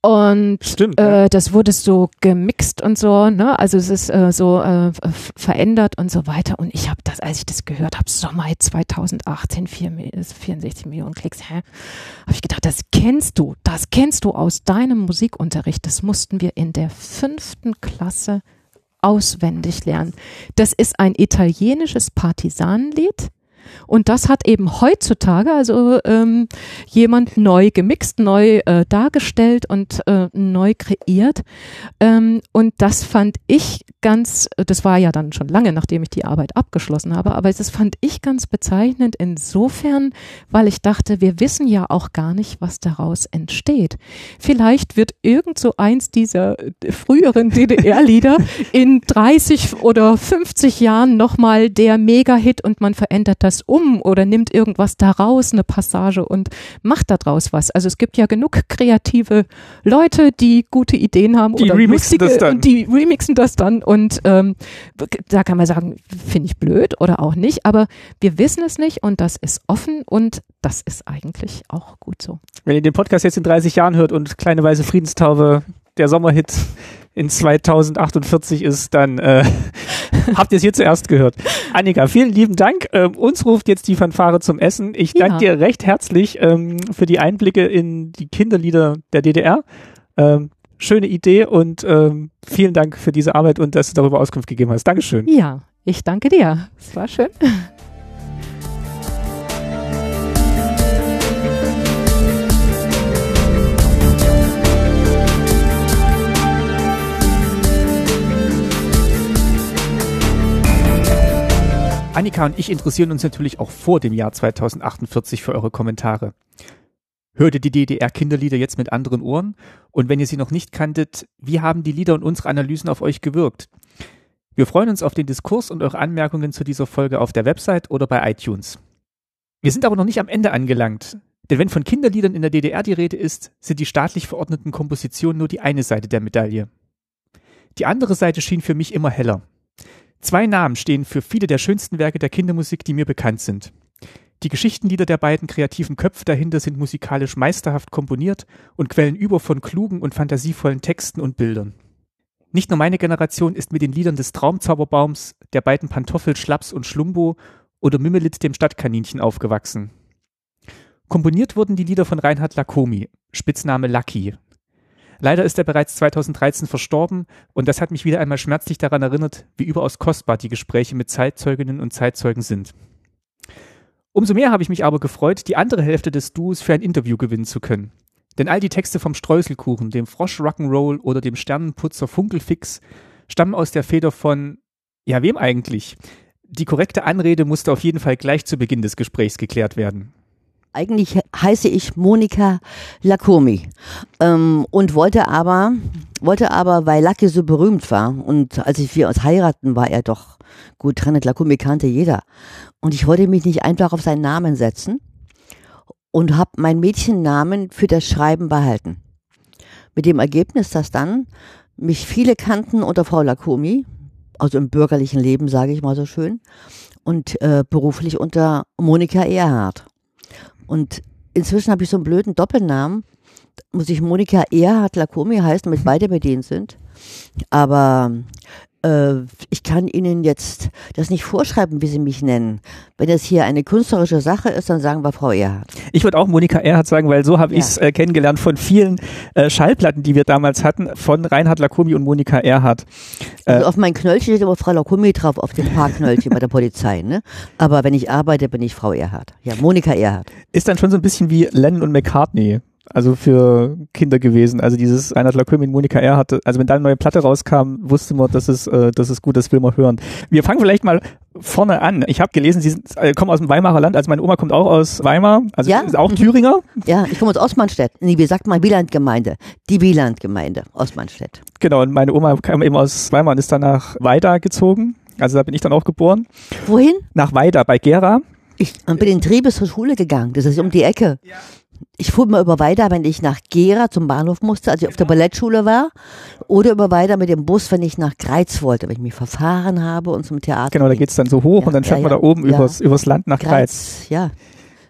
Und Stimmt. äh, das wurde so gemixt und so, ne? Also es ist äh, so äh, verändert und so weiter. Und ich habe das, als ich das gehört habe, Sommer 2018, vier, Mi- 64 Millionen Klicks, hä? Habe ich gedacht, das kennst du, das kennst du aus deinem Musikunterricht. Das mussten wir in der fünften Klasse auswendig lernen. Das ist ein italienisches Partisanenlied Und das hat eben heutzutage also ähm, jemand neu gemixt, neu äh, dargestellt und äh, neu kreiert. Ähm, und das fand ich ganz, das war ja dann schon lange, nachdem ich die Arbeit abgeschlossen habe, aber das fand ich ganz bezeichnend insofern, weil ich dachte, wir wissen ja auch gar nicht, was daraus entsteht. Vielleicht wird irgend so eins dieser früheren DDR-Lieder in 30 oder 50 Jahren nochmal der Mega-Hit und man verändert das um oder nimmt irgendwas daraus, eine Passage und macht daraus was. Also es gibt ja genug kreative Leute, die gute Ideen haben Die oder remixen lustige, das dann. und die remixen das dann und ähm, da kann man sagen, finde ich blöd oder auch nicht, aber wir wissen es nicht und das ist offen und das ist eigentlich auch gut so. Wenn ihr den Podcast jetzt in 30 Jahren hört und kleine weiße Friedenstaube der Sommerhit in 2048 ist, dann äh, habt ihr es hier zuerst gehört. Annika, vielen lieben Dank. Ähm, uns ruft jetzt die Fanfare zum Essen. Ich danke Ja. dir recht herzlich ähm, für die Einblicke in die Kinderlieder der DDR. Ähm, schöne Idee und ähm, vielen Dank für diese Arbeit und dass du darüber Auskunft gegeben hast. Dankeschön. Ja, ich danke dir. Es war schön. Annika und ich interessieren uns natürlich auch vor dem Jahr 2048 für eure Kommentare. Hört ihr die DDR-Kinderlieder jetzt mit anderen Ohren? Und wenn ihr sie noch nicht kanntet, wie haben die Lieder und unsere Analysen auf euch gewirkt? Wir freuen uns auf den Diskurs und eure Anmerkungen zu dieser Folge auf der Website oder bei iTunes. Wir sind aber noch nicht am Ende angelangt. Denn wenn von Kinderliedern in der DDR die Rede ist, sind die staatlich verordneten Kompositionen nur die eine Seite der Medaille. Die andere Seite schien für mich immer heller. Zwei Namen stehen für viele der schönsten Werke der Kindermusik, die mir bekannt sind. Die Geschichtenlieder der beiden kreativen Köpfe dahinter sind musikalisch meisterhaft komponiert und quellen über von klugen und fantasievollen Texten und Bildern. Nicht nur meine Generation ist mit den Liedern des Traumzauberbaums, der beiden Pantoffel Schlaps und Schlumbo oder Mimmelit dem Stadtkaninchen aufgewachsen. Komponiert wurden die Lieder von Reinhard Lacomi, Spitzname Lucky. Leider ist er bereits 2013 verstorben und das hat mich wieder einmal schmerzlich daran erinnert, wie überaus kostbar die Gespräche mit Zeitzeuginnen und Zeitzeugen sind. Umso mehr habe ich mich aber gefreut, die andere Hälfte des Duos für ein Interview gewinnen zu können. Denn all die Texte vom Streuselkuchen, dem Frosch Rock'n'Roll oder dem Sternenputzer Funkelfix stammen aus der Feder von, ja, wem eigentlich? Die korrekte Anrede musste auf jeden Fall gleich zu Beginn des Gesprächs geklärt werden. Eigentlich heiße ich Monika Lacomi ähm, und wollte aber, wollte aber, weil Lucky so berühmt war und als ich wir uns heiraten, war er doch gut dran. Lacomi kannte jeder und ich wollte mich nicht einfach auf seinen Namen setzen und habe meinen Mädchennamen für das Schreiben behalten. Mit dem Ergebnis, dass dann mich viele kannten unter Frau Lacomi, also im bürgerlichen Leben, sage ich mal so schön, und äh, beruflich unter Monika Erhardt. Und inzwischen habe ich so einen blöden Doppelnamen. Muss ich Monika Erhard Lacomi heißen, damit beide bedient sind. Aber ich kann Ihnen jetzt das nicht vorschreiben, wie Sie mich nennen. Wenn es hier eine künstlerische Sache ist, dann sagen wir Frau Erhard. Ich würde auch Monika Erhardt sagen, weil so habe Ja. ich es äh, kennengelernt von vielen äh, Schallplatten, die wir damals hatten, von Reinhard Lacomi und Monika Erhardt. Also auf mein Knöllchen steht immer Frau Lacomi drauf, auf dem Parkknöllchen bei der Polizei. Ne? Aber wenn ich arbeite, bin ich Frau Erhard. Ja, Monika Erhard. Ist dann schon so ein bisschen wie Lennon und McCartney. Also für Kinder gewesen. Also dieses Reinhard Lacomi und Monika Erhardt. Also wenn da eine neue Platte rauskam, wusste man, das ist, äh, das ist gut, das will man hören. Wir fangen vielleicht mal vorne an. Ich habe gelesen, Sie sind, äh, kommen aus dem Weimarer Land. Also meine Oma kommt auch aus Weimar. Also Ja. ist auch Thüringer. Ja, ich komme aus Osmanstedt. Nee, wie sagt man Wielandgemeinde? Die Wielandgemeinde, Osmanstedt. Genau. Und meine Oma kam eben aus Weimar und ist dann nach Weida gezogen. Also da bin ich dann auch geboren. Wohin? Nach Weida bei Gera. Ich bin in Triebes zur Schule gegangen. Das ist um die Ecke. Ich fuhr mal über Weida, wenn ich nach Gera zum Bahnhof musste, als ich auf der Ballettschule war. Oder über Weida mit dem Bus, wenn ich nach Greiz wollte, wenn ich mich verfahren habe und zum Theater. Genau, da geht's dann so hoch Ja, und dann fährt ja, man da oben Ja. übers, übers Land nach Greiz. Greiz. Ja,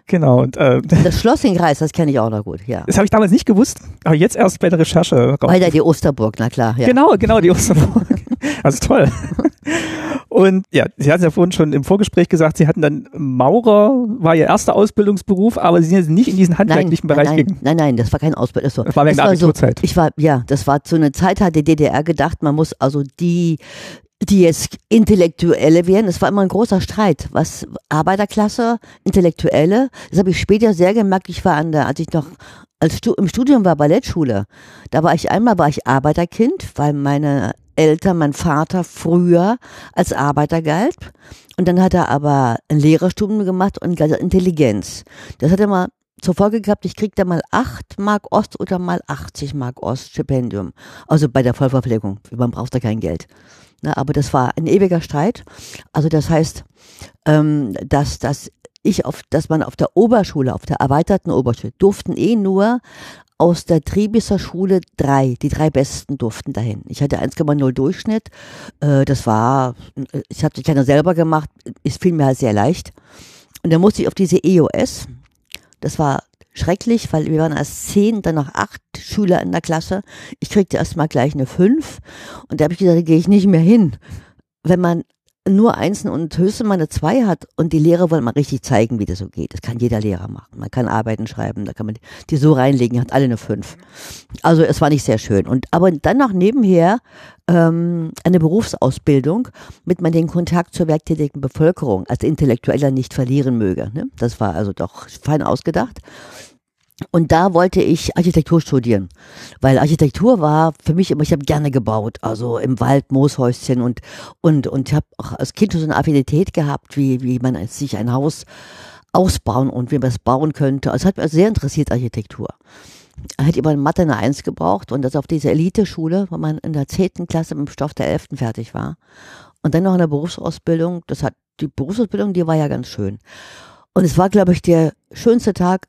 Genau. Und äh, das Schloss in Greiz, das kenne ich auch noch gut. Ja. das habe ich damals nicht gewusst, aber jetzt erst bei der Recherche raus. Weida die Osterburg, na klar. Ja. Genau, genau, die Osterburg. Also toll. Und ja, Sie hatten ja vorhin schon im Vorgespräch gesagt, Sie hatten dann Maurer, war Ihr erster Ausbildungsberuf, aber Sie sind jetzt nicht in diesen handwerklichen nein, Bereich nein, gegangen. nein, nein, das war kein Ausbildung. Das war, Das war während der so, Abiturzeit. ich war, ja, das war zu einer Zeit, hat die DDR gedacht, man muss also die die jetzt Intellektuelle wären. Es war immer ein großer Streit, was Arbeiterklasse, Intellektuelle. Das habe ich später sehr gemerkt. Ich war an der, als ich noch als im Studium war Ballettschule. Da war ich einmal war ich Arbeiterkind, weil meine Eltern, mein Vater früher als Arbeiter galt. Und dann hat er aber ein Lehrerstudium gemacht und Intelligenz. Das hat er mal zur Folge gehabt, ich krieg da mal 8 Mark Ost oder mal 80 Mark Ost Stipendium. Also bei der Vollverpflegung. Man braucht da kein Geld. Ne, aber das war ein ewiger Streit. Also das heißt, ähm, dass, dass ich auf, dass man auf der Oberschule, auf der erweiterten Oberschule, durften eh nur aus der Triebiser Schule drei, die drei Besten durften dahin. Ich hatte 1,0 Durchschnitt. Äh, das war, ich habe keiner selber gemacht, es fiel mir halt sehr leicht. Und dann musste ich auf diese EOS. Das war schrecklich, weil wir waren als zehn, dann noch acht Schüler in der Klasse. Ich kriegte erst mal gleich eine fünf. Und da habe ich gesagt, da gehe ich nicht mehr hin. Wenn man nur Einsen und höchstens mal eine Zwei hat und die Lehrer wollen mal richtig zeigen, wie das so geht. Das kann jeder Lehrer machen. Man kann Arbeiten schreiben, da kann man die so reinlegen, hat alle eine Fünf. Also es war nicht sehr schön. Und aber dann noch nebenher ähm, eine Berufsausbildung, mit man den Kontakt zur werktätigen Bevölkerung als Intellektueller nicht verlieren möge. Ne? Das war also doch fein ausgedacht. Und da wollte ich Architektur studieren, weil Architektur war für mich immer, ich habe gerne gebaut, also im Wald, Mooshäuschen und und und ich habe auch als Kind schon so eine Affinität gehabt, wie wie man sich ein Haus ausbauen und wie man es bauen könnte. Also hat mich sehr interessiert Architektur. Hätte immer in Mathe eine Eins gebraucht und das auf dieser Elite-Schule, wo man in der zehnten Klasse mit dem Stoff der elften fertig war. Und dann noch eine Berufsausbildung. Das hat die Berufsausbildung, die war ja ganz schön. Und es war, glaube ich, der schönste Tag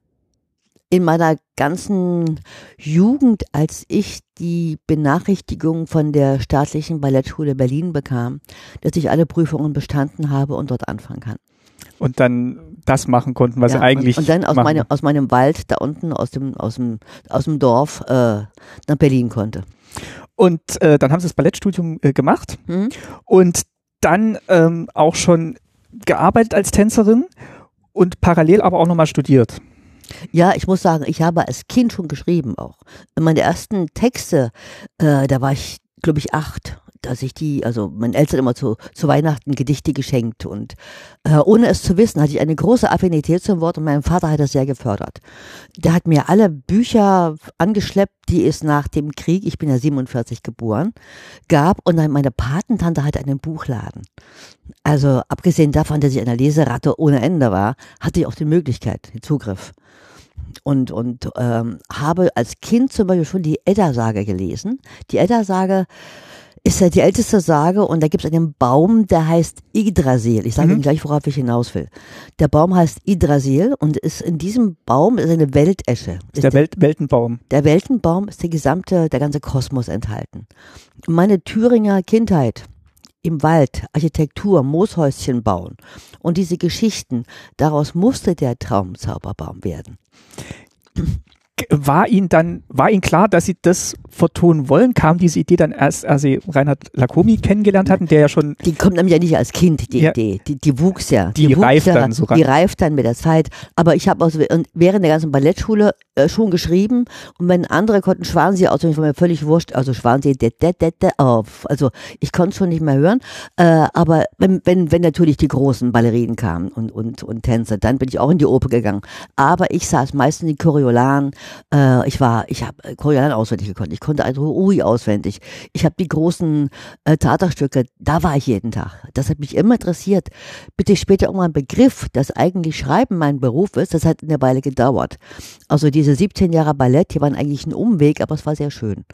in meiner ganzen Jugend, als ich die Benachrichtigung von der staatlichen Ballettschule Berlin bekam, dass ich alle Prüfungen bestanden habe und dort anfangen kann. Und dann das machen konnten, was ja, sie eigentlich. Und, dann aus, meine, aus meinem Wald da unten, aus dem, aus dem, aus dem Dorf äh, nach Berlin konnte. Und äh, dann haben sie das Ballettstudium äh, gemacht Mhm. und dann ähm, auch schon gearbeitet als Tänzerin und parallel aber auch nochmal studiert. Ja, ich muss sagen, ich habe als Kind schon geschrieben auch. Meine ersten Texte, äh, da war ich, glaube ich, acht, dass ich die, also meinen Eltern immer zu, zu Weihnachten Gedichte geschenkt und äh, ohne es zu wissen, hatte ich eine große Affinität zum Wort und mein Vater hat das sehr gefördert. Der hat mir alle Bücher angeschleppt, die es nach dem Krieg, ich bin ja 47 geboren, gab und dann meine Patentante hatte einen Buchladen. Also abgesehen davon, dass ich eine Leseratte ohne Ende war, hatte ich auch die Möglichkeit, den Zugriff und, und ähm, habe als Kind zum Beispiel schon die Edda-Sage gelesen. Die Edda-Sage ist ja die älteste Sage und da gibt es einen Baum, der heißt Yggdrasil. Ich sage Mhm. Ihnen gleich, worauf ich hinaus will. Der Baum heißt Yggdrasil und ist in diesem Baum ist eine Weltesche. Ist der Welt Weltenbaum. Der Weltenbaum ist der gesamte, der ganze Kosmos enthalten. Meine Thüringer Kindheit im Wald, Architektur, Mooshäuschen bauen und diese Geschichten, daraus musste der Traumzauberbaum werden. War Ihnen dann, war Ihnen klar, dass Sie das vertonen wollen? Kam diese Idee dann erst, als Sie Reinhard Lacomi kennengelernt hatten, der ja schon Die kommt nämlich ja nicht als Kind, die Ja. Idee. Die, die wuchs ja. Die wuchs reift ja, dann so ran. Die reift dann mit der Zeit. Aber ich habe also während der ganzen Ballettschule äh, schon geschrieben und wenn andere konnten Schwansee auswendig, war mir völlig wurscht. Also Schwansee, de, de, de, de, auf. Also ich konnte es schon nicht mehr hören. Äh, aber wenn, wenn, wenn natürlich die großen Ballerinen kamen und, und, und Tänzer, dann bin ich auch in die Oper gegangen. Aber ich saß meistens in die Choreolan. Äh, ich war, ich habe Choreolan auswendig gekonnt. Ich konnte also Ui auswendig. Ich habe die großen äh, Theaterstücke, da war ich jeden Tag. Das hat mich immer interessiert. Bitte später irgendwann Begriff, dass eigentlich Schreiben mein Beruf ist, das hat eine Weile gedauert. Also diese 17 Jahre Ballett, die waren eigentlich ein Umweg, aber es war sehr schön.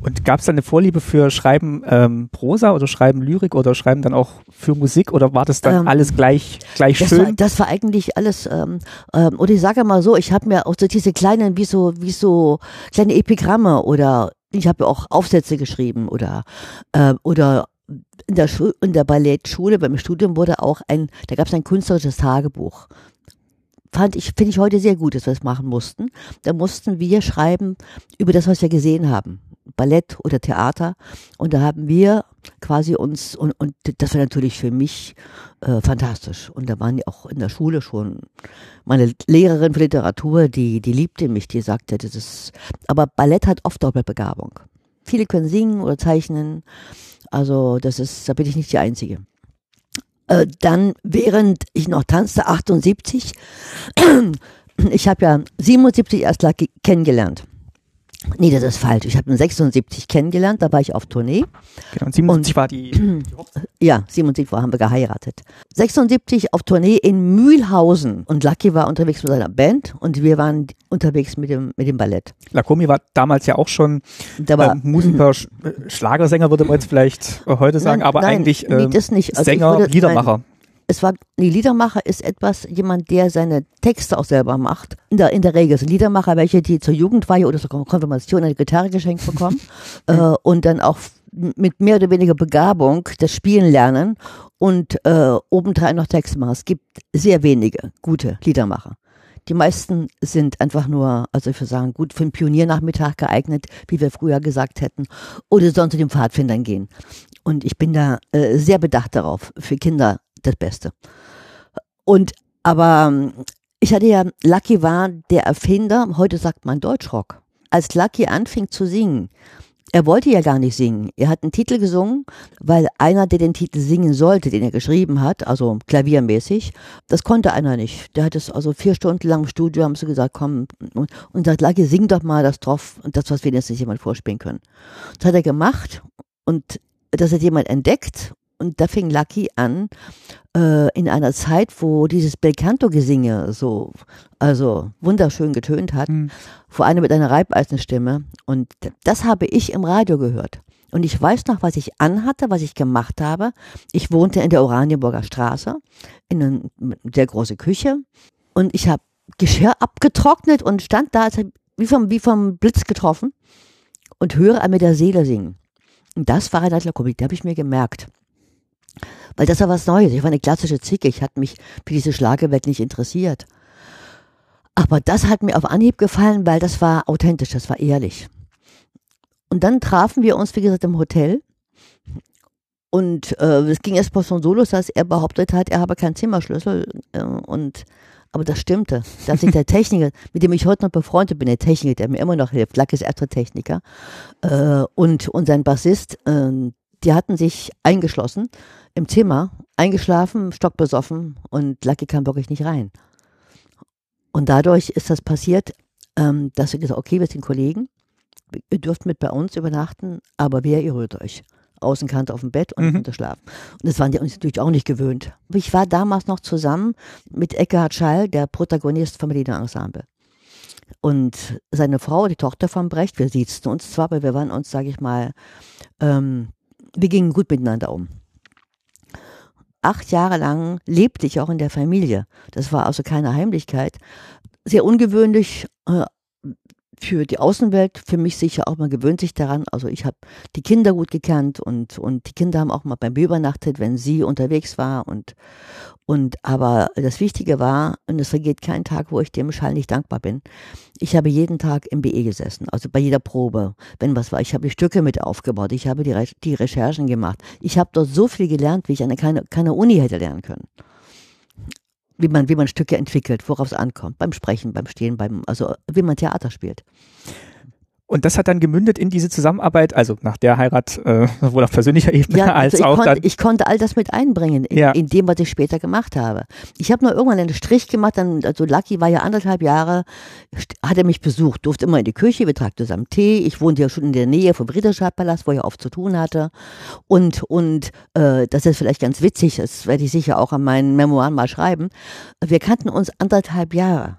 Und gab es da eine Vorliebe für Schreiben ähm, Prosa oder Schreiben Lyrik oder Schreiben dann auch für Musik oder war das dann Ähm, alles gleich, gleich Das war, schön? das war eigentlich alles, ähm, ähm, oder ich sage mal so, ich habe mir auch so diese kleinen, wie so, wie so kleine Epigramme oder ich habe auch Aufsätze geschrieben oder, äh, oder in der, Schu in der Ballettschule, beim Studium wurde auch ein, da gab es ein künstlerisches Tagebuch. Fand ich, finde ich heute sehr gut, dass wir das machen mussten. Da mussten wir schreiben über das, was wir gesehen haben. Ballett oder Theater. Und da haben wir quasi uns, und, und das war natürlich für mich äh, fantastisch. Und da waren die auch in der Schule schon meine Lehrerin für Literatur, die, die liebte mich, die sagte, das ist, aber Ballett hat oft Doppelbegabung. Viele können singen oder zeichnen, Also das ist, da bin ich nicht die Einzige. Äh, dann, während ich noch tanzte, 78, ich habe ja 77 erst kennengelernt. Nee, das ist falsch. Ich habe ihn 76 kennengelernt, da war ich auf Tournee. Genau, und 77 war die, die. Ja, 77 haben wir geheiratet. 76 auf Tournee in Mühlhausen und Lucky war unterwegs mit seiner Band und wir waren unterwegs mit dem, mit dem Ballett. Lacomi war damals ja auch schon Da war, ähm, Musiker, Sch äh, Schlagersänger würde man jetzt vielleicht äh, heute sagen, Nein, aber nein, eigentlich das nicht. Also Sänger, würde- Liedermacher. Es war, nee, Liedermacher ist etwas, jemand, der seine Texte auch selber macht. In der, in der Regel sind Liedermacher welche, die zur Jugendweihe oder zur Konfirmation eine Gitarre geschenkt bekommen äh, und dann auch mit mehr oder weniger Begabung das Spielen lernen und äh, obendrein noch Texte machen. Es gibt sehr wenige gute Liedermacher. Die meisten sind einfach nur, also ich würde sagen, gut für einen Pioniernachmittag geeignet, wie wir früher gesagt hätten, oder sonst zu den Pfadfindern gehen. Und ich bin da äh, sehr bedacht darauf, für Kinder das Beste. Und aber ähm, ich hatte ja, Lucky war der Erfinder, heute sagt man Deutschrock. Als Lucky anfing zu singen, er wollte ja gar nicht singen. Er hat einen Titel gesungen, weil einer, der den Titel singen sollte, den er geschrieben hat, also klaviermäßig, das konnte einer nicht. Der hat es also vier Stunden lang im Studio, haben sie gesagt, komm, und, und sagt, Lucky, sing doch mal das drauf, das, was wenigstens jemand vorspielen können. Das hat er gemacht und das hat jemand entdeckt und da fing Lucky an, äh, in einer Zeit, wo dieses Belcanto-Gesinge so, also wunderschön getönt hat, Hm. vor allem mit einer Reibeisenstimme. Und das habe ich im Radio gehört. Und ich weiß noch, was ich anhatte, was ich gemacht habe. Ich wohnte in der Oranienburger Straße, in einer sehr große Küche. Und ich habe Geschirr abgetrocknet und stand da, wie vom, wie vom Blitz getroffen und höre an mit der Seele singen. Und das war Renat Lakovic, da habe ich mir gemerkt. Weil das war was Neues. Ich war eine klassische Zicke. Ich hatte mich für diese Schlagerwelt nicht interessiert. Aber das hat mir auf Anhieb gefallen, weil das war authentisch, das war ehrlich. Und dann trafen wir uns, wie gesagt, im Hotel. Und äh, es ging erst mal so los, dass er behauptet hat, er habe keinen Zimmerschlüssel. Äh, und aber das stimmte. Dass sich der Techniker, mit dem ich heute noch befreundet bin, der Techniker, der mir immer noch hilft, Lack ist erster Techniker, äh, und, und sein Bassist, äh, die hatten sich eingeschlossen im Zimmer, eingeschlafen, stockbesoffen und Lucky kam wirklich nicht rein. Und dadurch ist das passiert, ähm, dass wir gesagt okay, wir sind Kollegen, ihr dürft mit bei uns übernachten, aber wer, ihr rührt euch. Außenkante auf dem Bett und Mhm. mhm. könnt ihr schlafen. Und das waren die uns natürlich auch nicht gewöhnt. Ich war damals noch zusammen mit Eckhard Schall, der Protagonist vom Berliner Ensemble. Und seine Frau, die Tochter von Brecht, wir siezten uns zwar, aber wir waren uns, sage ich mal, ähm, wir gingen gut miteinander um. Acht Jahre lang lebte ich auch in der Familie. Das war also keine Heimlichkeit. Sehr ungewöhnlich äh, für die Außenwelt, für mich sicher auch, man gewöhnt sich daran. Also ich habe die Kinder gut gekannt und, und die Kinder haben auch mal bei mir übernachtet, wenn sie unterwegs war. Und, und aber das Wichtige war, und es vergeht kein Tag, wo ich dem Schall nicht dankbar bin. Ich habe jeden Tag im BE gesessen, also bei jeder Probe, wenn was war. Ich habe die Stücke mit aufgebaut, ich habe die, Re die Recherchen gemacht. Ich habe dort so viel gelernt, wie ich an keine, keine Uni hätte lernen können. Wie man, wie man Stücke entwickelt, worauf es ankommt, beim Sprechen, beim Stehen, beim, also wie man Theater spielt. Und das hat dann gemündet in diese Zusammenarbeit, also nach der Heirat, äh, sowohl auf persönlicher Ebene Ja, als also ich, auch konnte, dann. ich konnte all das mit einbringen in, Ja. in dem, was ich später gemacht habe. Ich habe nur irgendwann einen Strich gemacht, dann, also Lucky war ja anderthalb Jahre, hat er mich besucht, durfte immer in die Küche, wir tranken zusammen Tee. Ich wohnte ja schon in der Nähe vom Ritterschadpalast, wo ich oft zu tun hatte. Und, und äh, das ist vielleicht ganz witzig, das werde ich sicher auch an meinen Memoiren mal schreiben. Wir kannten uns anderthalb Jahre.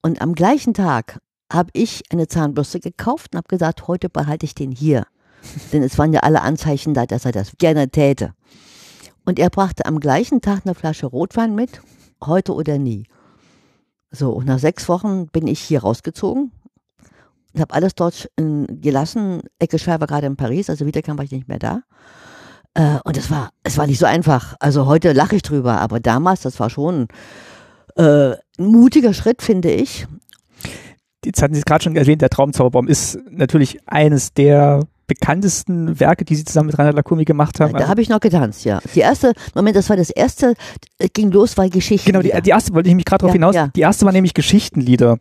Und am gleichen Tag habe ich eine Zahnbürste gekauft und habe gesagt, heute behalte ich den hier. Denn es waren ja alle Anzeichen da, dass er das gerne täte. Und er brachte am gleichen Tag eine Flasche Rotwein mit, heute oder nie. So, und nach sechs Wochen bin ich hier rausgezogen und habe alles dort gelassen. Ecke Schei war gerade in Paris, also wieder kam ich nicht mehr da. Äh, und es war, es war nicht so einfach. Also heute lache ich drüber, aber damals, das war schon äh, ein mutiger Schritt, finde ich. Jetzt hatten Sie es gerade schon erwähnt, der Traumzauberbaum ist natürlich eines der bekanntesten Werke, die Sie zusammen mit Reinhard Lakumi gemacht haben. Da Also, habe ich noch getanzt, ja. Die erste, Moment, das war das erste, äh, ging los, weil Geschichten. genau, die, die erste wollte ich mich gerade darauf Ja, hinaus. ja. Die erste war nämlich Geschichtenlieder.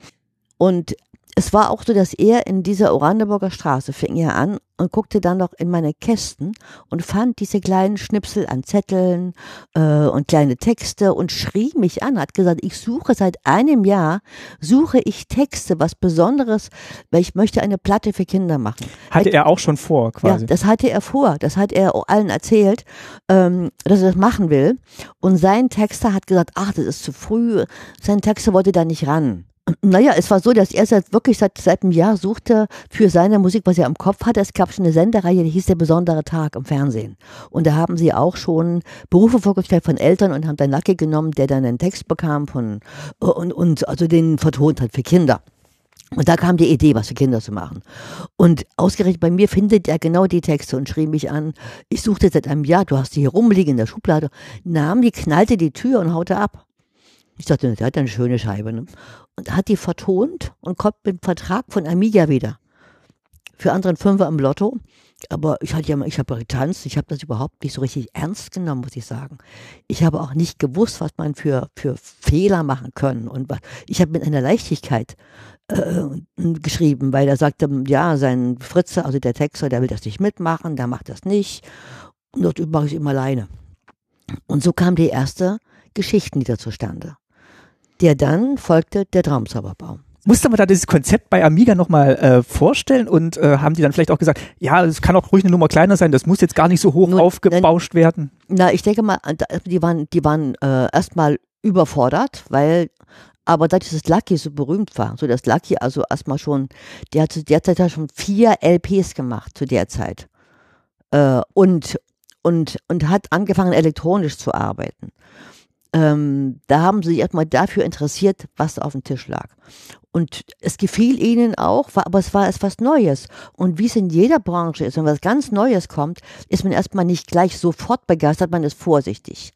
Und es war auch so, dass er in dieser Oranienburger Straße fing er an und guckte dann noch in meine Kästen und fand diese kleinen Schnipsel an Zetteln äh, und kleine Texte und schrie mich an, hat gesagt, ich suche seit einem Jahr, suche ich Texte, was Besonderes, weil ich möchte eine Platte für Kinder machen. Hatte er auch schon vor, quasi. Ja, das hatte er vor. Das hat er auch allen erzählt, ähm, dass er das machen will. Und sein Texter hat gesagt, ach, das ist zu früh. Sein Texter wollte da nicht ran. Naja, es war so, dass er seit, wirklich seit, seit einem Jahr suchte für seine Musik, was er im Kopf hatte. Es gab schon eine Sendereihe, die hieß Der besondere Tag im Fernsehen. Und da haben sie auch schon Berufe vorgestellt von Eltern und haben dann Lucky genommen, der dann einen Text bekam von und, und also den vertont hat für Kinder. Und da kam die Idee, was für Kinder zu machen. Und ausgerechnet bei mir findet er genau die Texte und schrieb mich an, ich suchte seit einem Jahr, du hast die hier rumliegen in der Schublade, nahm die, knallte die Tür und haute ab. Ich dachte, der hat eine schöne Scheibe. Ne? Und hat die vertont und kommt mit dem Vertrag von Amiga wieder. Für anderen Fünfer im Lotto. Aber ich hatte ja, ich habe getanzt, ich habe das überhaupt nicht so richtig ernst genommen, muss ich sagen. Ich habe auch nicht gewusst, was man für, für Fehler machen können. Und was, ich habe mit einer Leichtigkeit äh, geschrieben, weil er sagte, ja, sein Fritze, also der Texter, der will das nicht mitmachen, der macht das nicht. Und dort mache ich immer alleine. Und so kam die erste Geschichtenlieder zustande der dann folgte der Traumzauberbaum. Musste man da dieses Konzept bei Amiga nochmal äh, vorstellen und äh, haben die dann vielleicht auch gesagt, ja, es kann auch ruhig eine Nummer kleiner sein, das muss jetzt gar nicht so hoch Nun, aufgebauscht na, werden? Na, ich denke mal, die waren, die waren äh, erstmal überfordert, weil aber dadurch, dass Lucky so berühmt war, so dass Lucky also erstmal schon, der hat zu der Zeit ja schon vier LPs gemacht zu der Zeit. Äh, und, und, und hat angefangen, elektronisch zu arbeiten ähm, da haben sie sich erstmal dafür interessiert, was auf dem Tisch lag. Und es gefiel ihnen auch, aber es war etwas Neues. Und wie es in jeder Branche ist, wenn was ganz Neues kommt, ist man erstmal nicht gleich sofort begeistert, man ist vorsichtig.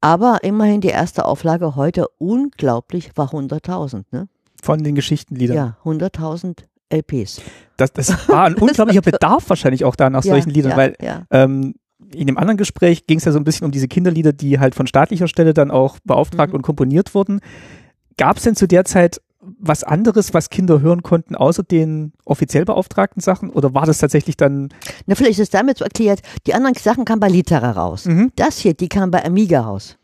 Aber immerhin die erste Auflage heute unglaublich war 100.000, ne? Von den Geschichtenliedern. Ja, 100.000 LPs. Das, das war ein unglaublicher Bedarf wahrscheinlich auch da nach ja, solchen Liedern, ja, weil ja. Ähm, in dem anderen Gespräch ging es ja so ein bisschen um diese Kinderlieder, die halt von staatlicher Stelle dann auch beauftragt mhm. und komponiert wurden. Gab es denn zu der Zeit was anderes, was Kinder hören konnten, außer den offiziell beauftragten Sachen? Oder war das tatsächlich dann. Na, vielleicht ist es damit so erklärt, die anderen Sachen kamen bei Litera raus. Mhm. Das hier, die kam bei Amiga raus.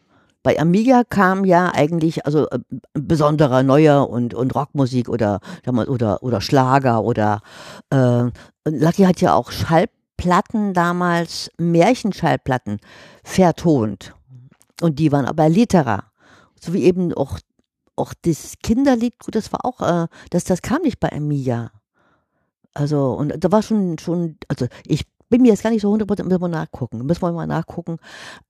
Bei Amiga kam ja eigentlich also äh, besonderer neuer und, und Rockmusik oder, oder, oder Schlager oder äh, Lucky hat ja auch Schall Platten damals, Märchenschallplatten, vertont. Und die waren aber Litera. So wie eben auch, auch das Kinderlied, gut, das war auch, äh, das, das kam nicht bei Emilia. Also, und da war schon, schon, also ich bin mir jetzt gar nicht so 100% müssen wir nachgucken, müssen wir mal nachgucken.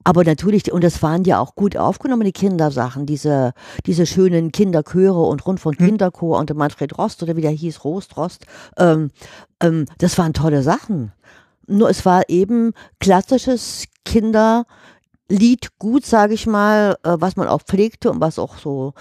Aber natürlich, und das waren ja auch gut aufgenommene Kindersachen, diese, diese schönen Kinderchöre und Rundfunk hm. Kinderchor und Manfred Rost oder wie der hieß, Rost, Rost, ähm, ähm, das waren tolle Sachen. Nur es war eben klassisches Kinderlied, gut, sage ich mal, äh, was man auch pflegte und was auch so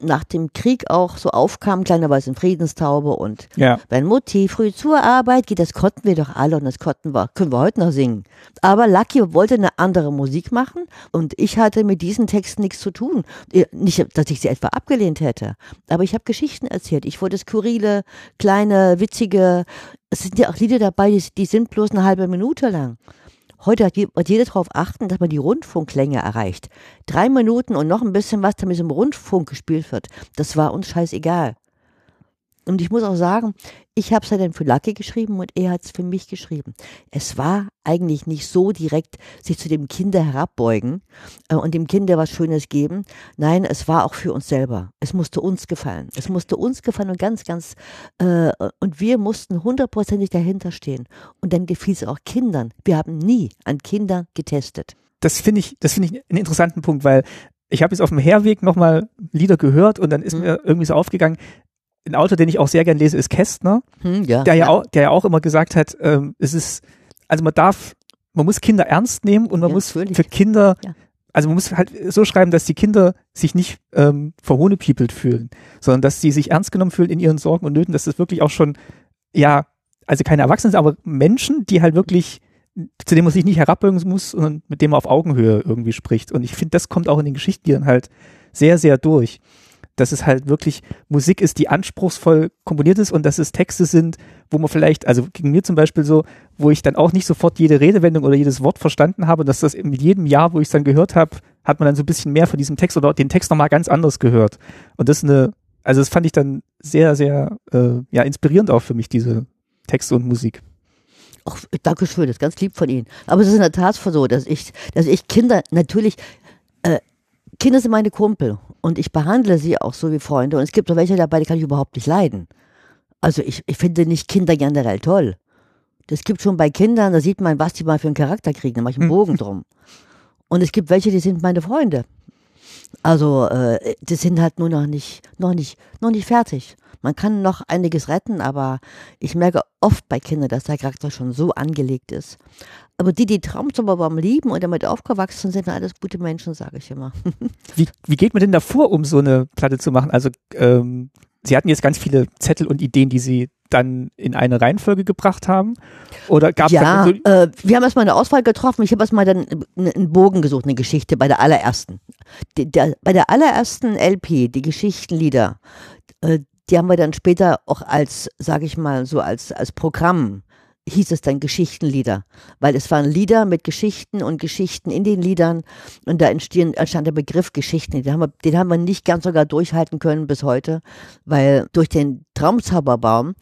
nach dem Krieg auch so aufkam, kleiner weißen Friedenstaube und ja. wenn Mutti früh zur Arbeit geht, das konnten wir doch alle und das konnten wir, können wir heute noch singen. Aber Lucky wollte eine andere Musik machen und ich hatte mit diesen Texten nichts zu tun. Nicht, dass ich sie etwa abgelehnt hätte, aber ich habe Geschichten erzählt. Ich wollte skurrile, kleine, witzige, es sind ja auch Lieder dabei, die, die sind bloß eine halbe Minute lang. Heute wird jeder darauf achten, dass man die Rundfunklänge erreicht. Drei Minuten und noch ein bisschen was, damit es im Rundfunk gespielt wird. Das war uns scheißegal. Und ich muss auch sagen, ich habe es ja dann für Lucky geschrieben und er hat es für mich geschrieben. Es war eigentlich nicht so direkt sich zu dem Kinder herabbeugen äh, und dem Kinder was Schönes geben. Nein, es war auch für uns selber. Es musste uns gefallen. Es musste uns gefallen und ganz, ganz, äh, und wir mussten hundertprozentig dahinter stehen. Und dann gefiel es auch Kindern. Wir haben nie an Kindern getestet. Das finde ich, das finde ich einen interessanten Punkt, weil ich habe jetzt auf dem Herweg nochmal Lieder gehört und dann ist mhm. mir irgendwie so aufgegangen, ein Autor, den ich auch sehr gern lese, ist Kästner, hm, ja, der ja, ja, auch, der ja auch immer gesagt hat, ähm, es ist, also man darf, man muss Kinder ernst nehmen und man ja, muss natürlich. für Kinder, also man muss halt so schreiben, dass die Kinder sich nicht ähm, verhohnepiepelt fühlen, sondern dass sie sich ernst genommen fühlen in ihren Sorgen und Nöten, dass das wirklich auch schon, ja, also keine Erwachsenen sind, aber Menschen, die halt wirklich zu dem man sich nicht herabbeugen muss und mit dem man auf Augenhöhe irgendwie spricht. Und ich finde, das kommt auch in den Geschichten halt sehr, sehr durch. Dass es halt wirklich Musik ist, die anspruchsvoll komponiert ist und dass es Texte sind, wo man vielleicht, also gegen mir zum Beispiel so, wo ich dann auch nicht sofort jede Redewendung oder jedes Wort verstanden habe und dass das mit jedem Jahr, wo ich es dann gehört habe, hat man dann so ein bisschen mehr von diesem Text oder den Text nochmal ganz anders gehört. Und das ist eine, also das fand ich dann sehr, sehr äh, ja, inspirierend auch für mich, diese Texte und Musik. Ach, danke schön, das ist ganz lieb von Ihnen. Aber es ist in der Tat so, dass ich, dass ich Kinder natürlich, äh, Kinder sind meine Kumpel und ich behandle sie auch so wie Freunde. Und es gibt auch welche dabei, die kann ich überhaupt nicht leiden. Also ich, ich finde nicht Kinder generell toll. Das gibt schon bei Kindern, da sieht man, was die mal für einen Charakter kriegen, da mache ich einen Bogen drum. Und es gibt welche, die sind meine Freunde. Also äh, die sind halt nur noch nicht, noch nicht, noch nicht fertig. Man kann noch einiges retten, aber ich merke oft bei Kindern, dass der Charakter schon so angelegt ist. Aber die, die Traumzauberbaum lieben und damit aufgewachsen sind, sind alles gute Menschen, sage ich immer. Wie, wie geht man denn davor, um so eine Platte zu machen? Also ähm, Sie hatten jetzt ganz viele Zettel und Ideen, die Sie dann in eine Reihenfolge gebracht haben? Oder gab es ja, so, äh, wir haben erstmal eine Auswahl getroffen. Ich habe erstmal dann einen Bogen gesucht, eine Geschichte bei der allerersten. Die, der, bei der allerersten LP, die Geschichtenlieder, äh, die haben wir dann später auch als, sage ich mal, so als, als Programm hieß es dann Geschichtenlieder, weil es waren Lieder mit Geschichten und Geschichten in den Liedern und da entstehen, entstand der Begriff Geschichten. Den haben, wir, den haben wir nicht ganz sogar durchhalten können bis heute, weil durch den Traumzauberbaum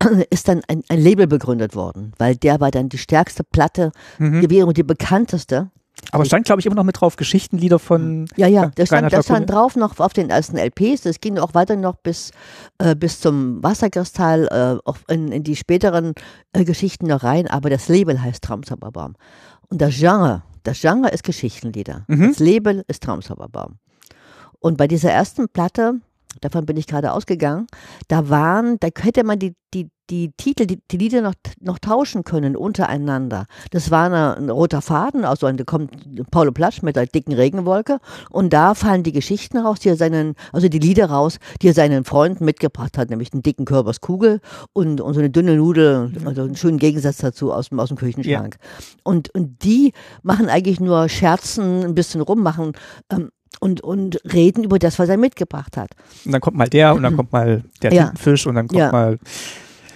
ist dann ein, ein Label begründet worden, weil der war dann die stärkste Platte Mhm. gewesen und die bekannteste. Aber stand, glaube ich, immer noch mit drauf, Geschichtenlieder von Ja, ja, das stand, das stand drauf noch auf den ersten LPs. Das ging auch weiter noch bis, äh, bis zum Wasserkristall, äh, auch in, in die späteren äh, Geschichten noch rein. Aber das Label heißt Traumzauberbaum. Und das Genre, das Genre ist Geschichtenlieder. Mhm. Das Label ist Traumzauberbaum. Und bei dieser ersten Platte, davon bin ich gerade ausgegangen, da waren, da hätte man die, die, die Titel, die, die Lieder noch, noch tauschen können untereinander. Das war eine, ein roter Faden, also da kommt Paulo Platsch mit der dicken Regenwolke und da fallen die Geschichten raus, die er seinen, also die Lieder raus, die er seinen Freunden mitgebracht hat, nämlich einen dicken Kürberskugel und, und so eine dünne Nudel, also einen schönen Gegensatz dazu aus, dem- aus dem Küchenschrank. Und, und die machen eigentlich nur Scherzen, ein bisschen rummachen, ähm, und, und reden über das, was er mitgebracht hat. Und dann kommt mal der und dann kommt mal der Ja. Tintenfisch und dann kommt Ja. mal.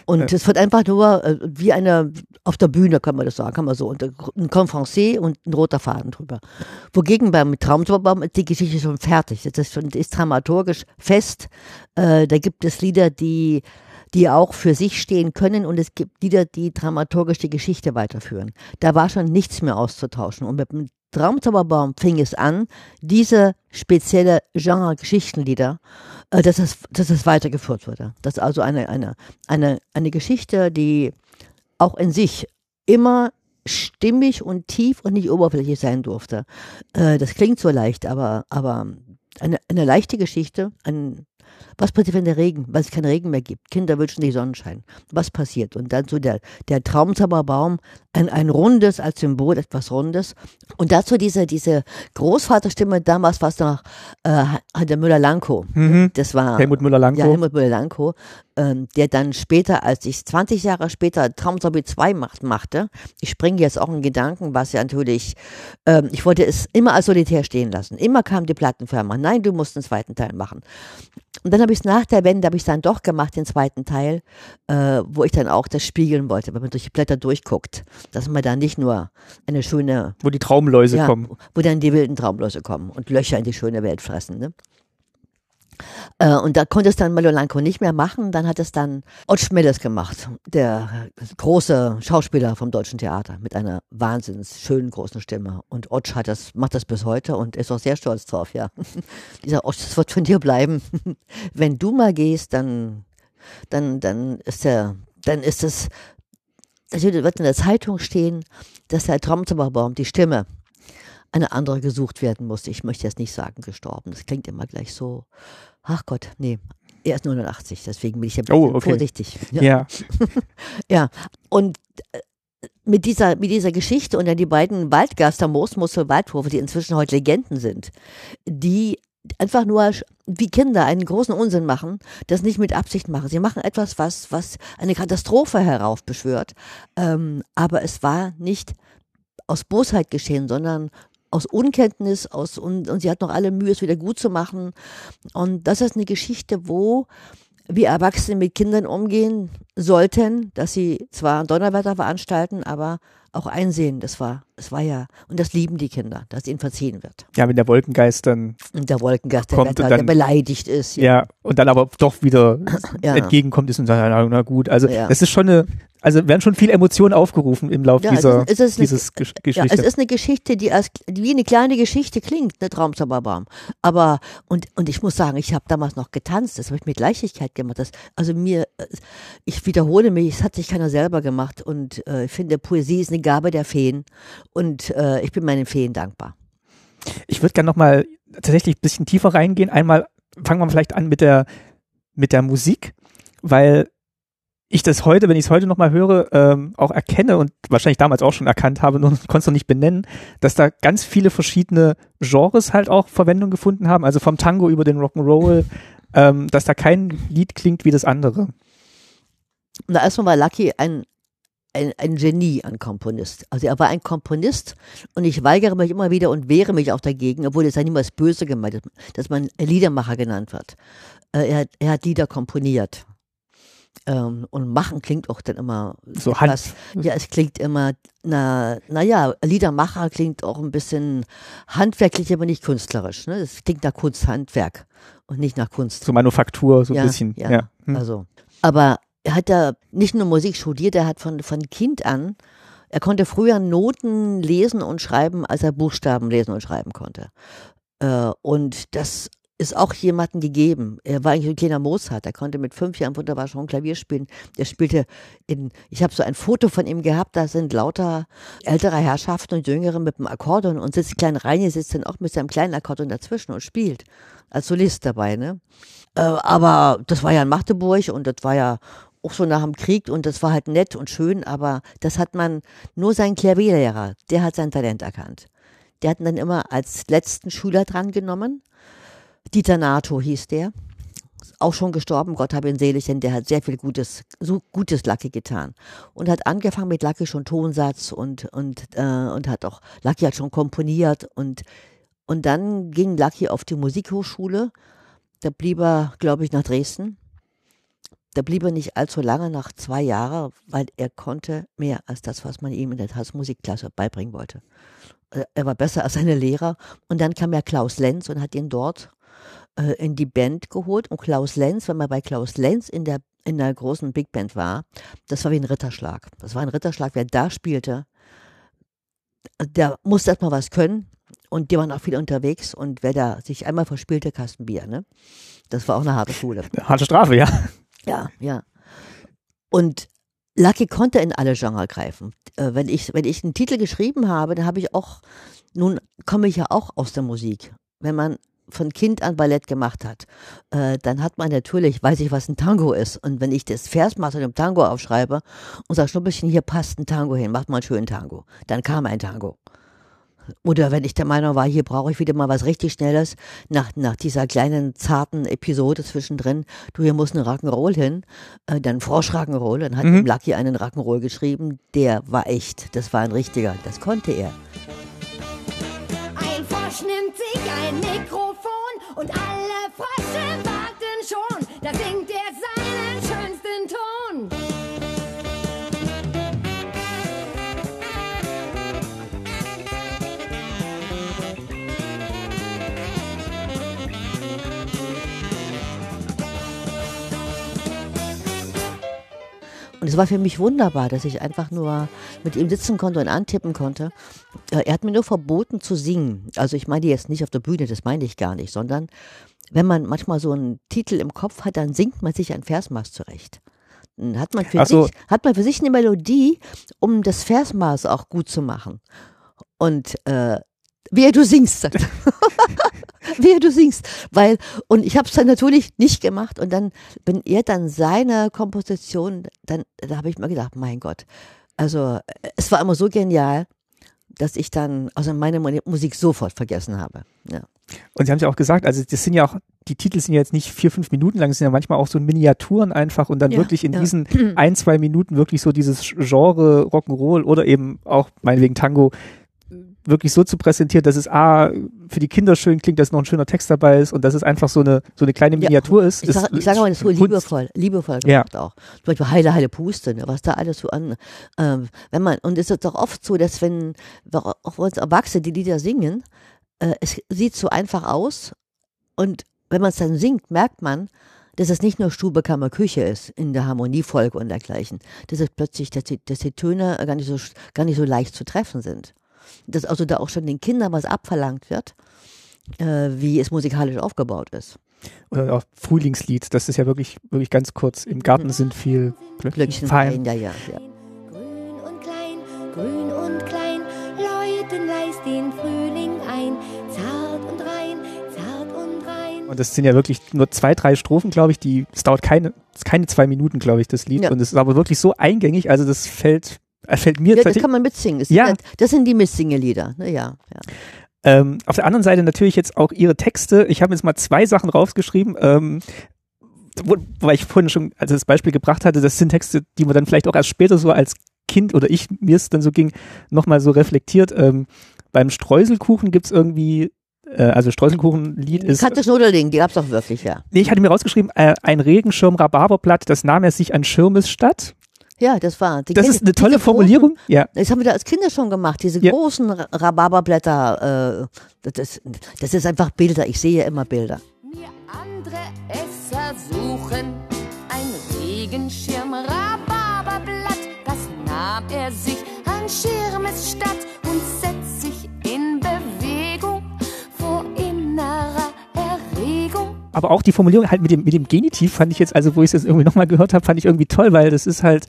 Und es wird einfach nur äh, wie eine, auf der Bühne kann man das sagen, kann man so, und ein Conferencier und ein roter Faden drüber. Wogegen beim Traumzauberbaum ist die Geschichte schon fertig. Das ist, ist dramaturgisch fest. Äh, da gibt es Lieder, die, die auch für sich stehen können und es gibt Lieder, die dramaturgisch die Geschichte weiterführen. Da war schon nichts mehr auszutauschen. Und mit dem Traumzauberbaum fing es an, diese spezielle Genre Geschichtenlieder, äh, dass es, dass es weitergeführt wurde. Dass also eine, eine, eine, eine Geschichte, die auch in sich immer stimmig und tief und nicht oberflächlich sein durfte. Äh, das klingt so leicht, aber, aber eine, eine leichte Geschichte, ein, was passiert, wenn der Regen, weil es keinen Regen mehr gibt? Kinder wünschen sich Sonnenschein. Was passiert? Und dann so der, der Traumzauberbaum, ein, ein rundes, als Symbol etwas Rundes. Und dazu diese, diese Großvaterstimme, damals war es noch äh, der Müller-Lanko. Mhm. Das war Helmut Müller-Lanko. Ja, Helmut Müller-Lanko, ähm, der dann später, als ich 20 Jahre später Traumzombie 2 macht, machte, ich springe jetzt auch in Gedanken, was ja natürlich, ähm, ich wollte es immer als solitär stehen lassen. Immer kam die Plattenfirma, nein, du musst einen zweiten Teil machen. Und dann habe ich es nach der Wende, habe ich es dann doch gemacht, den zweiten Teil, äh, wo ich dann auch das spiegeln wollte, wenn man durch die Blätter durchguckt, dass man da nicht nur eine schöne Wo die Traumläuse ja, kommen. wo dann die wilden Traumläuse kommen und Löcher in die schöne Welt fressen. Ne? Äh, und da konnte es dann Melolanko nicht mehr machen. Dann hat es dann Ott Schmelles gemacht, der große Schauspieler vom Deutschen Theater mit einer wahnsinns schönen großen Stimme. Und Ott hat das, macht das bis heute und ist auch sehr stolz drauf, ja. Dieser Ott, das wird von dir bleiben. Wenn du mal gehst, dann, dann, dann ist der, dann ist es, es wird in der Zeitung stehen, dass der Traumzauberbaum, die Stimme, eine andere gesucht werden musste. Ich möchte jetzt nicht sagen gestorben. Das klingt immer gleich so. Ach Gott, nee. Er ist 89, deswegen bin ich ja Oh, okay. vorsichtig. Ja. Ja, und äh, mit dieser, mit dieser Geschichte und dann die beiden Waldgaster, Moosmussel, Waldhofe, die inzwischen heute Legenden sind, die einfach nur wie Kinder einen großen Unsinn machen, das nicht mit Absicht machen. Sie machen etwas, was, was eine Katastrophe heraufbeschwört. Ähm, aber es war nicht aus Bosheit geschehen, sondern aus Unkenntnis, aus und, und sie hat noch alle Mühe, es wieder gut zu machen. Und das ist eine Geschichte, wo wir Erwachsene mit Kindern umgehen sollten, dass sie zwar Donnerwetter veranstalten, aber auch einsehen, das war, es war ja, und das lieben die Kinder, dass ihnen verziehen wird. Ja, wenn der Wolkengeist dann Und der Wolkengast, der, Kommt der, und der dann- beleidigt ist. ja. und dann aber doch wieder Ja. entgegenkommt ist und sagt, na, na gut, also Ja. es ist schon eine, also werden schon viele Emotionen aufgerufen im Lauf Ja, dieser es ist, es ist eine, dieses Gesch ja, Geschichte. es ist eine Geschichte, die als wie eine kleine Geschichte klingt, ne Traumzauberbaum. Aber und und ich muss sagen, ich habe damals noch getanzt, das habe ich mit Leichtigkeit gemacht. Das, also mir, ich wiederhole mich, es hat sich keiner selber gemacht und äh, ich finde, Poesie ist eine Gabe der Feen und äh, ich bin meinen Feen dankbar. Ich würde gerne nochmal tatsächlich ein bisschen tiefer reingehen. Einmal fangen wir vielleicht an mit der, mit der Musik, weil ich das heute, wenn ich es heute nochmal höre, ähm, auch erkenne und wahrscheinlich damals auch schon erkannt habe, nur konnte es noch nicht benennen, dass da ganz viele verschiedene Genres halt auch Verwendung gefunden haben. Also vom Tango über den Rock'n'Roll, ähm, dass da kein Lied klingt wie das andere. Da erstmal war Lucky ein, ein, ein Genie, ein Komponist. Also er war ein Komponist und ich weigere mich immer wieder und wehre mich auch dagegen, obwohl es ja niemals böse gemeint ist, dass man Liedermacher genannt wird. Äh, er, er hat Lieder komponiert. Ähm, und machen klingt auch dann immer So Hand- etwas- ja, es klingt immer, na, naja, Liedermacher klingt auch ein bisschen handwerklich, aber nicht künstlerisch. Ne? Es klingt nach Kunsthandwerk und nicht nach Kunst. So Manufaktur, so Ja, ein bisschen. ja. Ja. Hm. Also, aber er hat da nicht nur Musik studiert, er hat von, von Kind an, er konnte früher Noten lesen und schreiben, als er Buchstaben lesen und schreiben konnte. Äh, und das ist auch jemandem gegeben. Er war eigentlich ein kleiner Mozart. Er konnte mit fünf Jahren wunderbar schon Klavier spielen. Er spielte in, ich habe so ein Foto von ihm gehabt, da sind lauter ältere Herrschaften und Jüngere mit dem Akkordeon und sitzt klein Reini sitzt dann auch mit seinem kleinen Akkordeon dazwischen und spielt. Als Solist dabei, ne? Äh, aber das war ja in Magdeburg und das war ja auch so nach dem Krieg und das war halt nett und schön, aber das hat man, nur sein Klavierlehrer, der hat sein Talent erkannt. Der hat ihn dann immer als letzten Schüler drangenommen. Dieter Nato hieß der. Auch schon gestorben, Gott habe ihn selig, denn der hat sehr viel Gutes, so gutes Lucky getan. Und hat angefangen mit Lucky schon Tonsatz und, und, äh, und hat auch, Lucky hat schon komponiert und, und dann ging Lucky auf die Musikhochschule. Da blieb er, glaube ich, nach Dresden. Da blieb er nicht allzu lange, nach zwei Jahren, weil er konnte mehr als das, was man ihm in der Tanzmusikklasse beibringen wollte. Äh, Er war besser als seine Lehrer. Und dann kam ja Klaus Lenz und hat ihn dort äh, in die Band geholt. Und Klaus Lenz, wenn man bei Klaus Lenz in der, in der großen Big Band war, das war wie ein Ritterschlag. Das war ein Ritterschlag, wer da spielte, der musste erstmal was können. Und die waren auch viel unterwegs. Und wer da sich einmal verspielte, Kasten Bier, ne? Das war auch eine harte Schule. Harte Strafe, ja. Ja, ja. Und Lucky konnte in alle Genre greifen. Äh, wenn, ich, wenn ich einen Titel geschrieben habe, dann habe ich auch, nun komme ich ja auch aus der Musik. Wenn man von Kind an Ballett gemacht hat, äh, dann hat man natürlich, weiß ich, was ein Tango ist. Und wenn ich das Versmaß in einem Tango aufschreibe und sage, Schnuppelchen, hier passt ein Tango hin, macht mal einen schönen Tango. Dann kam ein Tango. Oder wenn ich der Meinung war, hier brauche ich wieder mal was richtig Schnelles, nach, nach dieser kleinen zarten Episode zwischendrin, du, hier muss ein Rock'n'Roll hin, äh, dann Frosch Rock'n'Roll, dann hat Mhm. ihm Lucky einen Rock'n'Roll geschrieben, der war echt, das war ein richtiger, das konnte er. Frosch nimmt sich ein Mikrofon und alle Frösche warten schon. Da singt er seinen schönsten Ton. Und es war für mich wunderbar, dass ich einfach nur mit ihm sitzen konnte und antippen konnte. Äh, Er hat mir nur verboten zu singen. Also ich meine jetzt nicht auf der Bühne, das meine ich gar nicht, sondern wenn man manchmal so einen Titel im Kopf hat, dann singt man sich ein Versmaß zurecht. Dann hat man für, so. sich, hat man für sich eine Melodie, um das Versmaß auch gut zu machen. Und äh, wer du singst, sagt wer du singst. Weil, und ich habe es dann natürlich nicht gemacht. Und dann, wenn er dann seine Komposition, dann, da habe ich mir gedacht, mein Gott. Also es war immer so genial, dass ich dann also meine Mu- Musik sofort vergessen habe. Ja. Und Sie haben es ja auch gesagt, also das sind ja auch, die Titel sind ja jetzt nicht vier, fünf Minuten lang, es sind ja manchmal auch so Miniaturen einfach und dann Ja, wirklich in ja. diesen ein, zwei Minuten wirklich so dieses Genre Rock'n'Roll oder eben auch meinetwegen Tango wirklich so zu präsentieren, dass es A, für die Kinder schön klingt, dass noch ein schöner Text dabei ist und dass es einfach so eine, so eine kleine Ja, Miniatur ist. Ich sage sag mal, das ist so liebevoll, liebevoll Ja. gemacht auch. Zum Beispiel Heile, Heile Puste, ne, was da alles so an, ähm, wenn man, und es ist doch oft so, dass wenn, auch uns Erwachsene die Lieder singen, äh, es sieht so einfach aus und wenn man es dann singt, merkt man, dass es nicht nur Stube, Kammer, Küche ist in der Harmoniefolge und dergleichen. Dass es plötzlich, dass die, dass die Töne gar nicht, so, gar nicht so leicht zu treffen sind. Dass also da auch schon den Kindern was abverlangt wird, äh, wie es musikalisch aufgebaut ist. Oder auch Frühlingslied, das ist ja wirklich, wirklich ganz kurz. Im Garten sind viel Glöckchen Glöckchen fein. ja, ja, ja. Grün und klein, grün und klein, läuten leis den Frühling ein. Zart und rein, zart und rein. Und das sind ja wirklich nur zwei, drei Strophen, glaube ich, die, es dauert keine, keine zwei Minuten, glaube ich, das Lied. Ja. Und es ist aber wirklich so eingängig, also das fällt, äh, fällt mir Ja, das kann man mitsingen. Das, Ja. sind, halt- das sind die Mitsingelieder. Ne, ja, ja. Ähm, auf der anderen Seite natürlich jetzt auch ihre Texte. Ich habe jetzt mal zwei Sachen rausgeschrieben, ähm, wo, weil ich vorhin schon als das Beispiel gebracht hatte, das sind Texte, die man dann vielleicht auch erst später so als Kind oder ich, mir es dann so ging, nochmal so reflektiert. Ähm, beim Streuselkuchen gibt's irgendwie, äh, also Streuselkuchenlied ist, Katze Schnudderling, die gab's auch wirklich, ja. nee, ich hatte mir rausgeschrieben, äh, ein Regenschirm Rhabarberblatt, das nahm er sich an Schirmesstadt. Ja, das war. Die Das ist eine tolle diese großen- Formulierung. Ja. Das haben wir da als Kinder schon gemacht, diese Ja. großen Rhabarberblätter. Äh, das, ist, das ist einfach Bilder. Ich sehe immer Bilder. Mir andere Esser suchen, ein Regenschirm, Rhabarberblatt, das nahm er sich an Schirmes statt und setzt sich in Bewegung vor innerer Erregung. aber auch die Formulierung halt mit dem, mit dem Genitiv fand ich jetzt, also wo ich es jetzt irgendwie nochmal gehört habe, fand ich irgendwie toll, weil das ist halt,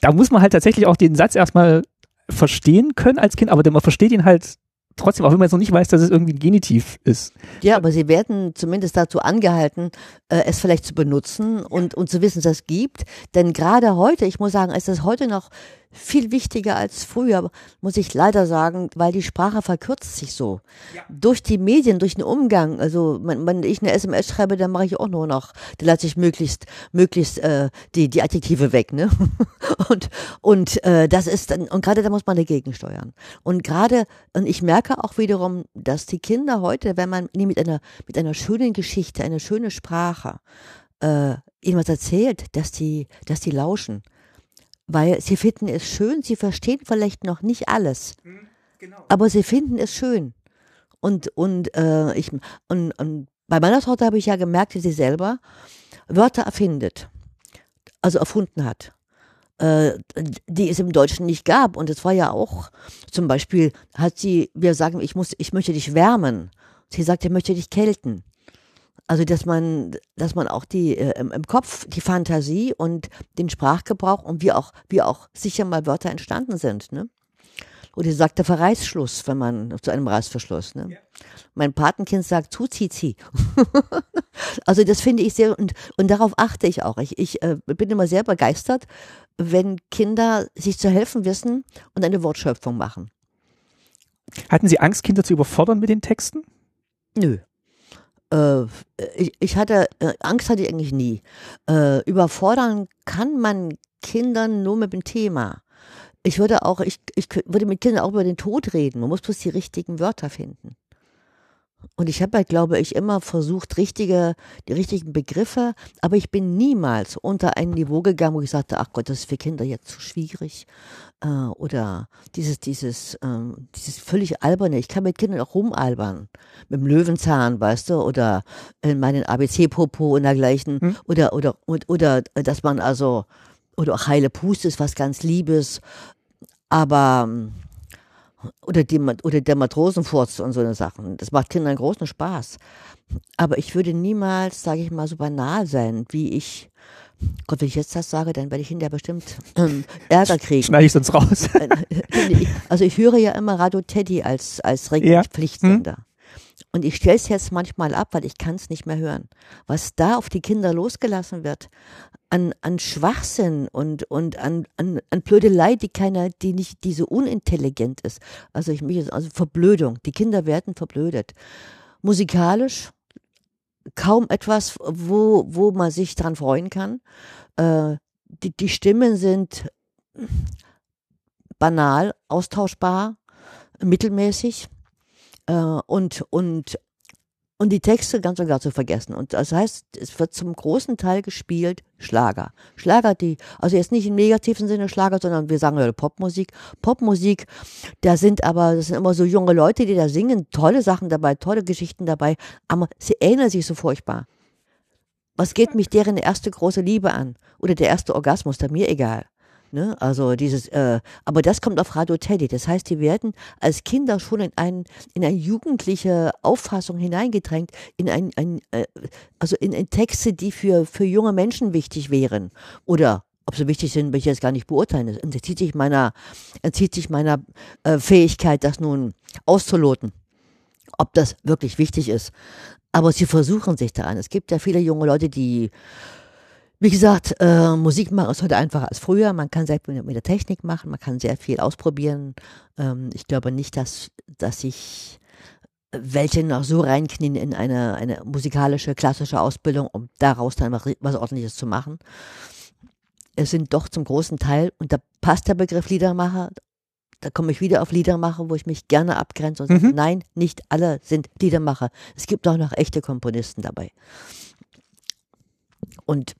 da muss man halt tatsächlich auch den Satz erstmal verstehen können als Kind, aber man versteht ihn halt trotzdem, auch wenn man jetzt noch nicht weiß, dass es irgendwie ein Genitiv ist. Ja, aber sie werden zumindest dazu angehalten, äh, es vielleicht zu benutzen und, und zu wissen, dass es gibt. Denn gerade heute, ich muss sagen, ist es heute noch viel wichtiger als früher, muss ich leider sagen, weil die Sprache verkürzt sich so. Durch die Medien, durch den Umgang. Also wenn, wenn ich eine SMS schreibe, dann mache ich auch nur noch, da lasse ich möglichst, möglichst äh, die, die Adjektive weg. Ne? Und, und äh, das ist dann, und gerade da muss man dagegen steuern. Und gerade, und ich merke auch wiederum, dass die Kinder heute, wenn man ihnen mit einer, mit einer schönen Geschichte, einer schönen Sprache, äh, ihnen was erzählt, dass die, dass die lauschen. Weil sie finden es schön, sie verstehen vielleicht noch nicht alles. Aber sie finden es schön. Und, und, äh, ich, und, und bei meiner Tochter habe ich ja gemerkt, dass sie selber Wörter erfindet. Also erfunden hat äh, die es im Deutschen nicht gab. Und es war ja auch, zum Beispiel hat sie, wir sagen, ich muss, ich möchte dich wärmen. Sie sagt, ich möchte dich kälten. Also, dass man, dass man auch die, äh, im, im Kopf die Fantasie und den Sprachgebrauch und wie auch, wie auch sicher mal Wörter entstanden sind, ne? Oder sagt der Verreißschluss, wenn man zu einem Reißverschluss, ne? Mein Patenkind sagt Zuzizi. also das finde ich sehr und, und darauf achte ich auch. Ich, ich äh, bin immer sehr begeistert, wenn Kinder sich zu helfen wissen und eine Wortschöpfung machen. Hatten Sie Angst, Kinder zu überfordern mit den Texten? Nö. Äh, ich, ich hatte, äh, Angst hatte ich eigentlich nie. Äh, überfordern kann man Kindern nur mit dem Thema. Ich würde auch, ich, ich würde mit Kindern auch über den Tod reden. Man muss bloß die richtigen Wörter finden. Und ich habe halt, glaube ich, immer versucht, richtige, die richtigen Begriffe, aber ich bin niemals unter ein Niveau gegangen, wo ich sagte, ach Gott, das ist für Kinder jetzt zu schwierig. Äh, oder dieses, dieses, ähm, dieses völlig alberne. Ich kann mit Kindern auch rumalbern. Mit dem Löwenzahn, weißt du, oder in meinen ABC-Popo und dergleichen. Hm. Oder, oder, und, oder, dass man also, oder auch heile Puste ist was ganz Liebes. Aber, ähm, oder, die, oder der Matrosenfurz und so eine Sachen. Das macht Kindern großen Spaß. Aber ich würde niemals, sage ich mal, so banal sein, wie ich. Gott, wenn ich jetzt das sage, dann werde ich hinterher bestimmt ähm, Ärger kriegen. Schneide ich sonst raus. Also ich höre ja immer Radio Teddy als, als Ja. Reg- Pflichtsender. Und ich stelle es jetzt manchmal ab, weil ich kann es nicht mehr hören. Was da auf die Kinder losgelassen wird, an, an Schwachsinn und, und an, an, an Blödelei, die keiner, die nicht, die so unintelligent ist. Also ich mich, also Verblödung. Die Kinder werden verblödet. Musikalisch kaum etwas, wo, wo man sich dran freuen kann. Äh, die, die Stimmen sind banal, austauschbar. mittelmäßig äh, und, und, und die Texte ganz und gar zu vergessen. Und das heißt, es wird zum großen Teil gespielt Schlager. Schlager, die, also jetzt nicht im negativen Sinne Schlager, sondern wir sagen ja Popmusik. Popmusik, da sind aber, das sind immer so junge Leute, die da singen, tolle Sachen dabei, tolle Geschichten dabei, aber sie ähneln sich so furchtbar. Was geht mich deren erste große Liebe an? Oder der erste Orgasmus, da mir egal. Ne? Also dieses, äh, aber das kommt auf Radio Teddy. Das heißt, die werden als Kinder schon in, ein, in eine jugendliche Auffassung hineingedrängt, in ein, ein äh, also in, in Texte, die für, für junge Menschen wichtig wären. Oder ob sie wichtig sind, will ich jetzt gar nicht beurteilen. Es entzieht sich meiner, entzieht sich meiner äh, Fähigkeit, das nun auszuloten, ob das wirklich wichtig ist. Aber sie versuchen sich daran. Es gibt ja viele junge Leute, die wie gesagt, äh, Musik machen ist heute einfacher als früher. Man kann sehr viel mit der Technik machen, man kann sehr viel ausprobieren. Ähm, ich glaube nicht, dass, dass sich welche noch so reinknien in eine, eine musikalische, klassische Ausbildung, um daraus dann was, was Ordentliches zu machen. Es sind doch zum großen Teil, und da passt der Begriff Liedermacher, da komme ich wieder auf Liedermacher, wo ich mich gerne abgrenze und sage, Mhm. nein, nicht alle sind Liedermacher. Es gibt auch noch echte Komponisten dabei. Und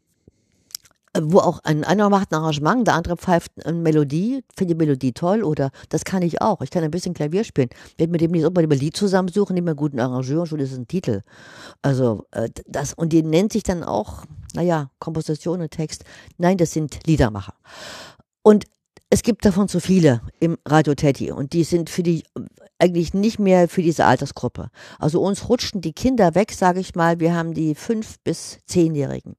wo auch ein einer macht ein Arrangement, der andere pfeift eine Melodie, finde die Melodie toll oder das kann ich auch. Ich kann ein bisschen Klavier spielen. Wenn mit dem nicht unbedingt ein Lied zusammensuchen, nehmen wir einen guten Arrangeur und schon ist es ein Titel. Also äh, das und die nennt sich dann auch, naja, Komposition und Text. Nein, das sind Liedermacher. Und es gibt davon zu viele im Radio Teddy und die sind für die eigentlich nicht mehr für diese Altersgruppe. Also uns rutschen die Kinder weg, sage ich mal. Wir haben die fünf bis zehnjährigen.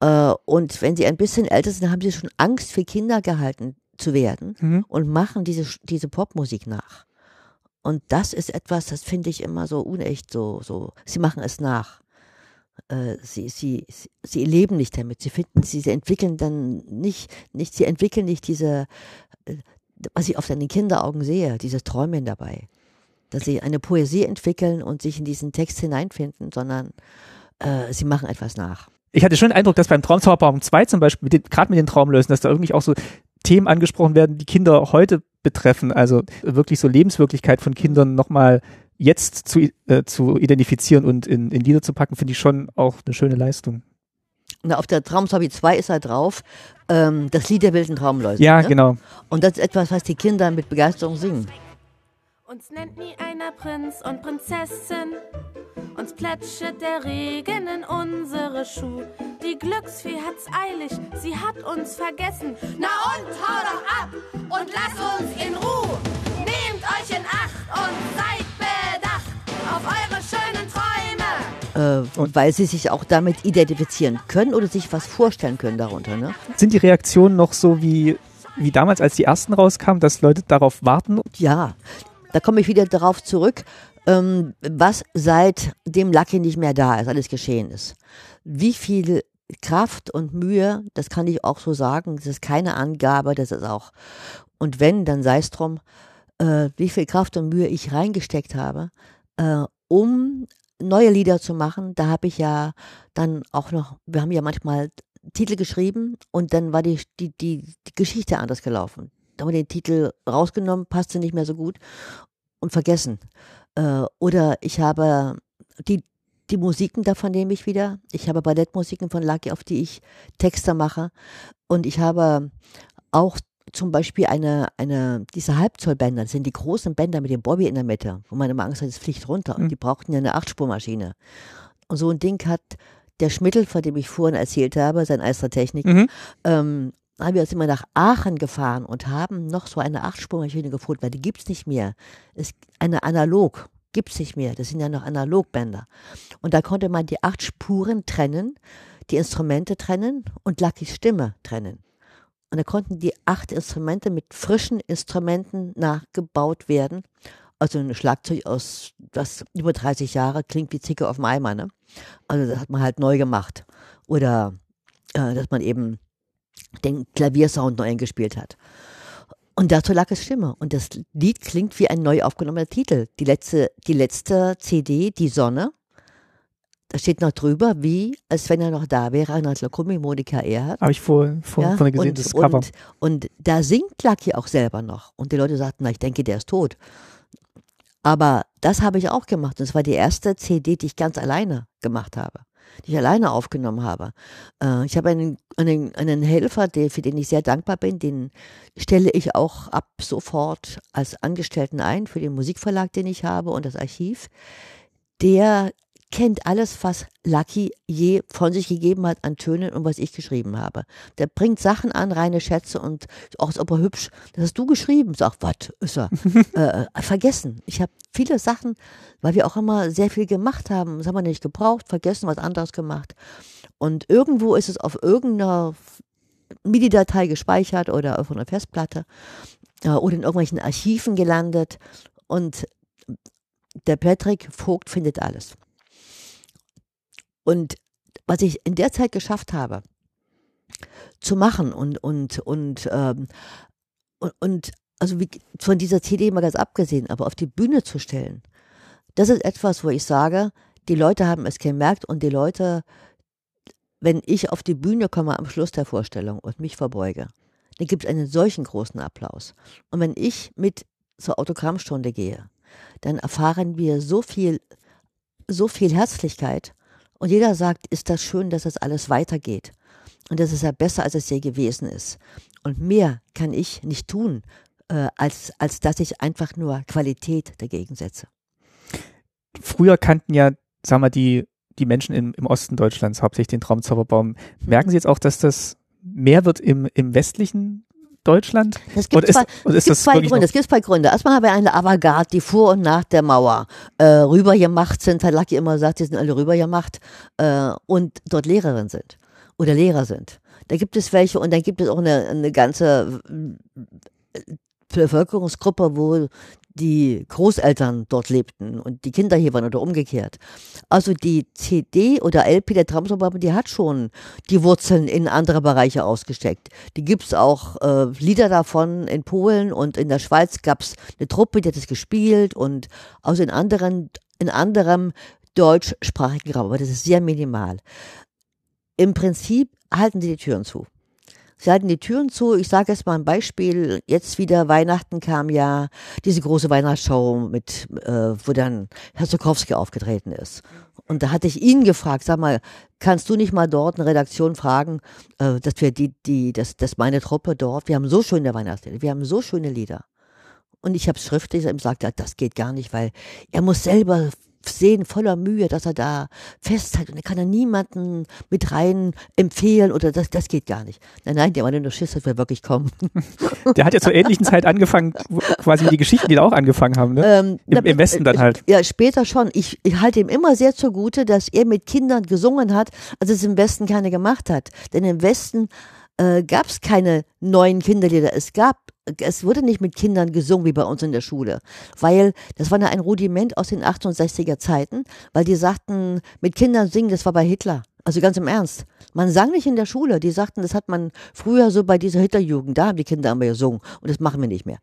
Äh, und wenn sie ein bisschen älter sind, haben sie schon Angst für Kinder gehalten zu werden Mhm. und machen diese, diese Popmusik nach. Und das ist etwas, das finde ich immer so unecht, so, so, sie machen es nach. Äh, sie, sie, sie, leben nicht damit. Sie finden, sie, sie entwickeln dann nicht, nicht, sie entwickeln nicht diese, äh, was ich auf deinen Kinderaugen sehe, dieses Träumen dabei. Dass sie eine Poesie entwickeln und sich in diesen Text hineinfinden, sondern äh, sie machen etwas nach. Ich hatte schon den Eindruck, dass beim Traumzauberbaum 2 zum Beispiel, gerade mit den Traumlösen, dass da irgendwie auch so Themen angesprochen werden, die Kinder heute betreffen. Also wirklich so Lebenswirklichkeit von Kindern nochmal jetzt zu, äh, zu identifizieren und in, in Lieder zu packen, finde ich schon auch eine schöne Leistung. Na, auf der Traumzombie 2 ist er drauf, ähm, das Lied der wilden Traumläuse. Ja, ne? genau. Und das ist etwas, was die Kinder mit Begeisterung singen. Uns nennt nie einer Prinz und Prinzessin. Uns plätschert der Regen in unsere Schuhe. Die Glücksfee hat's eilig, sie hat uns vergessen. Na und hau doch ab und lass uns in Ruhe. Nehmt euch in Acht und seid bedacht auf eure schönen Träume. Äh, und weil sie sich auch damit identifizieren können oder sich was vorstellen können darunter. Ne? Sind die Reaktionen noch so wie, wie damals, als die ersten rauskamen, dass Leute darauf warten? Ja, da komme ich wieder darauf zurück, ähm, was seit dem Lucky nicht mehr da ist, alles geschehen ist. Wie viel Kraft und Mühe, das kann ich auch so sagen, das ist keine Angabe, das ist auch, und wenn, dann sei es drum, äh, wie viel Kraft und Mühe ich reingesteckt habe, äh, um neue Lieder zu machen. Da habe ich ja dann auch noch, wir haben ja manchmal Titel geschrieben und dann war die, die, die, die Geschichte anders gelaufen. Da haben wir den Titel rausgenommen, passte nicht mehr so gut und vergessen. Äh, oder ich habe die, die Musiken davon nehme ich wieder. Ich habe Ballettmusiken von Lucky, auf die ich Texte mache. Und ich habe auch zum Beispiel eine, eine, diese Halbzollbänder, das sind die großen Bänder mit dem Bobby in der Mitte, wo man immer Angst hat, es fliegt runter. Und Mhm. die brauchten ja eine Achtspurmaschine. Und so ein Ding hat der Schmittel, von dem ich vorhin erzählt habe, sein Eister Technik, Mhm. ähm, haben wir uns immer nach Aachen gefahren und haben noch so eine Achtspurmaschine gefunden, weil die gibt's nicht mehr. Es, eine analog gibt's nicht mehr. Das sind ja noch Analogbänder. Und da konnte man die acht Spuren trennen, die Instrumente trennen und Luckys Stimme trennen. Und da konnten die acht Instrumente mit frischen Instrumenten nachgebaut werden. Also ein Schlagzeug aus, das über 30 Jahre klingt wie Zicke auf dem Eimer, ne? Also das hat man halt neu gemacht. Oder äh, dass man eben den Klaviersound neu eingespielt hat. Und dazu lag es Stimme. Und das Lied klingt wie ein neu aufgenommener Titel. Die letzte, die letzte CD, Die Sonne, da steht noch drüber, wie, als wenn er noch da wäre, Reinhard Lacombe, Monika Erhardt. Habe ich vor, vor, Ja, vorhin gesehen, und, das Cover. Und, und da singt Lucky auch selber noch. Und die Leute sagten, na, ich denke, der ist tot. Aber das habe ich auch gemacht. Und es war die erste CD, die ich ganz alleine gemacht habe, die ich alleine aufgenommen habe. Äh, ich habe einen, einen, einen Helfer, der, für den ich sehr dankbar bin, den stelle ich auch ab sofort als Angestellten ein für den Musikverlag, den ich habe und das Archiv. Der kennt alles, was Lucky je von sich gegeben hat an Tönen und was ich geschrieben habe. Der bringt Sachen an, reine Schätze und auch ob er hübsch, das hast du geschrieben. Sag, was ist er? äh, vergessen. Ich habe viele Sachen, weil wir auch immer sehr viel gemacht haben, das haben wir nicht gebraucht, vergessen, was anderes gemacht. Und irgendwo ist es auf irgendeiner MIDI-Datei gespeichert oder auf einer Festplatte äh, oder in irgendwelchen Archiven gelandet. Und der Patrick Vogt findet alles. Und was ich in der Zeit geschafft habe, zu machen und, und, und, ähm, und, und also wie, von dieser CD mal ganz abgesehen, aber auf die Bühne zu stellen, das ist etwas, wo ich sage, die Leute haben es gemerkt und die Leute, wenn ich auf die Bühne komme am Schluss der Vorstellung und mich verbeuge, dann gibt es einen solchen großen Applaus. Und wenn ich mit zur Autogrammstunde gehe, dann erfahren wir so viel, so viel Herzlichkeit und jeder sagt, ist das schön, dass das alles weitergeht. Und das ist ja besser, als es je gewesen ist. Und mehr kann ich nicht tun, äh, als, als dass ich einfach nur Qualität dagegen setze. Früher kannten ja, sagen wir, die, die Menschen im, im Osten Deutschlands hauptsächlich den Traumzauberbaum. Merken Sie jetzt auch, dass das mehr wird im, im westlichen Deutschland? Es gibt ist- zwei, es gibt zwei Gründe. Es gibt zwei Gründe. Erstmal haben wir eine Avantgarde, die vor und nach der Mauer äh, rübergemacht sind. Hat Lucky immer sagt, die sind alle rübergemacht äh, und dort Lehrerin sind oder Lehrer sind. Da gibt es welche und dann gibt es auch eine, eine ganze äh, Bevölkerungsgruppe, wo die Großeltern dort lebten und die Kinder hier waren oder umgekehrt. Also die CD oder LP der Traumsauber, die hat schon die Wurzeln in andere Bereiche ausgesteckt. Die gibt's auch äh, Lieder davon in Polen und in der Schweiz gab's eine Truppe, die hat es gespielt und aus in anderen, in anderem deutschsprachigen Raum, aber das ist sehr minimal. Im Prinzip halten sie die Türen zu. Sie halten die Türen zu. Ich sage jetzt mal ein Beispiel. Jetzt wieder Weihnachten kam ja diese große Weihnachtsshow mit, äh, wo dann Herr Sokowski aufgetreten ist. Und da hatte ich ihn gefragt, sag mal, kannst du nicht mal dort eine Redaktion fragen, äh, dass wir die, die, dass, dass meine Truppe dort, wir haben so schöne Weihnachtslieder, wir haben so schöne Lieder. Und ich habe schriftlich gesagt, das geht gar nicht, weil er muss selber sehen, voller Mühe, dass er da festhält und er kann da niemanden mit rein empfehlen oder das, das geht gar nicht. Nein, nein, der war nur Schiss, dass wir wirklich kommen. Der hat ja zur ähnlichen Zeit angefangen, quasi die Geschichten, die da auch angefangen haben, ne? Ähm, Im- na, im Westen dann halt. Ja, später schon. Ich, ich halte ihm immer sehr zugute, dass er mit Kindern gesungen hat, als es im Westen keine gemacht hat. Denn im Westen äh, gab es keine neuen Kinderlieder. Es gab, es wurde nicht mit Kindern gesungen wie bei uns in der Schule, weil das war ja ein Rudiment aus den 68er Zeiten, weil die sagten, mit Kindern singen, das war bei Hitler. Also ganz im Ernst. Man sang nicht in der Schule. Die sagten, das hat man früher so bei dieser Hitlerjugend, da haben die Kinder immer gesungen und das machen wir nicht mehr.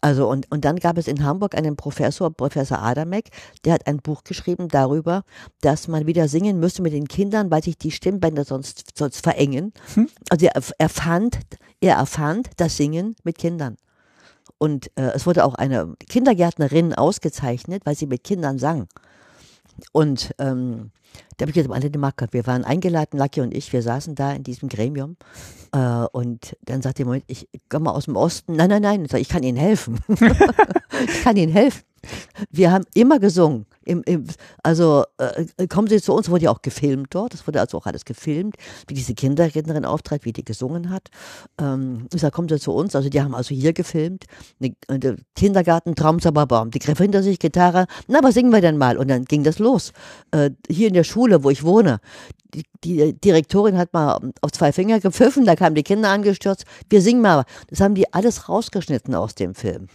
Also und, und dann gab es in Hamburg einen Professor, Professor Adamek, der hat ein Buch geschrieben darüber, dass man wieder singen müsste mit den Kindern, weil sich die Stimmbänder sonst, sonst verengen. Also er, er, fand, er erfand das Singen mit Kindern. Und äh, es wurde auch eine Kindergärtnerin ausgezeichnet, weil sie mit Kindern sang. Und ähm, da habe ich gesagt, alle die Marke. Wir waren eingeladen, Lucky und ich, wir saßen da in diesem Gremium. Äh, und dann sagte jemand, ich komme aus dem Osten. Nein, nein, nein, ich kann Ihnen helfen. ich kann Ihnen helfen. Wir haben immer gesungen. Im, im, also äh, kommen Sie zu uns, wurde ja auch gefilmt dort. Das wurde also auch alles gefilmt, wie diese Kinderrednerin auftrat, wie die gesungen hat. Ähm, ich sage, kommen Sie zu uns. Also die haben also hier gefilmt. Ne, Kindergarten, Traumzauberbaum. Die griff hinter sich, Gitarre. Na, was singen wir denn mal? Und dann ging das los. Äh, hier in der Schule, wo ich wohne. Die, die Direktorin hat mal auf zwei Finger gepfiffen, da kamen die Kinder angestürzt. Wir singen mal. Das haben die alles rausgeschnitten aus dem Film.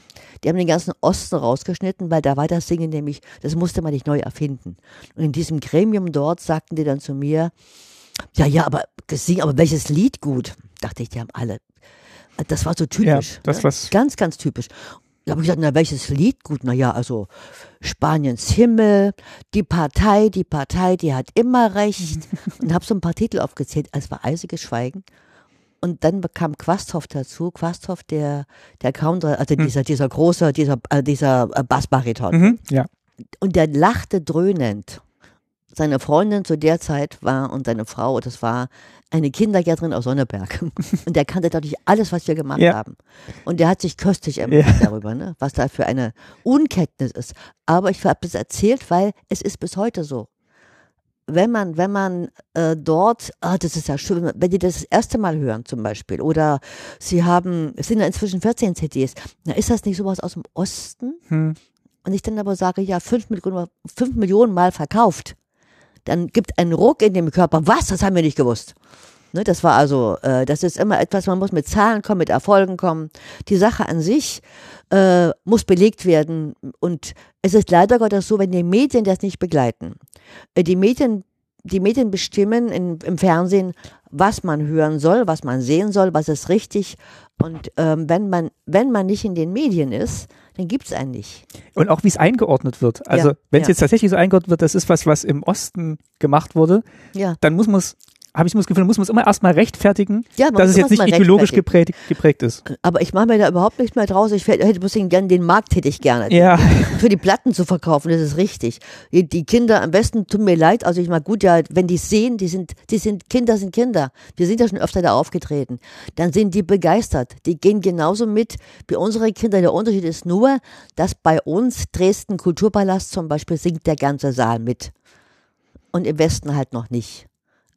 Die haben den ganzen Osten rausgeschnitten, weil da war das Singen nämlich, das musste man nicht neu erfinden. Und in diesem Gremium dort sagten die dann zu mir, ja, ja, aber das Singen, aber welches Lied gut? Dachte ich, die haben alle. Das war so typisch. das ne? was- Ganz, ganz typisch. Da habe ich gesagt, na, welches Lied? Gut, na ja, also Spaniens Himmel, die Partei, die Partei, die hat immer recht. Und habe so ein paar Titel aufgezählt. Es war eisiges Schweigen. Und dann kam Quasthoff dazu. Quasthoff, der, der Counter, also dieser, dieser große, dieser, äh, dieser äh, Bassbariton. Mhm. Ja. Und der lachte dröhnend. Seine Freundin zu der Zeit war und seine Frau, das war eine Kindergärtnerin aus Sonneberg. Und der kannte dadurch alles, was wir gemacht Ja. haben. Und der hat sich köstlich empört darüber, ne? was da für eine Unkenntnis ist. Aber ich habe es erzählt, weil es ist bis heute so. Wenn man, wenn man äh, dort, ah, das ist ja schön, wenn die das, das erste Mal hören zum Beispiel, oder sie haben, es sind ja inzwischen 14 CDs, na ist das nicht sowas aus dem Osten? Hm. und ich dann aber sage, ja, fünf Millionen, fünf Millionen Mal verkauft, dann gibt einen Ruck in dem Körper. Was? Das haben wir nicht gewusst. Ne, das war also, äh, das ist immer etwas, man muss mit Zahlen kommen, mit Erfolgen kommen. Die Sache an sich äh, muss belegt werden. Und es ist leider Gottes so, wenn die Medien das nicht begleiten. Äh, die Medien, die Medien bestimmen in, im Fernsehen, was man hören soll, was man sehen soll, was ist richtig. Und ähm, wenn man, wenn man nicht in den Medien ist, dann gibt's einen nicht. Und auch wie es eingeordnet wird. Also Ja, wenn es ja. jetzt tatsächlich so eingeordnet wird, das ist was, was im Osten gemacht wurde, Ja. dann muss man es, habe ich immer das Gefühl, muss man es immer erstmal rechtfertigen, Ja, dass es jetzt nicht mal ideologisch geprägt, geprägt ist. Aber ich mache mir da überhaupt nichts mehr draus. Ich hätte bloß gerne den Markt hätte ich gerne. Ja. Für die Platten zu verkaufen, das ist richtig. Die, die Kinder am besten tun mir leid. Also ich meine, gut, ja, wenn die sehen, die sind, die sind, Kinder sind Kinder. Wir sind ja schon öfter da aufgetreten. Dann sind die begeistert. Die gehen genauso mit wie unsere Kinder. Der Unterschied ist nur, dass bei uns Dresden Kulturpalast zum Beispiel singt der ganze Saal mit. Und im Westen halt noch nicht.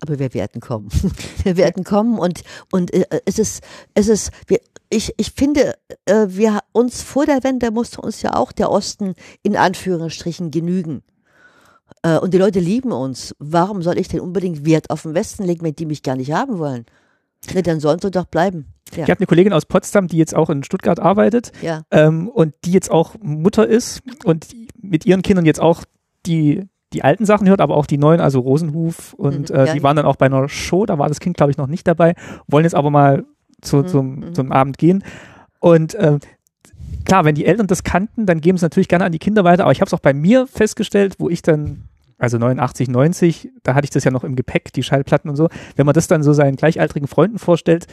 Aber wir werden kommen. Wir werden kommen und, und äh, es ist, es ist, wir, ich, ich finde, äh, wir uns vor der Wende musste uns ja auch der Osten in Anführungsstrichen genügen. Äh, und die Leute lieben uns. Warum soll ich denn unbedingt Wert auf den Westen legen, wenn die mich gar nicht haben wollen? Ne, dann sollen sie doch bleiben. Ja, Ich habe eine Kollegin aus Potsdam, die jetzt auch in Stuttgart arbeitet ja. ähm, und die jetzt auch Mutter ist und mit ihren Kindern jetzt auch die, die alten Sachen hört, aber auch die neuen, also Rosenhuf und Mhm, äh, die waren dann auch bei einer Show, da war das Kind, glaube ich, noch nicht dabei, wollen jetzt aber mal zu, Mhm, zum, mhm. zum Abend gehen und äh, klar, wenn die Eltern das kannten, dann geben sie natürlich gerne an die Kinder weiter, aber ich habe es auch bei mir festgestellt, wo ich dann also 89, 90, da hatte ich das ja noch im Gepäck, die Schallplatten und so. Wenn man das dann so seinen gleichaltrigen Freunden vorstellt,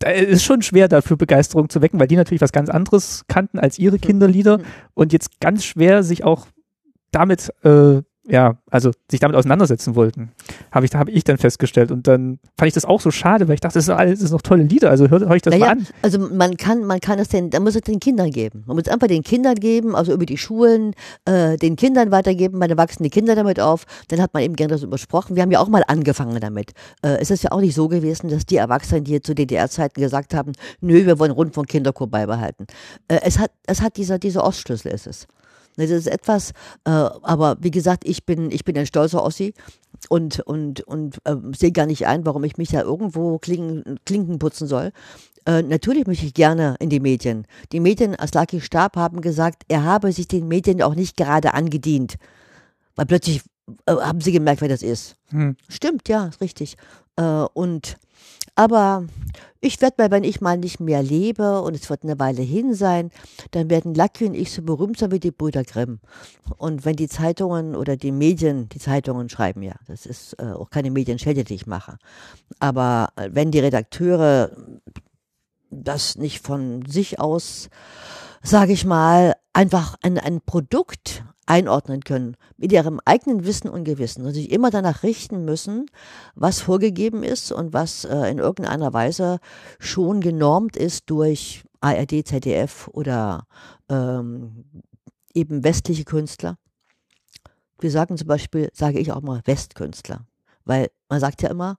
da ist schon schwer dafür Begeisterung zu wecken, weil die natürlich was ganz anderes kannten als ihre Kinderlieder Mhm. und jetzt ganz schwer sich auch damit, äh, ja, also sich damit auseinandersetzen wollten. Habe ich, habe ich dann festgestellt. Und dann fand ich das auch so schade, weil ich dachte, das ist alles das noch tolle Lieder, also hört euch das naja, mal an. also man kann, man kann es den, da muss es den Kindern geben. Man muss es einfach den Kindern geben, also über die Schulen, äh, den Kindern weitergeben, dann wachsen die Kinder damit auf. Dann hat man eben gerne das übersprochen. Wir haben ja auch mal angefangen damit. Äh, es ist ja auch nicht so gewesen, dass die Erwachsenen, die zu DDR-Zeiten gesagt haben, nö, wir wollen Rundfunk Kinderchor beibehalten. Äh, es hat, es hat dieser, dieser Ostschlüssel ist es. Das ist etwas, äh, aber wie gesagt, ich bin, ich bin ein stolzer Ossi und, und, und äh, sehe gar nicht ein, warum ich mich da irgendwo Klinken, Klinken putzen soll. Äh, natürlich möchte ich gerne in die Medien. Die Medien, Aslaki Stab, haben gesagt, er habe sich den Medien auch nicht gerade angedient. Weil plötzlich äh, haben sie gemerkt, wer das ist. Hm. Stimmt, ja, ist richtig. Äh, und aber ich werde mal, wenn ich mal nicht mehr lebe und es wird eine Weile hin sein, dann werden Lucky und ich so berühmt sein wie die Brüder Grimm. Und wenn die Zeitungen oder die Medien, die Zeitungen schreiben ja, das ist äh, auch keine Medienschelte, die ich mache. Aber äh, wenn die Redakteure das nicht von sich aus, sage ich mal, einfach ein, ein Produkt einordnen können, mit ihrem eigenen Wissen und Gewissen und sich immer danach richten müssen, was vorgegeben ist und was äh, in irgendeiner Weise schon genormt ist durch ARD, ZDF oder ähm, eben westliche Künstler. Wir sagen zum Beispiel, sage ich auch mal Westkünstler, weil man sagt ja immer,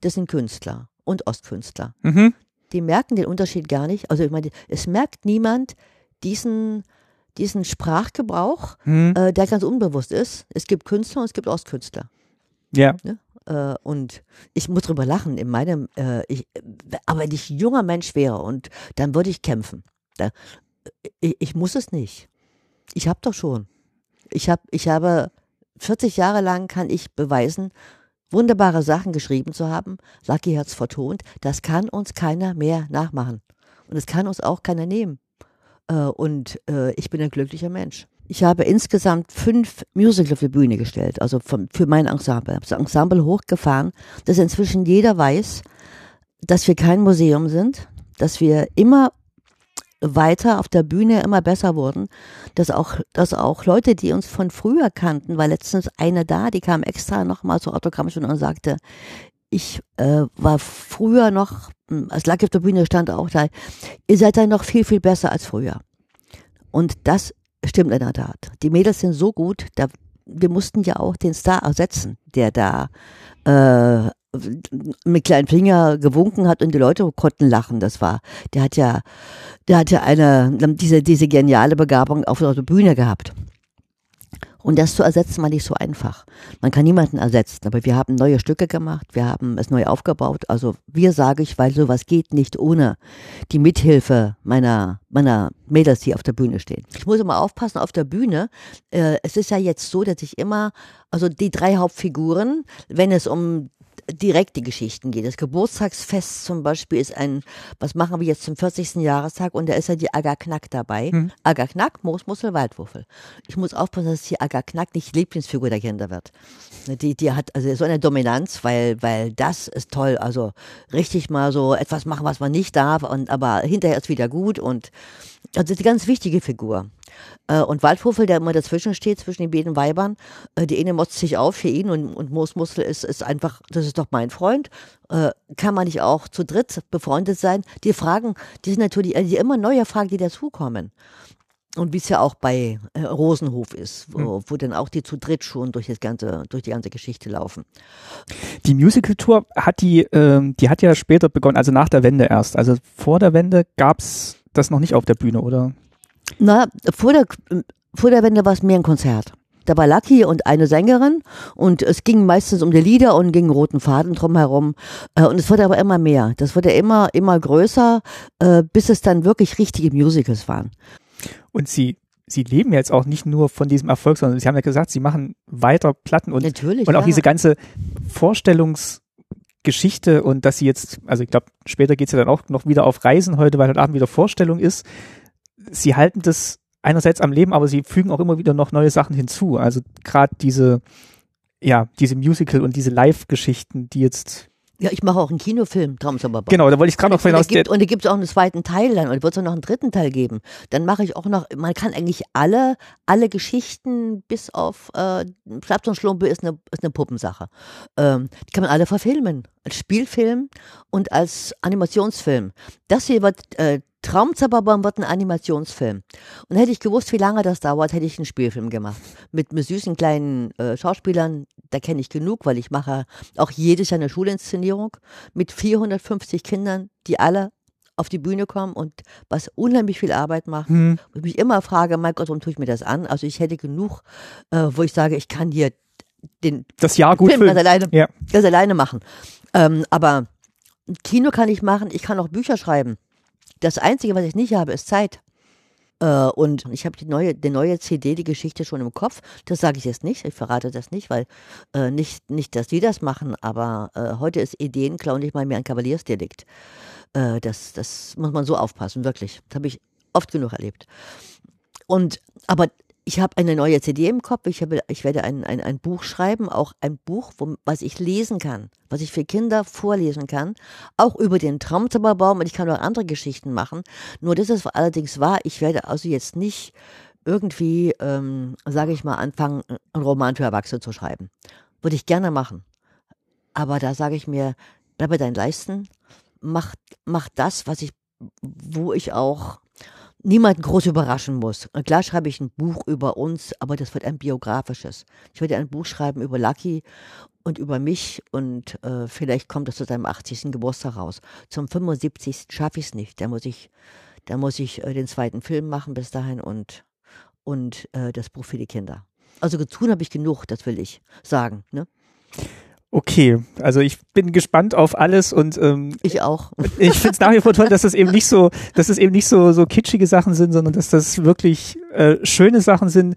das sind Künstler und Ostkünstler Mhm. die merken den Unterschied gar nicht. Also ich meine, es merkt niemand diesen, diesen Sprachgebrauch, Hm. äh, der ganz unbewusst ist. Es gibt Künstler und es gibt Ostkünstler. Ja. Äh, und ich muss drüber lachen. In meinem, äh, ich, aber wenn ich junger Mensch wäre und dann würde ich kämpfen. Da, ich, ich muss es nicht. Ich habe doch schon. Ich habe, ich habe 40 Jahre lang kann ich beweisen, wunderbare Sachen geschrieben zu haben. Lucky Herz vertont. Das kann uns keiner mehr nachmachen. Und es kann uns auch keiner nehmen. Äh, und äh, ich bin ein glücklicher Mensch. Ich habe insgesamt fünf Musical auf die Bühne gestellt, also für mein Ensemble. Ich habe das Ensemble hochgefahren, dass inzwischen jeder weiß, dass wir kein Museum sind, dass wir immer weiter auf der Bühne immer besser wurden, dass auch, dass auch Leute, die uns von früher kannten, war letztens eine da, die kam extra nochmal zur Autogrammstunde und sagte, ich äh, war früher noch, hm, als Lucky auf der Bühne stand auch da, ihr seid da noch viel, viel besser als früher. Und das stimmt in der Tat. Die Mädels sind so gut, da, wir mussten ja auch den Star ersetzen, der da äh, mit kleinen Finger gewunken hat und die Leute konnten lachen. Das war, der hat ja, der hat ja eine, diese, diese geniale Begabung auf der Bühne gehabt. Und das zu ersetzen war nicht so einfach. Man kann niemanden ersetzen, aber wir haben neue Stücke gemacht, wir haben es neu aufgebaut. Also wir sage ich, weil sowas geht nicht ohne die Mithilfe meiner, meiner Mädels, die auf der Bühne stehen. Ich muss immer aufpassen auf der Bühne. Äh, es ist ja jetzt so, dass ich immer, also die drei Hauptfiguren, wenn es um direkte Geschichten geht. Das Geburtstagsfest zum Beispiel ist ein, was machen wir jetzt zum 40. Jahrestag und da ist ja die Aga Knack dabei. Mhm. Aga Knack, Moosmussel, Waldwuffel. Ich muss aufpassen, dass die Aga Knack nicht Lieblingsfigur der Kinder wird. Die, die hat also so eine Dominanz, weil, weil das ist toll. Also richtig mal so etwas machen, was man nicht darf, und, aber hinterher ist wieder gut und also eine ganz wichtige Figur. Äh, und Waldwuffel, der immer dazwischen steht, zwischen den beiden Weibern, äh, die eine motzt sich auf für ihn und, und Moosmussel ist, ist einfach, das ist doch mein Freund. Äh, kann man nicht auch zu dritt befreundet sein? Die Fragen, die sind natürlich die immer neue Fragen, die dazukommen. Und wie es ja auch bei äh, Rosenhof ist, wo, Hm. wo dann auch die zu dritt schon durch, das ganze, durch die ganze Geschichte laufen. Die Musical-Tour hat die, ähm, die hat ja später begonnen, also nach der Wende erst. Also vor der Wende gab's das noch nicht auf der Bühne, oder? Na, vor der, vor der Wende war es mehr ein Konzert. Da war Lucky und eine Sängerin und es ging meistens um die Lieder und ging roten Faden drumherum. Äh, Und es wurde aber immer mehr. Das wurde immer, immer größer, äh, bis es dann wirklich richtige Musicals waren. Und sie, sie leben jetzt auch nicht nur von diesem Erfolg, sondern sie haben ja gesagt, sie machen weiter Platten und, Natürlich. und auch ja. diese ganze Vorstellungsgeschichte und dass sie jetzt, also ich glaube, später geht's ja dann auch noch wieder auf Reisen heute, weil heute Abend wieder Vorstellung ist. Sie halten das einerseits am Leben, aber sie fügen auch immer wieder noch neue Sachen hinzu. Also gerade diese, ja, diese Musical und diese Live-Geschichten, die jetzt, Ja, ich mache auch einen Kinofilm, Traumsommerbau. genau, da wollte ich gerade noch Und hinaus, gibt, und da gibt es auch einen zweiten Teil dann und wird es auch noch einen dritten Teil geben. Dann mache ich auch noch, man kann eigentlich alle, alle Geschichten bis auf äh, Schlaps und Schlumpe ist eine, ist eine Puppensache. Ähm, die kann man alle verfilmen. Als Spielfilm und als Animationsfilm. Das hier wird, äh, Traumzauberbaum wird ein Animationsfilm. Und hätte ich gewusst, wie lange das dauert, hätte ich einen Spielfilm gemacht. Mit, mit süßen kleinen äh, Schauspielern, da kenne ich genug, weil ich mache auch jedes Jahr eine Schulinszenierung mit 450 Kindern, die alle auf die Bühne kommen und was unheimlich viel Arbeit macht. hm, Und ich mich immer frage, mein Gott, warum tue ich mir das an? Also ich hätte genug, äh, wo ich sage, ich kann hier den das Jahr gut Film füllen. das alleine, Ja. das alleine machen. Ähm, aber Kino kann ich machen, ich kann auch Bücher schreiben. Das Einzige, was ich nicht habe, ist Zeit. Äh, und ich habe die neue, die neue CD, die Geschichte schon im Kopf. Das sage ich jetzt nicht, ich verrate das nicht, weil äh, nicht, nicht, dass die das machen, aber äh, heute ist Ideenklau nicht mal mehr ein Kavaliersdelikt. Äh, das, das muss man so aufpassen, wirklich. Das habe ich oft genug erlebt. Und aber ich habe eine neue CD im Kopf. Ich, habe, ich werde ein, ein, ein Buch schreiben, auch ein Buch, wo, was ich lesen kann, was ich für Kinder vorlesen kann, auch über den Traumzauberbaum und ich kann auch andere Geschichten machen. Nur das ist allerdings wahr, ich werde also jetzt nicht irgendwie, ähm, sage ich mal, anfangen, einen Roman für Erwachsene zu schreiben. Würde ich gerne machen. Aber da sage ich mir, bleib bei deinen Leisten, mach, mach das, was ich, wo ich auch niemanden groß überraschen muss. Und klar schreibe ich ein Buch über uns, aber das wird ein biografisches. Ich werde ein Buch schreiben über Lucky und über mich und äh, vielleicht kommt das zu seinem 80. Geburtstag raus. Zum 75. schaffe ich es nicht. Da muss ich, da muss ich äh, den zweiten Film machen bis dahin und, und äh, das Buch für die Kinder. Also tun habe ich genug, das will ich sagen. Ne? Okay, also ich bin gespannt auf alles und ähm, Ich auch. ich finde es nach wie vor toll, dass es eben nicht so, dass es eben nicht so so kitschige Sachen sind, sondern dass das wirklich äh, schöne Sachen sind,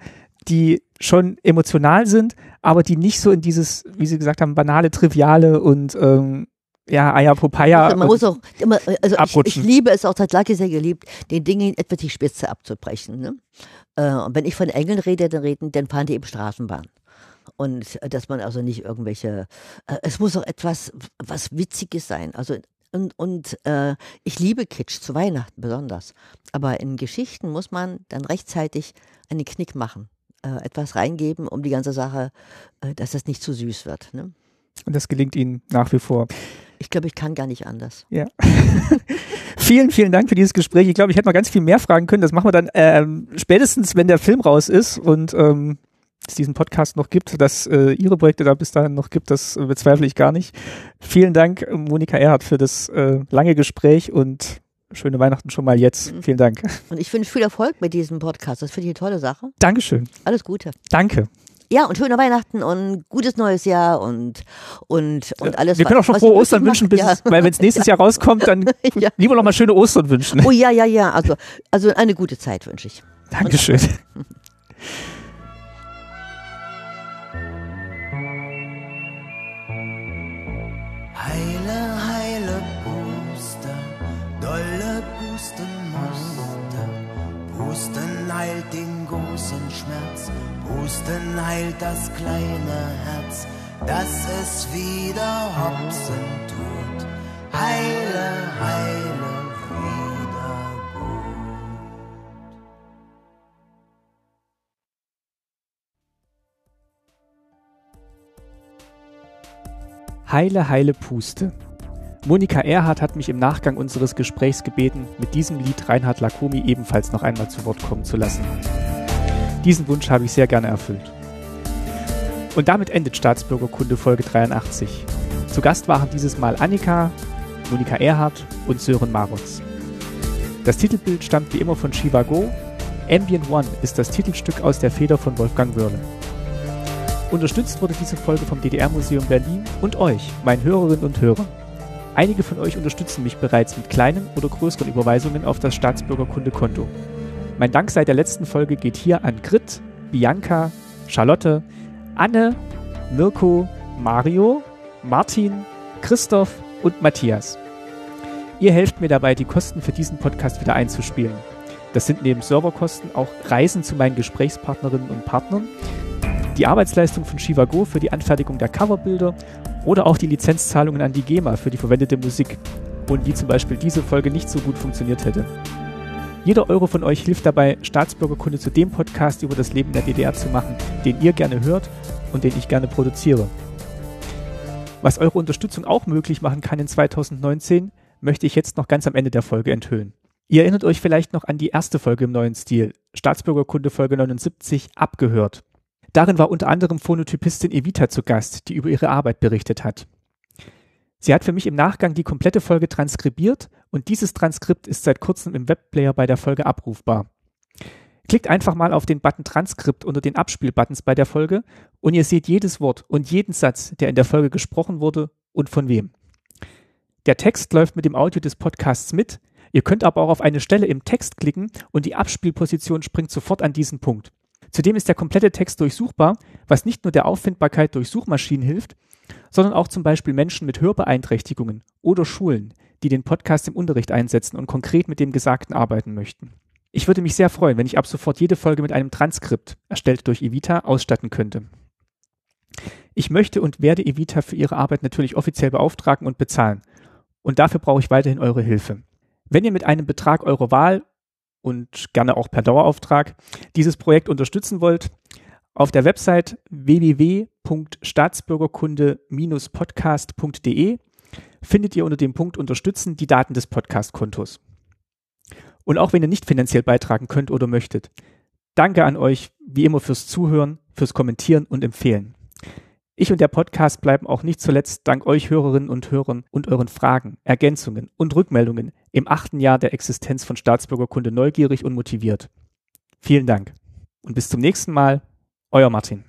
die schon emotional sind, aber die nicht so in dieses, wie Sie gesagt haben, banale, triviale und ähm, ja, Ayapopaya. Also man muss auch immer, also ich, ich liebe es auch, das hat sehr geliebt, den Dingen etwa die Spitze abzubrechen. Ne? Äh, und wenn ich von Engeln rede, dann reden, dann fahren die eben Straßenbahn. Und äh, dass man also nicht irgendwelche, äh, es muss auch etwas, was Witziges sein. Also und, und äh, ich liebe Kitsch, zu Weihnachten besonders. Aber in Geschichten muss man dann rechtzeitig einen Knick machen, äh, etwas reingeben, um die ganze Sache, äh, dass es nicht zu süß wird. Ne? Und das gelingt Ihnen nach wie vor. Ich glaube, ich kann gar nicht anders. Ja. vielen, vielen Dank für dieses Gespräch. Ich glaube, ich hätte noch ganz viel mehr fragen können. Das machen wir dann ähm, spätestens, wenn der Film raus ist und ähm, es diesen Podcast noch gibt, dass äh, Ihre Projekte da bis dahin noch gibt, das äh, bezweifle ich gar nicht. Vielen Dank, Monika Erhardt, für das äh, lange Gespräch und schöne Weihnachten schon mal jetzt. Mhm. Vielen Dank. Und ich wünsche viel Erfolg mit diesem Podcast. Das finde ich eine tolle Sache. Dankeschön. Alles Gute. Danke. Ja, und schöne Weihnachten und gutes neues Jahr und, und, und alles. Wir können auch schon frohe Ostern wünschen, bis ja. es, weil wenn es nächstes Jahr rauskommt, dann Ja. lieber noch mal schöne Ostern wünschen. Oh ja, ja, ja. Also, also eine gute Zeit wünsche ich. Dankeschön. Heile, heile Puste, dolle Pusten musste. Pusten heilt den großen Schmerz, Pusten heilt das kleine Herz, dass es wieder hopsen tut. Heile, heile, Heile, heile Puste. Monika Erhardt hat mich im Nachgang unseres Gesprächs gebeten, mit diesem Lied Reinhard Lakomi ebenfalls noch einmal zu Wort kommen zu lassen. Diesen Wunsch habe ich sehr gerne erfüllt. Und damit endet Staatsbürgerkunde Folge 83. Zu Gast waren dieses Mal Annika, Monika Erhardt und Sören Marotz. Das Titelbild stammt wie immer von Shiva Go. Ambient One ist das Titelstück aus der Feder von Wolfgang Wörle. Unterstützt wurde diese Folge vom DDR-Museum Berlin und euch, meinen Hörerinnen und Hörern. Einige von euch unterstützen mich bereits mit kleinen oder größeren Überweisungen auf das Staatsbürgerkunde-Konto. Mein Dank seit der letzten Folge geht hier an Grit, Bianca, Charlotte, Anne, Mirko, Mario, Martin, Christoph und Matthias. Ihr helft mir dabei, die Kosten für diesen Podcast wieder einzuspielen. Das sind neben Serverkosten auch Reisen zu meinen Gesprächspartnerinnen und Partnern, die Arbeitsleistung von Shiva Go für die Anfertigung der Coverbilder oder auch die Lizenzzahlungen an die GEMA für die verwendete Musik und wie zum Beispiel diese Folge nicht so gut funktioniert hätte. Jeder Euro von euch hilft dabei, Staatsbürgerkunde zu dem Podcast über das Leben der DDR zu machen, den ihr gerne hört und den ich gerne produziere. Was eure Unterstützung auch möglich machen kann in 2019, möchte ich jetzt noch ganz am Ende der Folge enthüllen. Ihr erinnert euch vielleicht noch an die erste Folge im neuen Stil, Staatsbürgerkunde Folge 79, abgehört. Darin war unter anderem Phonotypistin Evita zu Gast, die über ihre Arbeit berichtet hat. Sie hat für mich im Nachgang die komplette Folge transkribiert und dieses Transkript ist seit kurzem im Webplayer bei der Folge abrufbar. Klickt einfach mal auf den Button Transkript unter den Abspielbuttons bei der Folge und ihr seht jedes Wort und jeden Satz, der in der Folge gesprochen wurde und von wem. Der Text läuft mit dem Audio des Podcasts mit, ihr könnt aber auch auf eine Stelle im Text klicken und die Abspielposition springt sofort an diesen Punkt. Zudem ist der komplette Text durchsuchbar, was nicht nur der Auffindbarkeit durch Suchmaschinen hilft, sondern auch zum Beispiel Menschen mit Hörbeeinträchtigungen oder Schulen, die den Podcast im Unterricht einsetzen und konkret mit dem Gesagten arbeiten möchten. Ich würde mich sehr freuen, wenn ich ab sofort jede Folge mit einem Transkript, erstellt durch Evita, ausstatten könnte. Ich möchte und werde Evita für ihre Arbeit natürlich offiziell beauftragen und bezahlen. Und dafür brauche ich weiterhin eure Hilfe. Wenn ihr mit einem Betrag eurer Wahl und gerne auch per Dauerauftrag dieses Projekt unterstützen wollt, auf der Website www.staatsbürgerkunde-podcast.de findet ihr unter dem Punkt Unterstützen die Daten des Podcast-Kontos. Und auch wenn ihr nicht finanziell beitragen könnt oder möchtet, danke an euch wie immer fürs Zuhören, fürs Kommentieren und Empfehlen. Ich und der Podcast bleiben auch nicht zuletzt dank euch Hörerinnen und Hörern und euren Fragen, Ergänzungen und Rückmeldungen im achten Jahr der Existenz von Staatsbürgerkunde neugierig und motiviert. Vielen Dank und bis zum nächsten Mal, euer Martin.